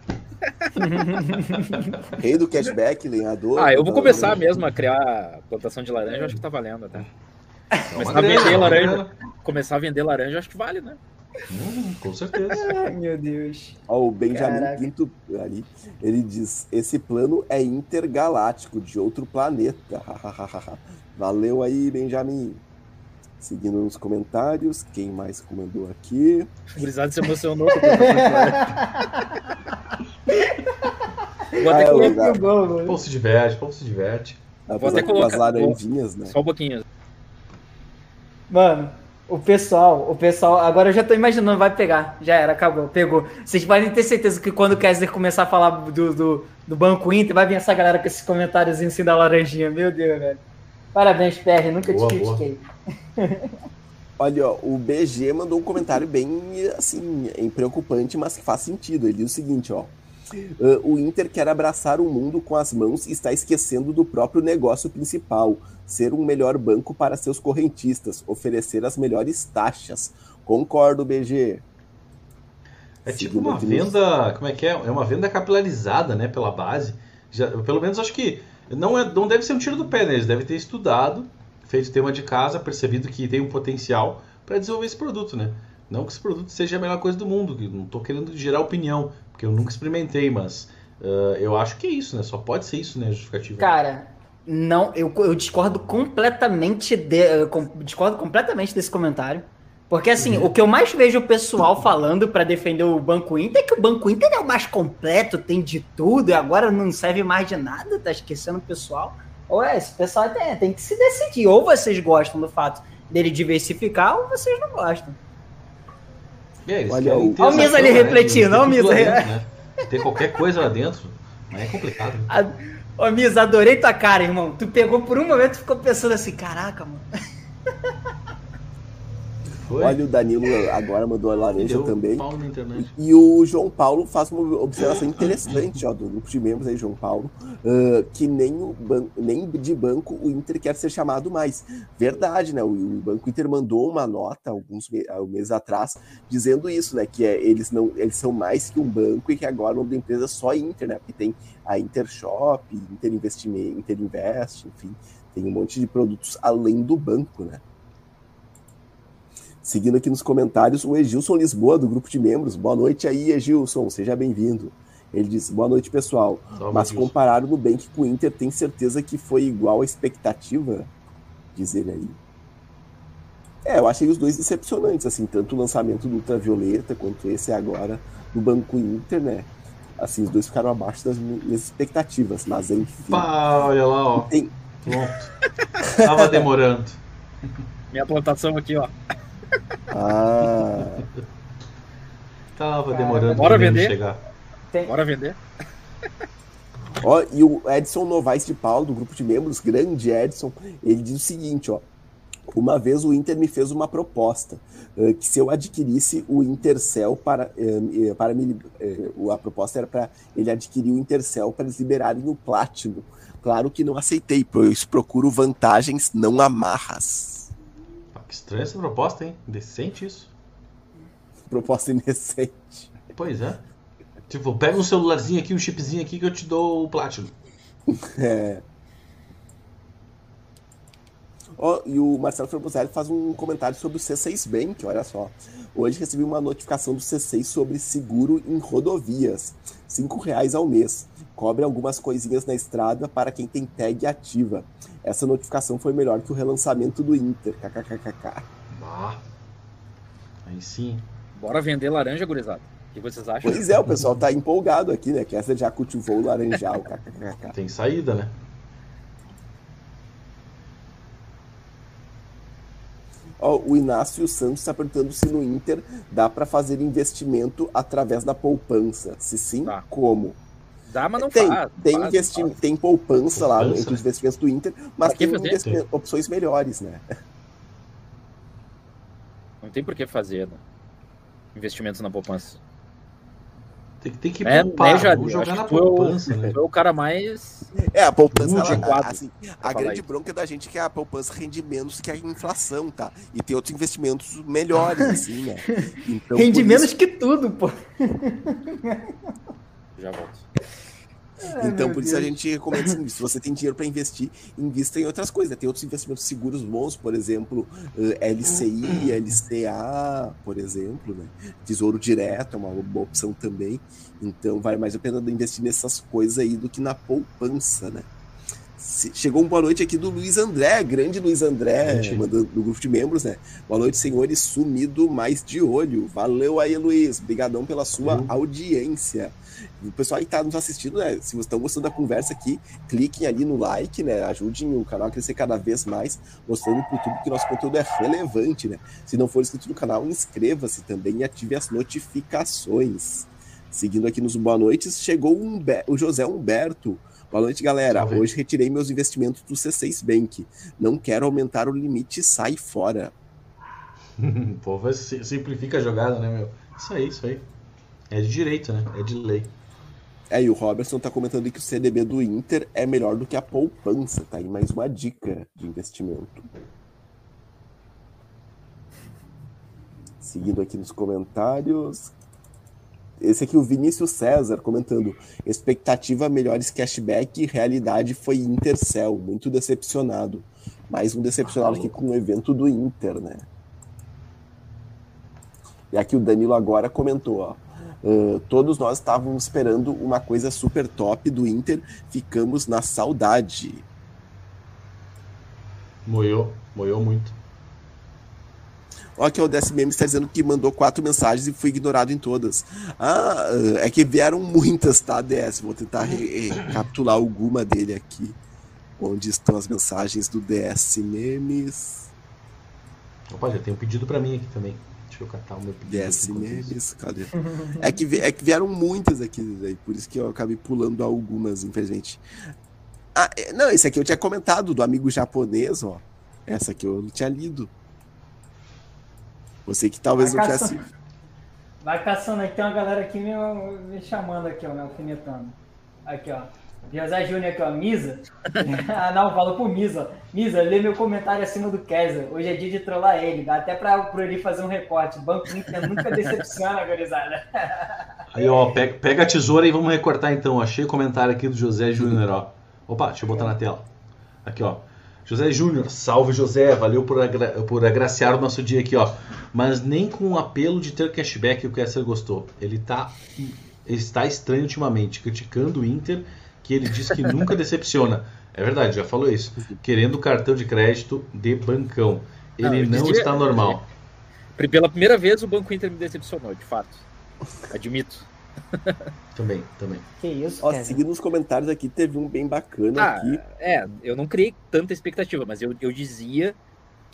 Rei do cashback, lenhador. Ah, eu vou começar mesmo a criar plantação de laranja, acho que tá valendo até. Começar a vender laranja. Começar a vender laranja, acho que vale, né? Hum, com certeza. Ai, meu Deus. Ó, o Benjamin Caraca. Pinto ali, ele diz: esse plano é intergaláctico de outro planeta. Valeu aí, Benjamin. Seguindo nos comentários, quem mais comandou aqui? O Gurizado se emocionou Vou até colocar. O povo se diverte, o povo se diverte. Vou até colocar as laranjinhas, né? Só um pouquinho. Mano, o pessoal, o pessoal, agora eu já tô imaginando, vai pegar. Já era, acabou, pegou. Vocês podem ter certeza que quando o Kessler começar a falar do, do, do Banco Inter, vai vir essa galera com esses comentários em cima da laranjinha. Meu Deus, velho. Parabéns, PR, nunca boa, te critiquei. Olha, ó, o BG mandou um comentário bem, assim, preocupante, mas que faz sentido. Ele diz o seguinte, ó. Uh, o Inter quer abraçar o mundo com as mãos e está esquecendo do próprio negócio principal, ser um melhor banco para seus correntistas, oferecer as melhores taxas. Concordo, BG. É tipo uma venda, como é que é? É uma venda capilarizada, né, pela base. Já, pelo menos acho que não, é, não deve ser um tiro do pé, né? Eles devem ter estudado, feito tema de casa, percebido que tem um potencial para desenvolver esse produto, né? Não que esse produto seja a melhor coisa do mundo, não estou querendo gerar opinião, porque eu nunca experimentei, mas uh, eu acho que é isso, né? Só pode ser isso, né? Justificativo. Cara, não, eu, eu discordo completamente de, eu discordo completamente desse comentário. Porque assim, uhum. o que eu mais vejo o pessoal falando para defender o Banco Inter é que o Banco Inter é o mais completo, tem de tudo e agora não serve mais de nada, tá esquecendo o pessoal. Ou é, esse pessoal tem, tem que se decidir. Ou vocês gostam do fato dele diversificar, ou vocês não gostam. É, olha o, olha o Misa ali né? refletindo, olha o Misa. Né? Ter qualquer coisa lá dentro, mas é complicado. Né? Ô Misa, adorei tua cara, irmão. Tu pegou por um momento e ficou pensando assim, caraca, mano. Foi? Olha, o Danilo agora mandou a laranja também. internet. E o João Paulo faz uma observação interessante, ó, do grupo de membros aí, João Paulo, ah, que nem, nem de banco o Inter quer ser chamado mais. Verdade, né? O, o Banco Inter mandou uma nota alguns me- meses atrás dizendo isso, né? Que é, eles não eles são mais que um banco e que agora o nome da empresa é só Inter, né? Porque tem a Intershop, Inter Investimento, Inter Invest, enfim, tem um monte de produtos além do banco, né? Seguindo aqui nos comentários, o Egilson Lisboa, do grupo de membros. Boa noite aí, Egilson, seja bem-vindo. Ele disse: Boa noite, pessoal. Salve, Mas Gilson. comparar o Nubank com o Inter, tem certeza que foi igual à expectativa? Diz ele aí. É, eu achei os dois decepcionantes, assim, tanto o lançamento do Ultravioleta quanto esse agora no Banco Inter, né? Assim, os dois ficaram abaixo das minhas expectativas, mas enfim. Pá, olha lá, ó. Tem- Pronto. Tava demorando. Minha plantação aqui, ó. Ah, Tava demorando bora vender? chegar. Tem- Bora vender? Ó, e o Edson Novaes de Paulo, do grupo de membros, grande Edson, ele diz o seguinte, ó. Uma vez o Inter me fez uma proposta eh, que se eu adquirisse o Intercel para, eh, para me, o- a proposta era para ele adquirir o Intercel para eles liberarem o Platinum. Claro que não aceitei, pois procuro vantagens, não amarras. Que estranha essa proposta, hein? Decente isso. Proposta indecente. Pois é. Tipo, pega um celularzinho aqui, um chipzinho aqui que eu te dou o Platinum. É. Ó, e o Marcelo Formoselli faz um comentário sobre o C6 Bank, olha só. Hoje recebi uma notificação do C6 sobre seguro em rodovias. R$ reais ao mês. Cobre algumas coisinhas na estrada para quem tem tag ativa. Essa notificação foi melhor que o relançamento do Inter. KKKKK. Ah. Aí sim. Bora vender laranja, gurizada. O que vocês acham? Pois é, o pessoal tá empolgado aqui, né? Que essa já cultivou o laranjal. KKKK. Tem saída, né? Ó, o Inácio Santos está perguntando se no Inter dá para fazer investimento através da poupança. Se sim, Dá. como? Dá, mas não tem, faz. tem, faz, investi- faz. tem poupança lá Poupança, entre os né? investimentos do Inter, mas tem opções melhores, né? Não tem por que fazer né? investimentos na poupança. Tem, tem que É, poupar. né, Jair? Vamos Acho jogar na que tu é o- poupança, né? É o cara mais. É, a poupança, ela- quadro, assim, a grande isso. bronca da gente é que a poupança rende menos que a inflação, tá? E tem outros investimentos melhores, assim, né? Então, Rende menos isso- que tudo, pô. Já volto. Então, por isso a Deus. gente recomenda assim, se você tem dinheiro para investir, invista em outras coisas. né? Tem outros investimentos seguros bons, por exemplo, eh, LCI, LCA, por exemplo, né? Tesouro direto é uma boa opção também. Então, vale mais a pena investir nessas coisas aí do que na poupança, né? Chegou uma boa noite aqui do Luiz André, grande Luiz André, Gente. mandando do grupo de membros, né? Boa noite, senhores, sumido, mais de olho. Valeu aí, Luiz. Obrigadão pela sua Valeu. audiência. O pessoal que está nos assistindo, né? Se vocês estão gostando da conversa aqui, cliquem ali no like, né? Ajudem o canal a crescer cada vez mais, mostrando para o YouTube que nosso conteúdo é relevante, né? Se não for inscrito no canal, inscreva-se também e ative as notificações. Seguindo aqui nos boa noites, chegou o Humber- o José Humberto. Boa noite, galera. Salve. Hoje retirei meus investimentos do C6 Bank. Não quero aumentar o limite, sai fora. O povo si- simplifica a jogada, né, meu? Isso aí, isso aí. É de direito, né? É de lei. É, e o Robertson tá comentando que o CDB do Inter é melhor do que a poupança, tá aí mais uma dica de investimento. Seguindo aqui nos comentários. Esse aqui, o Vinícius César, comentando: expectativa melhores cashback realidade foi Intercel. Muito decepcionado. Mais um decepcionado aqui com o evento do Inter, né? E aqui o Danilo agora comentou: ó. Uh, todos nós estávamos esperando uma coisa super top do Inter, ficamos na saudade. Moiou, moiou muito. Ó, que o DS Meme está dizendo que mandou quatro mensagens e foi ignorado em todas. Ah, é que vieram muitas, tá, DS? Vou tentar re- recapitular alguma dele aqui. Onde estão as mensagens do DS Memes? Opa, já tem um pedido pra mim aqui também. Deixa eu catar o meu pedido. DS. Memes, cadê? É que, é que vieram muitas aqui, por isso que eu acabei pulando algumas, infelizmente. Ah, é- não, esse aqui eu tinha comentado, do amigo japonês, ó. Essa aqui eu não tinha lido. Você que talvez Vai não caçando. tivesse. Vai caçando aí, tem uma galera aqui me, me chamando aqui, ó, me alfinetando. Aqui, ó. José Júnior aqui, ó, Misa. ah, não, falou pro Misa. ó. Misa, lê meu comentário acima do Kaiser. Hoje é dia de trollar ele. Dá até pra, pro ele fazer um recorte. Banco Inter nunca decepciona, gurizada. Aí, ó, pega, pega a tesoura e vamos recortar então. Achei o comentário aqui do José Júnior, ó. Opa, deixa eu botar na tela. Aqui, ó. José Júnior, salve José, valeu por, agra por agraciar o nosso dia aqui, ó. Mas nem com o apelo de ter cashback o Kessler gostou. Ele tá está estranho ultimamente, criticando o Inter, que ele diz que nunca decepciona. É verdade, já falou isso. Querendo cartão de crédito de bancão. Não, Ele não dizia- está normal. Pela primeira vez o Banco Inter me decepcionou, de fato. Admito. Também, também. Que isso, Ó, seguindo os comentários aqui, teve um bem bacana Ah, aqui. é, eu não criei tanta expectativa, mas eu, eu dizia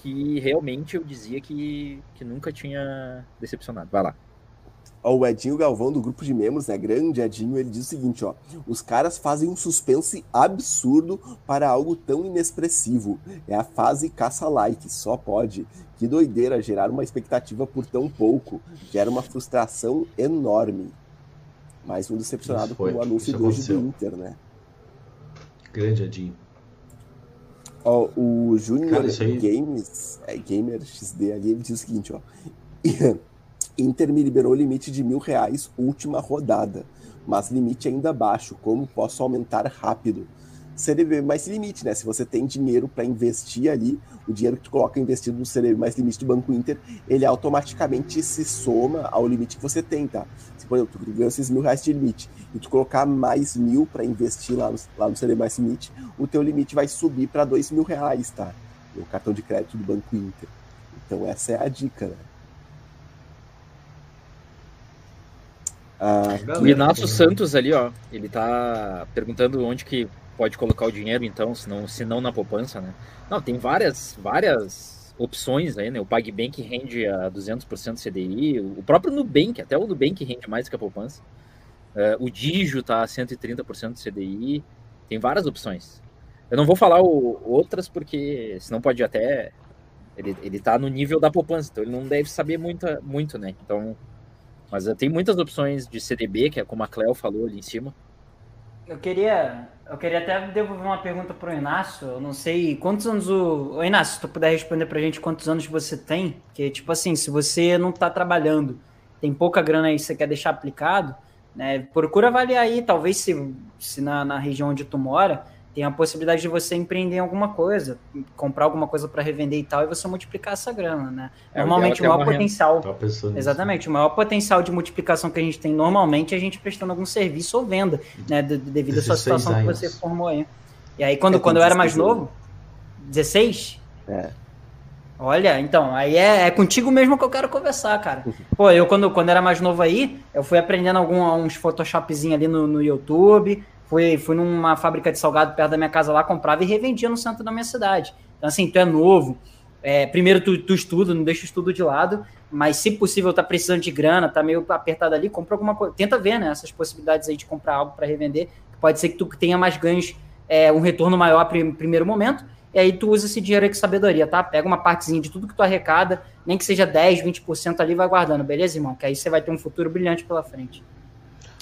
que realmente eu dizia que, que nunca tinha decepcionado. Vai lá. Ó, o Edinho Galvão, do grupo de membros, né? Grande Edinho, ele diz o seguinte, ó. Os caras fazem um suspense absurdo para algo tão inexpressivo. É a fase caça-like, só pode. Que doideira gerar uma expectativa por tão pouco. Gera uma frustração enorme. Mais um decepcionado com o anúncio isso de hoje do. Inter, né? Grande Adinho. Ó, o aí- Games, é, Gamer XD ali, ele diz o seguinte, ó. Inter me liberou limite de mil reais última rodada, mas limite ainda baixo. Como posso aumentar rápido? CDB mais limite, né? Se você tem dinheiro para investir ali, o dinheiro que tu coloca investido no CDB mais limite do Banco Inter, ele automaticamente se soma ao limite que você tem, tá? Por exemplo, tu ganhou esses mil reais de limite e tu colocar mais mil para investir lá no, lá no CDB mais limite, o teu limite vai subir para dois mil reais, tá? No cartão de crédito do Banco Inter. Então essa é a dica, né? Ah, O Inácio Santos ali, ó, ele tá perguntando onde que pode colocar o dinheiro, então, se não, se não na poupança, né? Não, tem várias, várias opções aí, né? O PagBank rende a 200% CDI, o próprio Nubank, até o Nubank rende mais que a poupança. É, o Digio tá a 130% CDI, tem várias opções. Eu não vou falar o- outras porque senão pode até... Ele, ele tá no nível da poupança, então ele não deve saber muito, muito né? Então... Mas eh, tem muitas opções de CDB, que é como a Cleo falou ali em cima. Eu queria, eu queria até devolver uma pergunta pro Inácio. Eu não sei quantos anos o. Ô, Inácio, se tu puder responder pra gente quantos anos você tem. Porque, tipo assim, se você não tá trabalhando, tem pouca grana aí que você quer deixar aplicado, né? Procura avaliar aí, talvez se, se na, na região onde tu mora, tem a possibilidade de você empreender em alguma coisa, comprar alguma coisa para revender e tal, e você multiplicar essa grana, né? É, o Normalmente o é ter maior potencial. Nisso. Exatamente, o maior potencial de multiplicação que a gente tem normalmente é a gente prestando algum serviço ou venda, né? de- de- Devido à sua 16 situação que anos. você formou aí. E aí, quando, É, quando eu era mais 16 anos. novo, 16? É. Olha, então, aí é, é contigo mesmo que eu quero conversar, cara. Pô, eu quando, quando era mais novo aí, eu fui aprendendo algum, uns Photoshopzinho ali no, no YouTube, fui, fui numa fábrica de salgado perto da minha casa lá, comprava e revendia no centro da minha cidade. Então, assim, tu é novo, é, primeiro tu, tu estuda, não deixa o estudo de lado, mas se possível tá precisando de grana, tá meio apertado ali, compra alguma coisa, tenta ver, né, essas possibilidades aí de comprar algo para revender, pode ser que tu tenha mais ganhos, é, um retorno maior em primeiro momento, e aí tu usa esse dinheiro aí com sabedoria, tá? Pega uma partezinha de tudo que tu arrecada, nem que seja 10, 20% ali, vai guardando, beleza, irmão? Que aí você vai ter um futuro brilhante pela frente.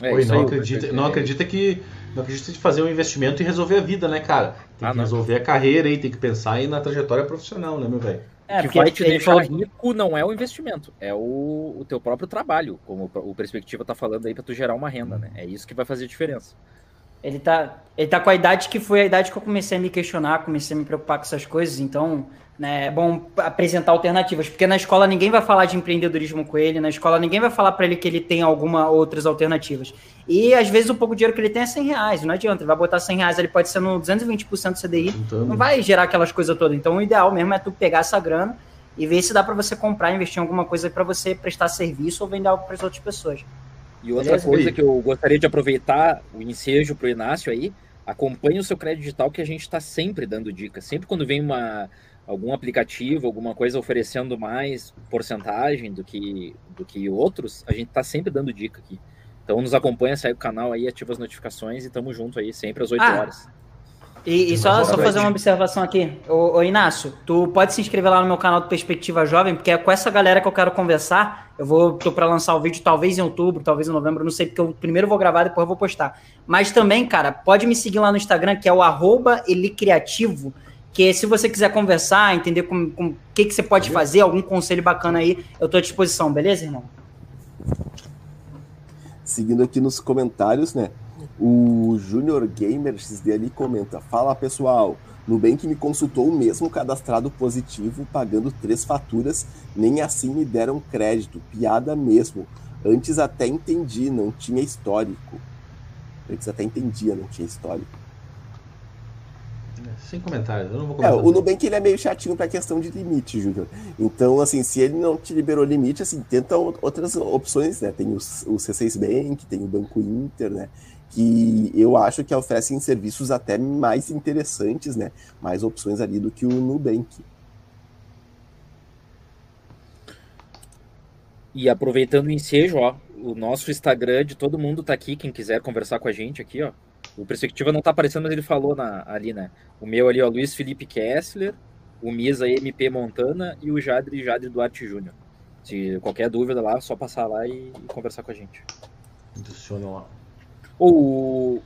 É, Oi, não aí, acredita, não acredita que não acredita de fazer um investimento e resolver a vida, né, cara? Tem Ah, que não. resolver a carreira aí, tem que pensar aí na trajetória profissional, né, meu velho? É, que porque vai te deixar falou- rico não é o investimento, é o, o teu próprio trabalho, como o Perspectiva tá falando aí, para tu gerar uma renda, né? É isso que vai fazer a diferença. Ele tá, ele tá com a idade que foi a idade que eu comecei a me questionar, comecei a me preocupar com essas coisas, então né, é bom apresentar alternativas, porque na escola ninguém vai falar de empreendedorismo com ele, na escola ninguém vai falar para ele que ele tem alguma outras alternativas. E às vezes o pouco dinheiro que ele tem é 100 reais, não adianta, ele vai botar 100 reais, ele pode ser no 220% do CDI, não vai gerar aquelas coisas todas. Então o ideal mesmo é tu pegar essa grana e ver se dá para você comprar, investir em alguma coisa para você prestar serviço ou vender algo para as outras pessoas. E outra Beleza? coisa Oi. que eu gostaria de aproveitar o ensejo pro Inácio aí, acompanhe o seu crédito digital que a gente está sempre dando dicas. Sempre quando vem uma, algum aplicativo, alguma coisa oferecendo mais porcentagem do que, do que outros, a gente está sempre dando dica aqui. Então nos acompanha, segue o canal aí, ativa as notificações e tamo junto aí, sempre às 8 Ah, horas. E, e só, só fazer uma observação aqui. Ô, ô, Inácio, tu pode se inscrever lá no meu canal do Perspectiva Jovem, porque é com essa galera que eu quero conversar. Eu vou tô para lançar o vídeo talvez em outubro, talvez em novembro, não sei, porque eu primeiro vou gravar, depois eu vou postar. Mas também, cara, pode me seguir lá no Instagram, que é o arroba elicriativo, que se você quiser conversar, entender com o que, que você pode fazer, algum conselho bacana aí, eu tô à disposição, beleza, irmão? Seguindo aqui nos comentários, né? O Junior Gamer XD ali comenta: Fala pessoal, Nubank me consultou mesmo cadastrado positivo, pagando três faturas, nem assim me deram crédito. Piada mesmo. Antes até entendi, não tinha histórico. Antes até entendia, não tinha histórico. Sem comentários, eu não vou É, comentar. o Nubank ele é meio chatinho pra questão de limite, Júnior. Então, assim, se ele não te liberou limite, assim, tenta outras opções, né? Tem o, o C6 Bank, tem o Banco Inter, né? Que eu acho que oferecem serviços até mais interessantes, né? Mais opções ali do que o Nubank. E aproveitando o ensejo, ó, o nosso Instagram de todo mundo tá aqui, quem quiser conversar com a gente aqui, ó. O Perspectiva não tá aparecendo, mas ele falou na, ali, né? O meu ali, ó, Luiz Felipe Kessler, o Misa MP Montana e o Jadre Jadre Duarte Júnior. Se qualquer dúvida lá, é só passar lá e, e conversar com a gente. Adiciona lá. O...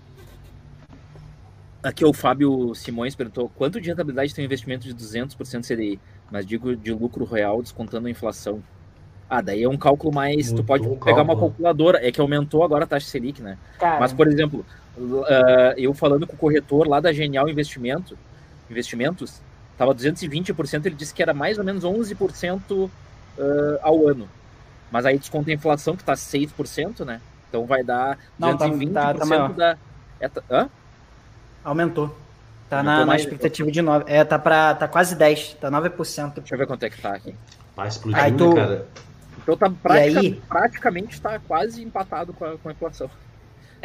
Aqui o Fábio Simões perguntou quanto de rentabilidade tem um investimento de 200% CDI, mas digo de lucro real descontando a inflação. Ah, daí é um cálculo mais. tu Mudou pode pegar uma cálculo. calculadora. É que aumentou agora a taxa Selic, né? Cara, Mas, por exemplo, ah, eu falando com o corretor lá da Genial Investimento, Investimentos, tava 220%, ele disse que era mais ou menos 11% ah, ao ano. Mas aí desconta a inflação, que tá 6%, né? Então vai dar Não, tá- 220% tá- tá maior. da. É, tá- hã? aumentou. Tá Aumentou na, na expectativa de 9. É, tá, pra, tá quase 10, tá 9%. Deixa eu ver quanto é que tá aqui. Vai explodir, Aí tu- cara? Então tá pratica- aí? praticamente tá quase empatado com a, com a inflação.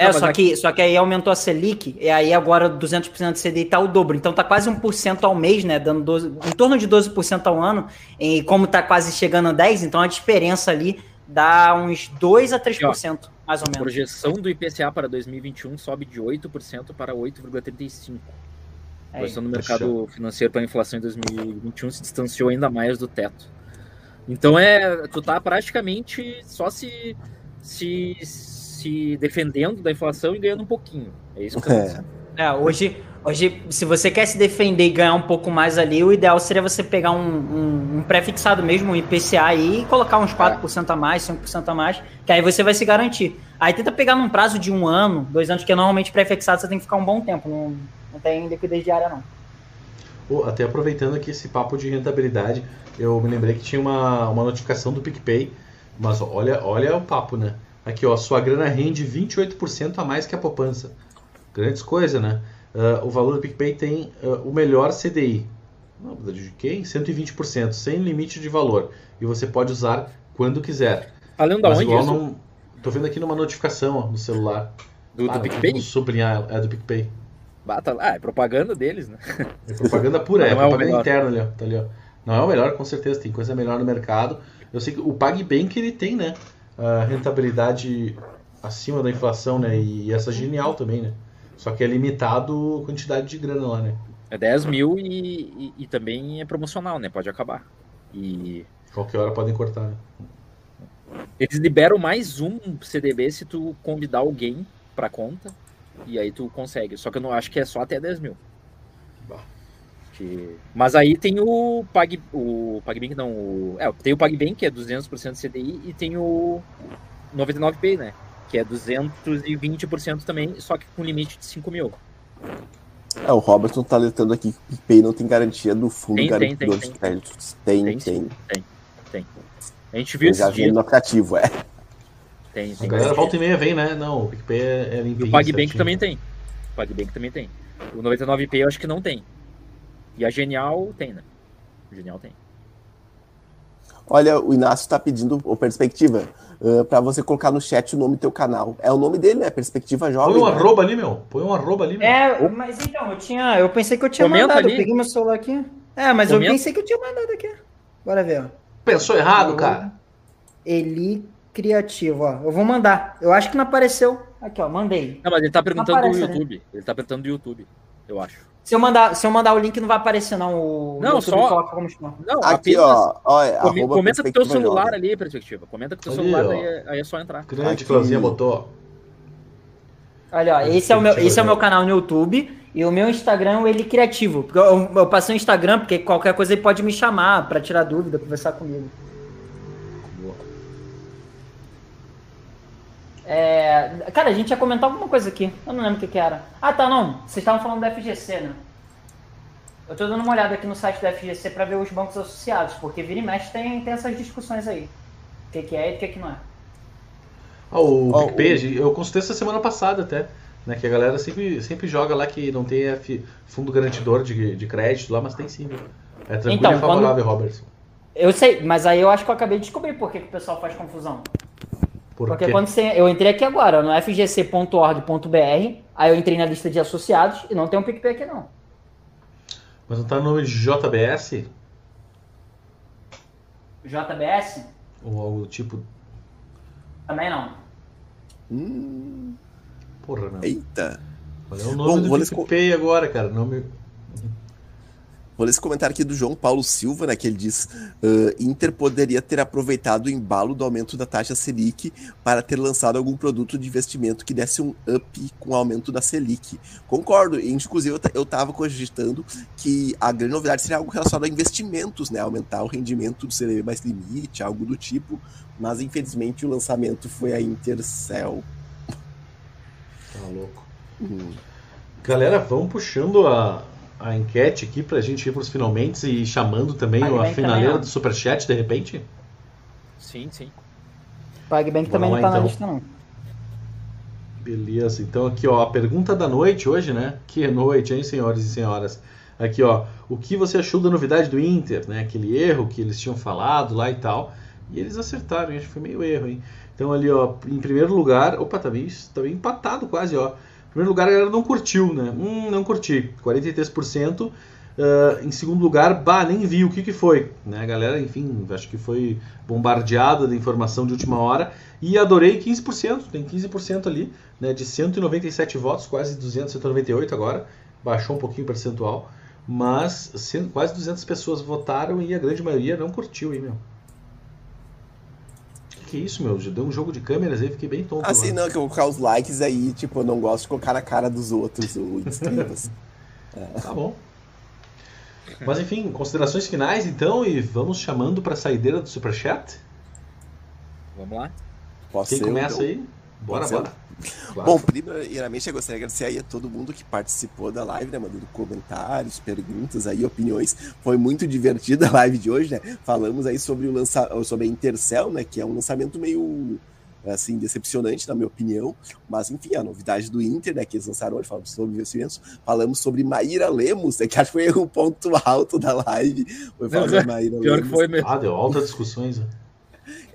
É, Não, só, aqui- que, só que aí aumentou a Selic, e aí agora 200% de CDI tá o dobro. Então tá quase 1% ao mês, né? Dando 12, em torno de 12% ao ano. E como tá quase chegando a 10%, então a diferença ali dá uns 2 a 3%, mais ou A menos. projeção do IPCA para 2021 sobe de 8% para 8,35%. A projeção do mercado financeiro para a inflação em 2021 se distanciou ainda mais do teto. Então é, tu tá praticamente só se, se, se defendendo da inflação e ganhando um pouquinho. É isso que É. É, hoje, hoje, se você quer se defender e ganhar um pouco mais ali, o ideal seria você pegar um, um, um pré-fixado mesmo, um IPCA aí, e colocar uns 4% a mais, 5% a mais, que aí você vai se garantir. Aí tenta pegar num prazo de um ano, dois anos, porque normalmente pré-fixado você tem que ficar um bom tempo, não, não tem liquidez diária não. Pô, até aproveitando aqui esse papo de rentabilidade, eu me lembrei que tinha uma, uma notificação do PicPay, mas olha, olha o papo, né? Aqui, ó, sua grana rende 28% a mais que a poupança. Grandes coisas, né? Ah, o valor do PicPay tem ah, o melhor CDI. Não, de quem? 120%, sem limite de valor. E você pode usar quando quiser. Falando da Mas onde isso? não. Tô vendo aqui numa notificação ó, no celular. Do, do Ah, PicPay? Vamos sublinhar, é do PicPay. Bata, ah, é propaganda deles, né? É propaganda pura, é Não é o propaganda melhor. interna ali, ó. Tá ali, ó. Não é o melhor, com certeza, tem coisa melhor no mercado. Eu sei que o PagBank ele tem, né? A rentabilidade acima da inflação, né? E essa é genial também, né? Só que é limitado a quantidade de grana lá, né? É 10 mil e, e, e também é promocional, né? Pode acabar. E Qualquer hora podem cortar, né? eles liberam mais um CDB se tu convidar alguém pra conta. E aí tu consegue. Só que eu não acho que é só até 10 mil. Que- Mas aí tem o Pag... o PagBank, não. O... É, tem o PagBank, que é 200% CDI, e tem o 99Pay, né? Que é 220% também, só que com limite de 5 mil. É, o Robertson tá alertando aqui que o PicPay não tem garantia do fundo Tem, tem, garantidor tem, de créditos. Tem, Tem tem. sim. Tem. A gente viu Eu já no aplicativo, é. Tem, A tem. galera volta e meia vem, né? Não, o PicPay é, é E limpinho. o PagBank certinho. também tem. O PagBank também tem. O 99P eu acho que não tem. E a Genial tem, né? O Genial tem. Olha, o Inácio tá pedindo o Perspectiva uh, para você colocar no chat o nome do teu canal. É o nome dele, né? Perspectiva Jovem. Põe um né? arroba ali, meu. Põe um arroba ali, meu. É, mas então, eu tinha. Eu pensei que eu tinha Comenta mandado. ali. Eu peguei meu celular aqui. É, mas Comenta. eu pensei que eu tinha mandado aqui. Bora ver, ó. Pensou errado, cara. Eli Criativo, ó. Eu vou mandar. Eu acho que não apareceu. Aqui, ó, mandei. Não, mas ele tá perguntando Aparece, do né? YouTube. Ele tá perguntando do YouTube, eu acho. Se eu, mandar, se eu mandar o link, não vai aparecer, não. O Não, YouTube só- coloca como. Não, Aqui, apenas ó. ó come- arroba comenta com o teu celular Jovem. ali, perspectiva. Comenta com o teu Ali, celular, ó. daí é, aí é só entrar. Grande Aqui. Clauzinha botou. Olha, ó, esse é, o meu, esse é o meu canal no YouTube e o meu Instagram é Ele Criativo. Porque eu, eu passei o Instagram, porque qualquer coisa ele pode me chamar pra tirar dúvida, conversar comigo. É, cara, a gente ia comentar alguma coisa aqui. Eu não lembro o que, que era. Ah, tá, não. Vocês estavam falando da FGC, né? Eu tô dando uma olhada aqui no site da FGC pra ver os bancos associados, porque vira e mexe tem, tem essas discussões aí. O que, que é e o que, que não é. Ah, o Ó, PicPay, eu consultei essa semana passada até, né? Que a galera sempre, sempre joga lá que não tem F, fundo garantidor de, de crédito lá, mas tem sim. É tranquilo Então, e favorável, Robertson. Eu sei, mas aí eu acho que eu acabei de descobrir por que, que o pessoal faz confusão. Por Porque quê? quando você. Eu entrei aqui agora, no fgc.org.br, aí eu entrei na lista de associados e não tem um PicPay aqui não. Mas não tá no nome de JBS? JBS? Ou algo do tipo. Também não. Hum, Porra, não. eita. Qual é o nome Bom, do PicPay agora, cara? Nome... Vou ler esse comentário aqui do João Paulo Silva, né? Que ele diz: "Ah, Inter poderia ter aproveitado o embalo do aumento da taxa Selic para ter lançado algum produto de investimento que desse um up com o aumento da Selic. Concordo, inclusive eu estava cogitando que a grande novidade seria algo relacionado a investimentos, né? Aumentar o rendimento do CDB mais limite, algo do tipo. Mas infelizmente o lançamento foi a Intercel. Tá louco. Hum. Galera, vamos puxando a, a enquete aqui pra gente ir pros finalmente e chamando também PagBank a finaleira também, do Superchat, de repente. Sim, sim. PagBank Vamos também lá, não tá então. na lista não. Beleza, então aqui ó, a pergunta da noite hoje, né? Que noite, hein, senhores e senhoras? Aqui ó, o que você achou da novidade do Inter, né? Aquele erro que eles tinham falado lá e tal. E eles acertaram, acho que foi meio erro, hein? Então ali ó, em primeiro lugar, opa, tá bem, tá bem empatado quase, ó. Primeiro lugar, a galera não curtiu, né? Hum, não curti, 43%. Ah, em segundo lugar, bah, nem vi o que, que foi. Né? A galera, enfim, acho que foi bombardeada de informação de última hora. E adorei 15%, tem 15% ali, né? De 197 votos, quase 200, 198 agora. Baixou um pouquinho o percentual. Mas quase 200 pessoas votaram e a grande maioria não curtiu, hein, meu? Que, é isso, meu? Já deu um jogo de câmeras aí, fiquei bem tonto. Assim, agora. não, que eu vou colocar os likes aí, tipo, eu não gosto de colocar na cara dos outros o inscritos. Tá bom. Mas enfim, considerações finais então e vamos chamando para a saideira do Superchat. Vamos lá. Posso Quem ser, começa então? aí? Bora, Pode ser? bora. Claro. Bom, primeiramente eu gostaria de agradecer aí a todo mundo que participou da live, né? Mandando comentários, perguntas aí, opiniões. Foi muito divertida a live de hoje, né? Falamos aí sobre o lança... sobre a Intercell, né? Que é um lançamento meio assim, decepcionante, na minha opinião. Mas, enfim, a novidade do Inter, né? Que eles lançaram hoje, falamos sobre investimentos. Falamos sobre Maíra Lemos, né, que acho que foi o ponto alto da live. Foi falar sobre Maíra Pior Lemos. que foi mesmo. Ah, deu altas discussões. né?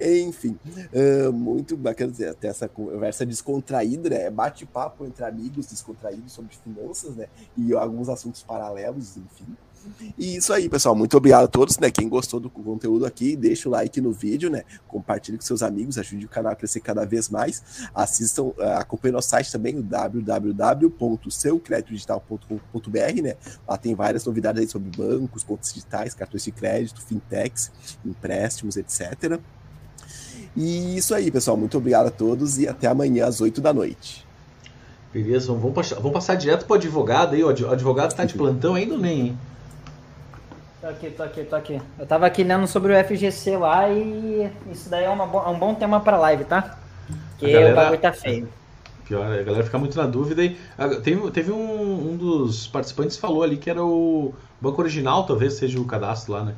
Enfim, ah, muito bacana ter essa conversa descontraída, né? Bate-papo entre amigos descontraídos sobre finanças, né? E alguns assuntos paralelos, enfim. E isso aí, pessoal. Muito obrigado a todos, né? Quem gostou do conteúdo aqui, deixa o like no vídeo, né? Compartilhe com seus amigos, ajude o canal a crescer cada vez mais. Assistam, ah, acompanhem nosso site também, o www.seucreditodigital.com.br, né? Lá tem várias novidades aí sobre bancos, contas digitais, cartões de crédito, fintechs, empréstimos, etc. E isso aí, pessoal. Muito obrigado a todos e até amanhã às 8 da noite. Beleza, vamos passar, vamos passar direto pro advogado aí. O adv- o advogado tá de plantão ainda ou nem, hein? Tô aqui, tô aqui, tô aqui. Eu tava aqui lendo sobre o FGC lá e isso daí é, bo- é um bom tema pra live, tá? Porque galera- o bagulho tá feio. Pior, a galera fica muito na dúvida. E, ah, teve teve um, um dos participantes que falou ali que era o banco original, talvez seja o cadastro lá, né?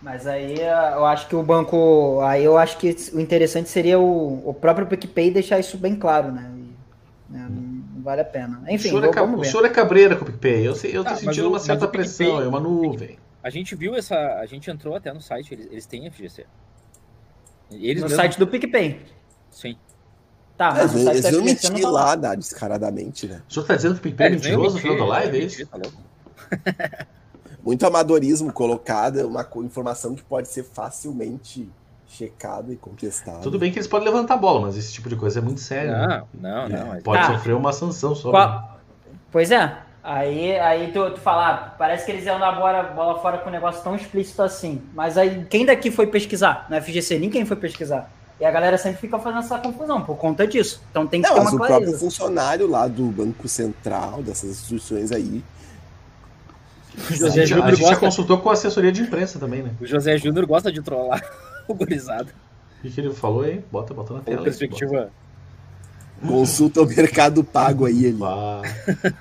É, mas aí eh, eu acho que o banco. Aí eu acho que o interessante seria o, o próprio PicPay deixar isso bem claro, né? E, né, não vale a pena. Enfim, o, senhor é, vamos o ver. senhor é cabreira com o PicPay. Eu, eu tô Ah, sentindo o- uma certa o PicPay- pressão, é uma nuvem. A gente viu essa. A gente entrou até no site, eles, eles têm FGC. Eles No mesmos- site do PicPay. Sim. Tá, mas no Eles, mentir tá lá. lá, né, descaradamente, né? O senhor tá dizendo que o PicPay é nem mentiroso no final da live, é isso? Muito amadorismo colocado, uma informação que pode ser facilmente checada e contestada. Tudo bem que eles podem levantar a bola, mas esse tipo de coisa é muito sério. né? Não, não, não. É. mas- Pode Tá. sofrer uma sanção só. né? Qual- Pois é. Aí, aí tu, tu fala, ah, parece que eles iam dar bola, bola fora com um negócio tão explícito assim. Mas aí, quem daqui foi pesquisar? Na FGC, ninguém foi pesquisar. E a galera sempre fica fazendo essa confusão por conta disso. Então tem que Não, ter mas uma o clareza. próprio funcionário lá do Banco Central, dessas instituições aí, O A José gente, a Júnior gente já gosta, consultou com a assessoria de imprensa também, né? o José Júnior gosta de trollar o gurizado. O que, que ele falou aí? Bota, bota na tela. aí, perspectiva. consulta o mercado pago aí. Ele. Pá.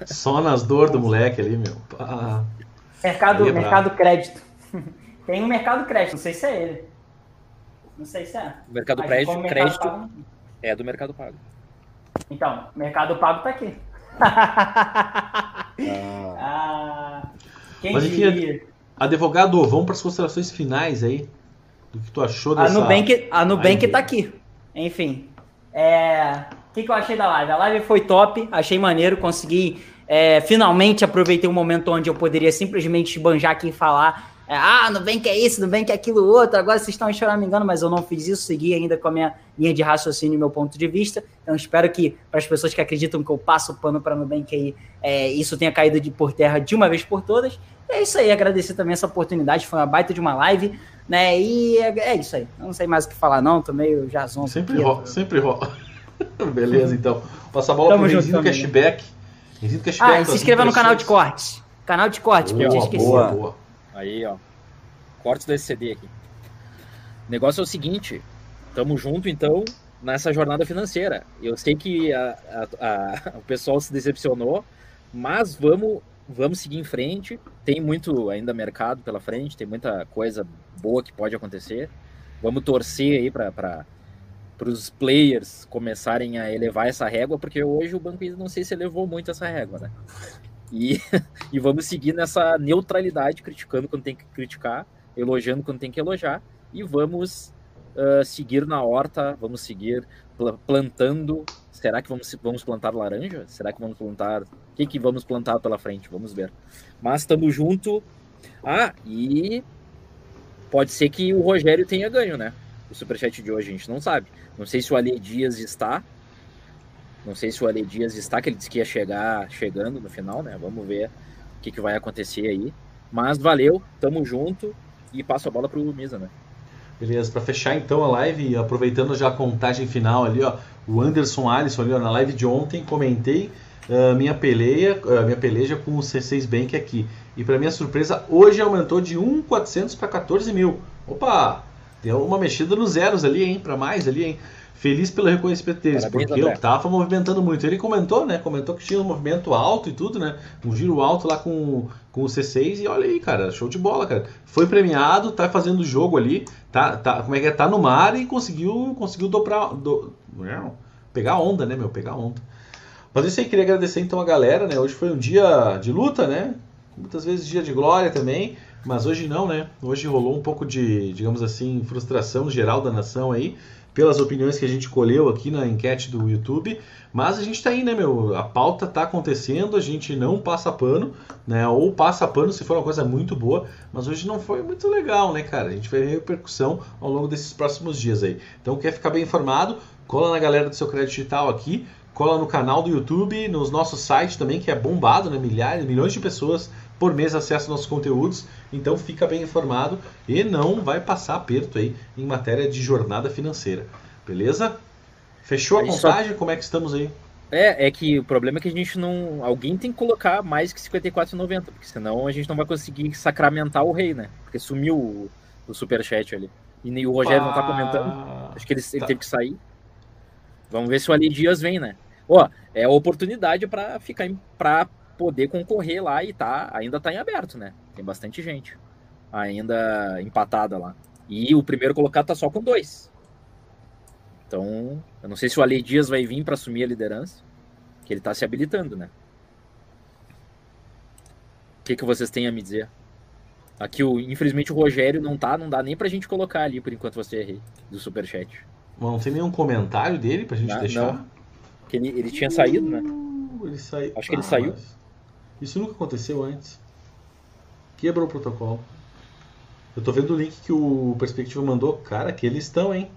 Só nas dores do moleque ali, meu. Pá. Mercado, é mercado crédito. tem um mercado crédito, não sei se é ele. Não sei se é. O mercado Mas crédito, mercado crédito pago- é do Mercado Pago. Então, mercado pago tá aqui. Ah, ah, quem Mas enfim, diria? Advogado, vamos para as considerações finais aí. Do que tu achou A dessa. Nubank, a Nubank tá aqui. Enfim. É... O que, que eu achei da live? A live foi top, achei maneiro, consegui. é, finalmente aproveitei um momento onde eu poderia simplesmente esbanjar aqui e falar. É, ah, Nubank é isso, Nubank é aquilo outro. Agora vocês estão choramingando, mas eu não fiz isso, segui ainda com a minha linha de raciocínio e meu ponto de vista. Então espero que, para as pessoas que acreditam que eu passo o pano para Nubank aí, é, isso tenha caído de por terra de uma vez por todas. E é isso aí, agradecer também essa oportunidade, foi uma baita de uma live, né? E é, é isso aí. Eu não sei mais o que falar, não, tô meio já zonzo Sempre rola, sempre rola. Beleza, então. Passa a bola Tamo pro Renzinho. Cashback. Renzinho Cashback. Ah, e se inscreva no canal de cortes. Canal de cortes, porque eu tinha Boa, esquecido. boa, boa. Aí, ó. Cortes desse CD aqui. O negócio é o seguinte: tamo junto, então, nessa jornada financeira. Eu sei que a- a- a- o pessoal se decepcionou, mas vamos, vamos seguir em frente. Tem muito ainda mercado pela frente, tem muita coisa boa que pode acontecer. Vamos torcer aí para os players começarem a elevar essa régua, porque hoje o Banco não sei se elevou muito essa régua, né? E, e vamos seguir nessa neutralidade, criticando quando tem que criticar, elogiando quando tem que elogiar, e vamos ah, seguir na horta, vamos seguir pla- plantando. Será que vamos, vamos plantar laranja? Será que vamos plantar. O que, que vamos plantar pela frente? Vamos ver. Mas estamos junto. Ah, e pode ser que o Rogério tenha ganho, né? O superchat de hoje, a gente não sabe. Não sei se o Ale Dias está. Não sei se o Ale Dias está, que ele disse que ia chegar chegando no final, né? Vamos ver o que, que vai acontecer aí. Mas valeu, tamo junto e passo a bola pro Misa, né? Beleza, para fechar então a live, aproveitando já a contagem final ali, ó, o Anderson Alisson ali, ó, na live de ontem, comentei ah, minha peleia, ah, minha peleja com o C6 Bank aqui. E para minha surpresa, hoje aumentou de 1.400 para 14 mil. Opa, deu uma mexida nos zeros ali, hein, para mais ali, hein. Feliz pelo reconhecimento deles, Parabéns, porque André. eu tava movimentando muito. Ele comentou, né? Comentou que tinha um movimento alto e tudo, né? Um giro alto lá com, com o C6 e olha aí, cara, show de bola, cara. Foi premiado, tá fazendo o jogo ali, tá, tá, como é que é? Tá no mar e conseguiu, conseguiu dobrar, do, não, pegar onda, né, meu? Pegar onda. Mas é isso aí, queria agradecer então a galera, né? Hoje foi um dia de luta, né? Muitas vezes dia de glória também, mas hoje não, né? Hoje rolou um pouco de, digamos assim, frustração geral da nação aí, pelas opiniões que a gente colheu aqui na enquete do YouTube. Mas a gente tá aí, né, meu? A pauta tá acontecendo, a gente não passa pano, né? Ou passa pano se for uma coisa muito boa, mas hoje não foi muito legal, né, cara? A gente vai ver repercussão ao longo desses próximos dias aí. Então, quer ficar bem informado? Cola na galera do seu crédito digital aqui, cola no canal do YouTube, nos nossos sites também, que é bombado, né? Milhares, milhões de pessoas por mês acessam nossos conteúdos. Então, fica bem informado e não vai passar aperto aí em matéria de jornada financeira. Beleza? Fechou a Aí só- contagem? Como é que estamos aí? É, é que o problema é que a gente não. Alguém tem que colocar mais que 54,90, porque senão a gente não vai conseguir sacramentar o rei, né? Porque sumiu o, o superchat ali. E nem o Rogério não tá comentando. Ah, Acho que ele, ele Tá. teve que sair. Vamos ver se o Ali Dias vem, né? Ó, é a oportunidade para ficar pra poder concorrer lá e tá, ainda tá em aberto, né? Tem bastante gente ainda empatada lá. E o primeiro colocado tá só com dois. Então, eu não sei se o Ale Dias vai vir para assumir a liderança, que ele tá se habilitando, né? O que, que vocês têm a me dizer? Aqui, o, infelizmente, o Rogério não tá, não dá nem pra gente colocar ali por enquanto você errei do superchat. Não tem nenhum comentário dele pra gente Não, deixar? não. Que ele, ele tinha saído, né? Ele saiu. Acho que ele saiu. mas Isso nunca aconteceu antes. Quebrou o protocolo. Eu tô vendo o link que o Perspectiva mandou. Cara, que eles estão, hein?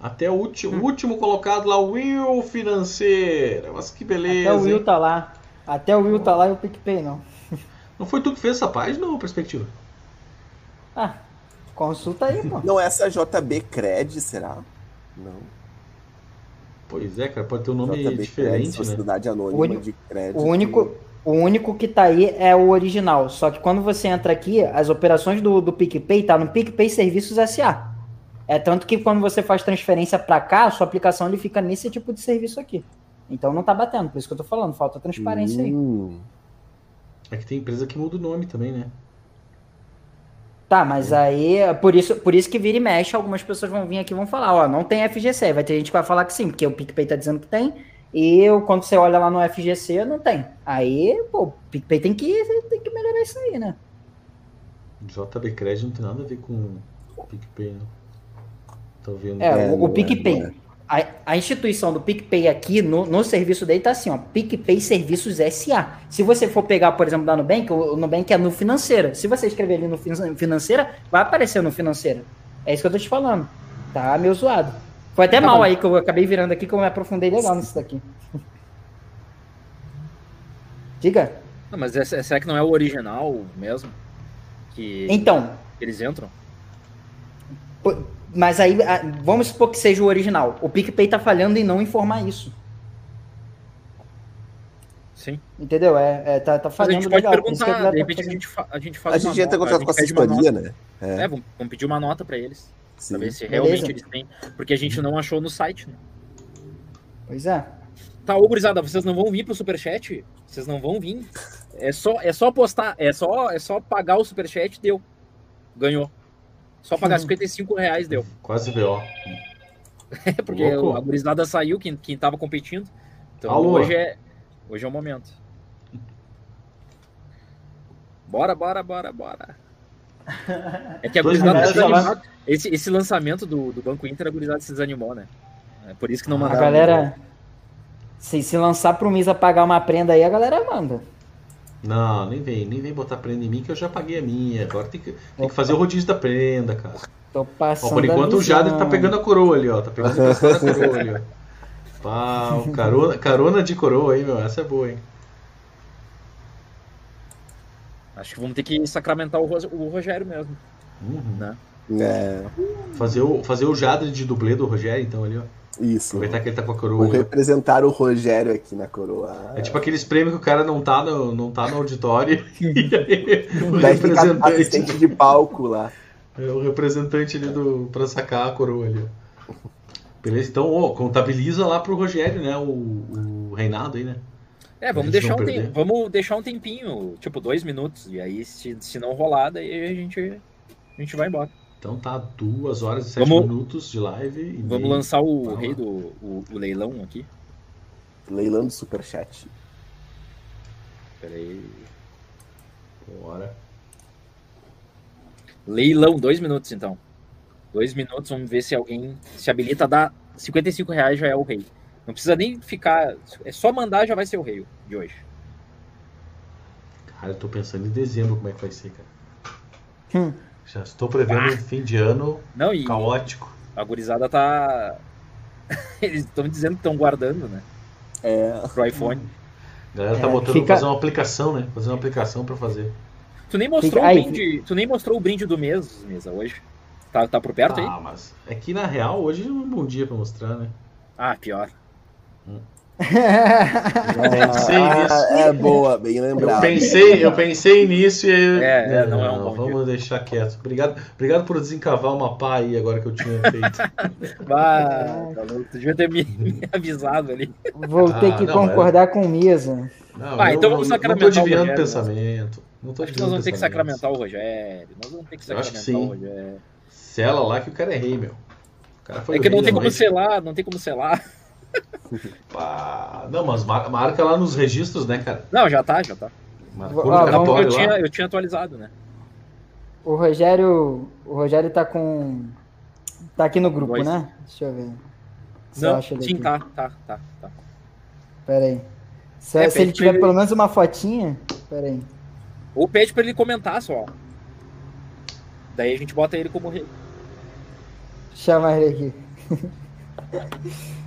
Até o último, Hum. o último colocado lá, o Will Financeira. Mas que beleza. Até o Will hein? tá lá. Até o Will tá lá e o PicPay não. Não foi tu que fez essa página ou perspectiva? Ah, consulta aí, pô. Não, essa JB Cred, será? Não. Pois é, cara, pode ter um nome JB Cred, diferente, né? Sociedade O Anônima único- de Crédito. O único, o único que tá aí é o original. Só que quando você entra aqui, as operações do, do PicPay tá no PicPay Serviços SA. É tanto que quando você faz transferência para cá, a sua aplicação ele fica nesse tipo de serviço aqui. Então não tá batendo, por isso que eu tô falando, falta transparência aí. Hum. É que tem empresa que muda o nome também, né? Tá, mas aí, é por isso, por isso que vira e mexe, algumas pessoas vão vir aqui e vão falar, ó, não tem FGC. Vai ter gente que vai falar que sim, porque o PicPay tá dizendo que tem, e eu, quando você olha lá no FGC, não tem. Aí, pô, o PicPay tem que, tem que melhorar isso aí, né? JB Cred não tem nada a ver com PicPay, não. Tô vendo. É, É, o, o é, PicPay. não é. A, a instituição do PicPay aqui, no, no serviço dele, tá assim, ó, PicPay Serviços SA. Se você for pegar, por exemplo, da Nubank, o, o Nubank é no financeira. Se você escrever ali no fin- financeira, vai aparecer no financeira. É isso que eu tô te falando. Tá meio zoado. Foi até Tá mal bom. aí que eu acabei virando aqui, que eu me aprofundei legal nisso daqui. Diga. Não, mas é- será que não é o original mesmo? Que Então, eles entram? mas aí, vamos supor que seja o original. O PicPay tá falhando em não informar isso. Sim. Entendeu? É, é, tá, tá Mas a falhando gente pode legal. que perguntar, de tá repente a gente, a gente faz A uma gente entra em contato com a assessoria, né? É, vamos, vamos pedir uma nota pra eles. Sim. Pra ver se Beleza. realmente eles têm. Porque a gente não achou no site, né? Pois é. Tá, ô gurizada, vocês não vão vir pro Superchat? Vocês não vão vir. É só, é só postar, é só, é só pagar o Superchat, deu. Ganhou. Só pagar 55 reais deu. Quase BO. É porque Louco. a gurizada saiu, quem, quem tava competindo. Então Alô. hoje é, hoje é o momento. Bora, bora, bora, bora. É que a gurizada minutos, desanimou. Esse, esse lançamento do, do Banco Inter, a gurizada se desanimou, né? É por isso que não A mandaram. galera. Se, se lançar pro Misa pagar uma prenda aí, a galera manda. Não, nem vem, nem vem botar prenda em mim que eu já paguei a minha. Agora tem que, tem que fazer o rodízio da prenda, cara. Tô Ó, passando. por enquanto a o Jader tá pegando a coroa ali, ó. Tá pegando a coroa ali, ó. Pau, carona, carona de coroa aí, meu. Essa é boa, hein? Acho que vamos ter que sacramentar o, o Rogério mesmo, Uhum. né? É, Fazer, o, fazer o Jader de dublê do Rogério, então, ali, ó. isso. Aproveitar que ele tá com a Vou coroa. ó. representar o Rogério aqui na coroa. É tipo aqueles prêmios que o cara não tá no, não tá no auditório. e aí, o Daí representante. assistente de palco lá. É o representante ali do, pra sacar a coroa ali, ó. Beleza, então, ó, contabiliza lá pro Rogério, né? O, o reinado aí, né? É, vamos deixar, um tempo, vamos deixar um tempinho, tipo dois minutos. E aí, se, se não rolar, daí a gente, a gente vai embora. Então tá duas horas e sete Vamos- minutos de live. E Vamos lançar o Vamos rei lá. do o, o leilão aqui. Leilão do Superchat. Pera aí. Bora. Leilão, dois minutos então. Dois minutos, vamos ver se alguém se habilita a dar 55 reais já é o rei. Não precisa nem ficar. É só mandar já vai ser o rei de hoje. Cara, eu tô pensando em dezembro como é que vai ser, cara. Hum. Já estou prevendo um fim de ano Não, e caótico. a gurizada tá. Eles estão dizendo que estão guardando, né? É. Pro iPhone. A galera tá É, botando fica- pra fazer uma aplicação, né? Fazer uma aplicação pra fazer. Tu nem mostrou Fica- o brinde. Tu nem mostrou o brinde do mês, mesa, hoje. Tá, tá por perto aí? Ah, mas é que na real hoje é um bom dia pra mostrar, né? Ah, pior. Pensei nisso. Ah, é boa, bem Eu lembrado. pensei, eu pensei nisso e aí- É, é, não é um bom vamos deixar quieto. Obrigado, obrigado por desencavar uma pá aí agora que eu tinha feito. Bah, tá tu devia ter me, me avisado ali. Vou ter Ah, que não, concordar com o Misa. Não, Ah, eu então não- vamos Não sacramentar tô o desviando o Rogério, pensamento. Não tô Acho que nós vamos ter que sacramentar o Rogério. Nós vamos ter que Eu acho que sacramentar o sim. Rogério. Sela lá que o cara é rei, meu. O cara foi É que não tem como selar, não tem como selar. Não, mas mar- marca lá nos registros, né, cara? Não, já tá, já tá. Marcou Ah, vamos- Eu tinha, eu tinha atualizado, né? O Rogério. O Rogério tá com. Tá aqui no grupo, Dois. né? Deixa eu ver. Não, sim, tá, tá, tá, tá. Pera aí. Se, É, se ele tiver ele- pelo menos uma fotinha. Pera aí. Ou pede pra ele comentar só. Daí a gente bota ele como rei. Chama ele aqui.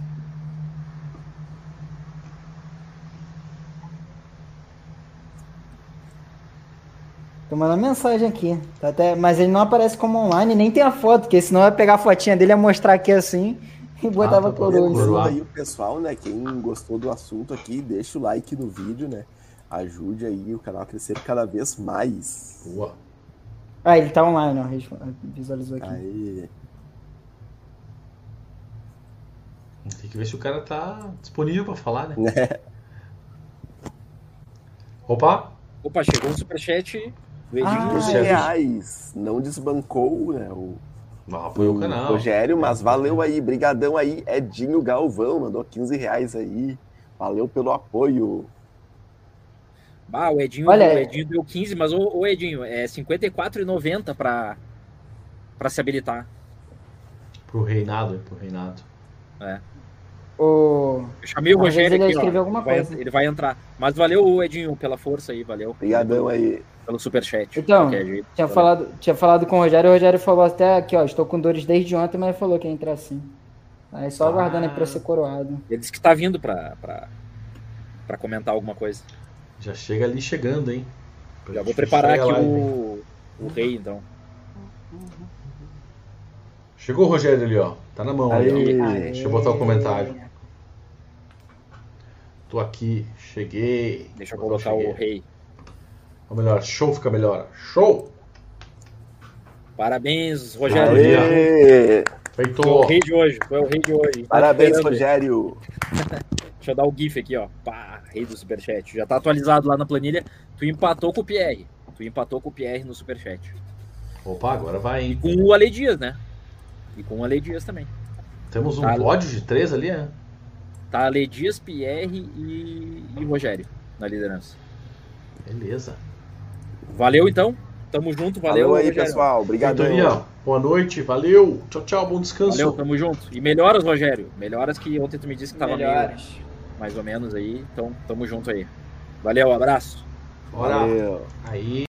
Tô mandando mensagem aqui. Tá até... Mas ele não aparece como online, nem tem a foto, porque senão eu ia pegar a fotinha dele e mostrar aqui assim e botava Ah, tá coroa. Lembrando aí o pessoal, né? Quem gostou do assunto aqui, deixa o like no vídeo, né? Ajude aí o canal a crescer cada vez mais. Boa. Ah, ele tá online, ó. Visualizou aqui. Aí. Tem que ver se o cara tá disponível pra falar, né? Opa! Opa, chegou um superchat do Edinho. Ah, 15 é. reais. Não desbancou, né? O, Não, apoiou o canal. Rogério, mas valeu aí. Brigadão aí. Edinho Galvão mandou 15 reais aí. Valeu pelo apoio. Ah, o Edinho, Olha- o Edinho deu 15, mas o, o Edinho, é R$ 54,90 pra, pra se habilitar. Pro Reinado, pro Reinado. O... Eu chamei o Rogério ele aqui, escreveu ó. alguma Ele vai- coisa. Ele vai entrar. Mas valeu, Edinho, pela força aí, valeu. Brigadão aí. Pelo superchat. Então. Tinha falado, tinha falado com o Rogério, o Rogério falou até aqui, ó, estou com dores desde ontem, mas ele falou que ia entrar assim. Aí só Ah. aguardando aí pra ser coroado. Ele disse que tá vindo pra, pra, pra comentar alguma coisa. Já chega ali chegando, hein? Já vou preparar aqui lá, o, o rei, então. Chegou o Rogério ali, ó. Tá na mão ali, ó. Aí. Deixa eu botar o comentário. Tô aqui, cheguei. Deixa eu colocar cheguei. o rei. Ou melhor, show fica melhor. Show! Parabéns, Rogério. Aê. Feito! Foi o rei de hoje. Foi o rei de hoje. Parabéns. Rogério. Deixa eu dar o GIF aqui, ó. Pá, rei do Superchat. Já tá atualizado lá na planilha. Tu empatou com o Pierre. Tu empatou com o Pierre no Superchat. Opa, agora vai, E hein? com o Ale Dias, né? E com o Ale Dias também. Temos um Tá. pódio de três ali, é? Tá Ale Dias, Pierre e, e Rogério na liderança. Beleza. Valeu então. Tamo junto. Valeu, Valeu aí, Rogério. pessoal. Obrigadão. Feitoria, boa noite, valeu. Tchau, tchau, bom descanso. Valeu, tamo junto. E melhoras, Rogério. Melhoras que ontem tu me disse que tava meio Melhores. mais ou menos aí. Então, tamo junto aí. Valeu, abraço. Bora. Valeu. Aí.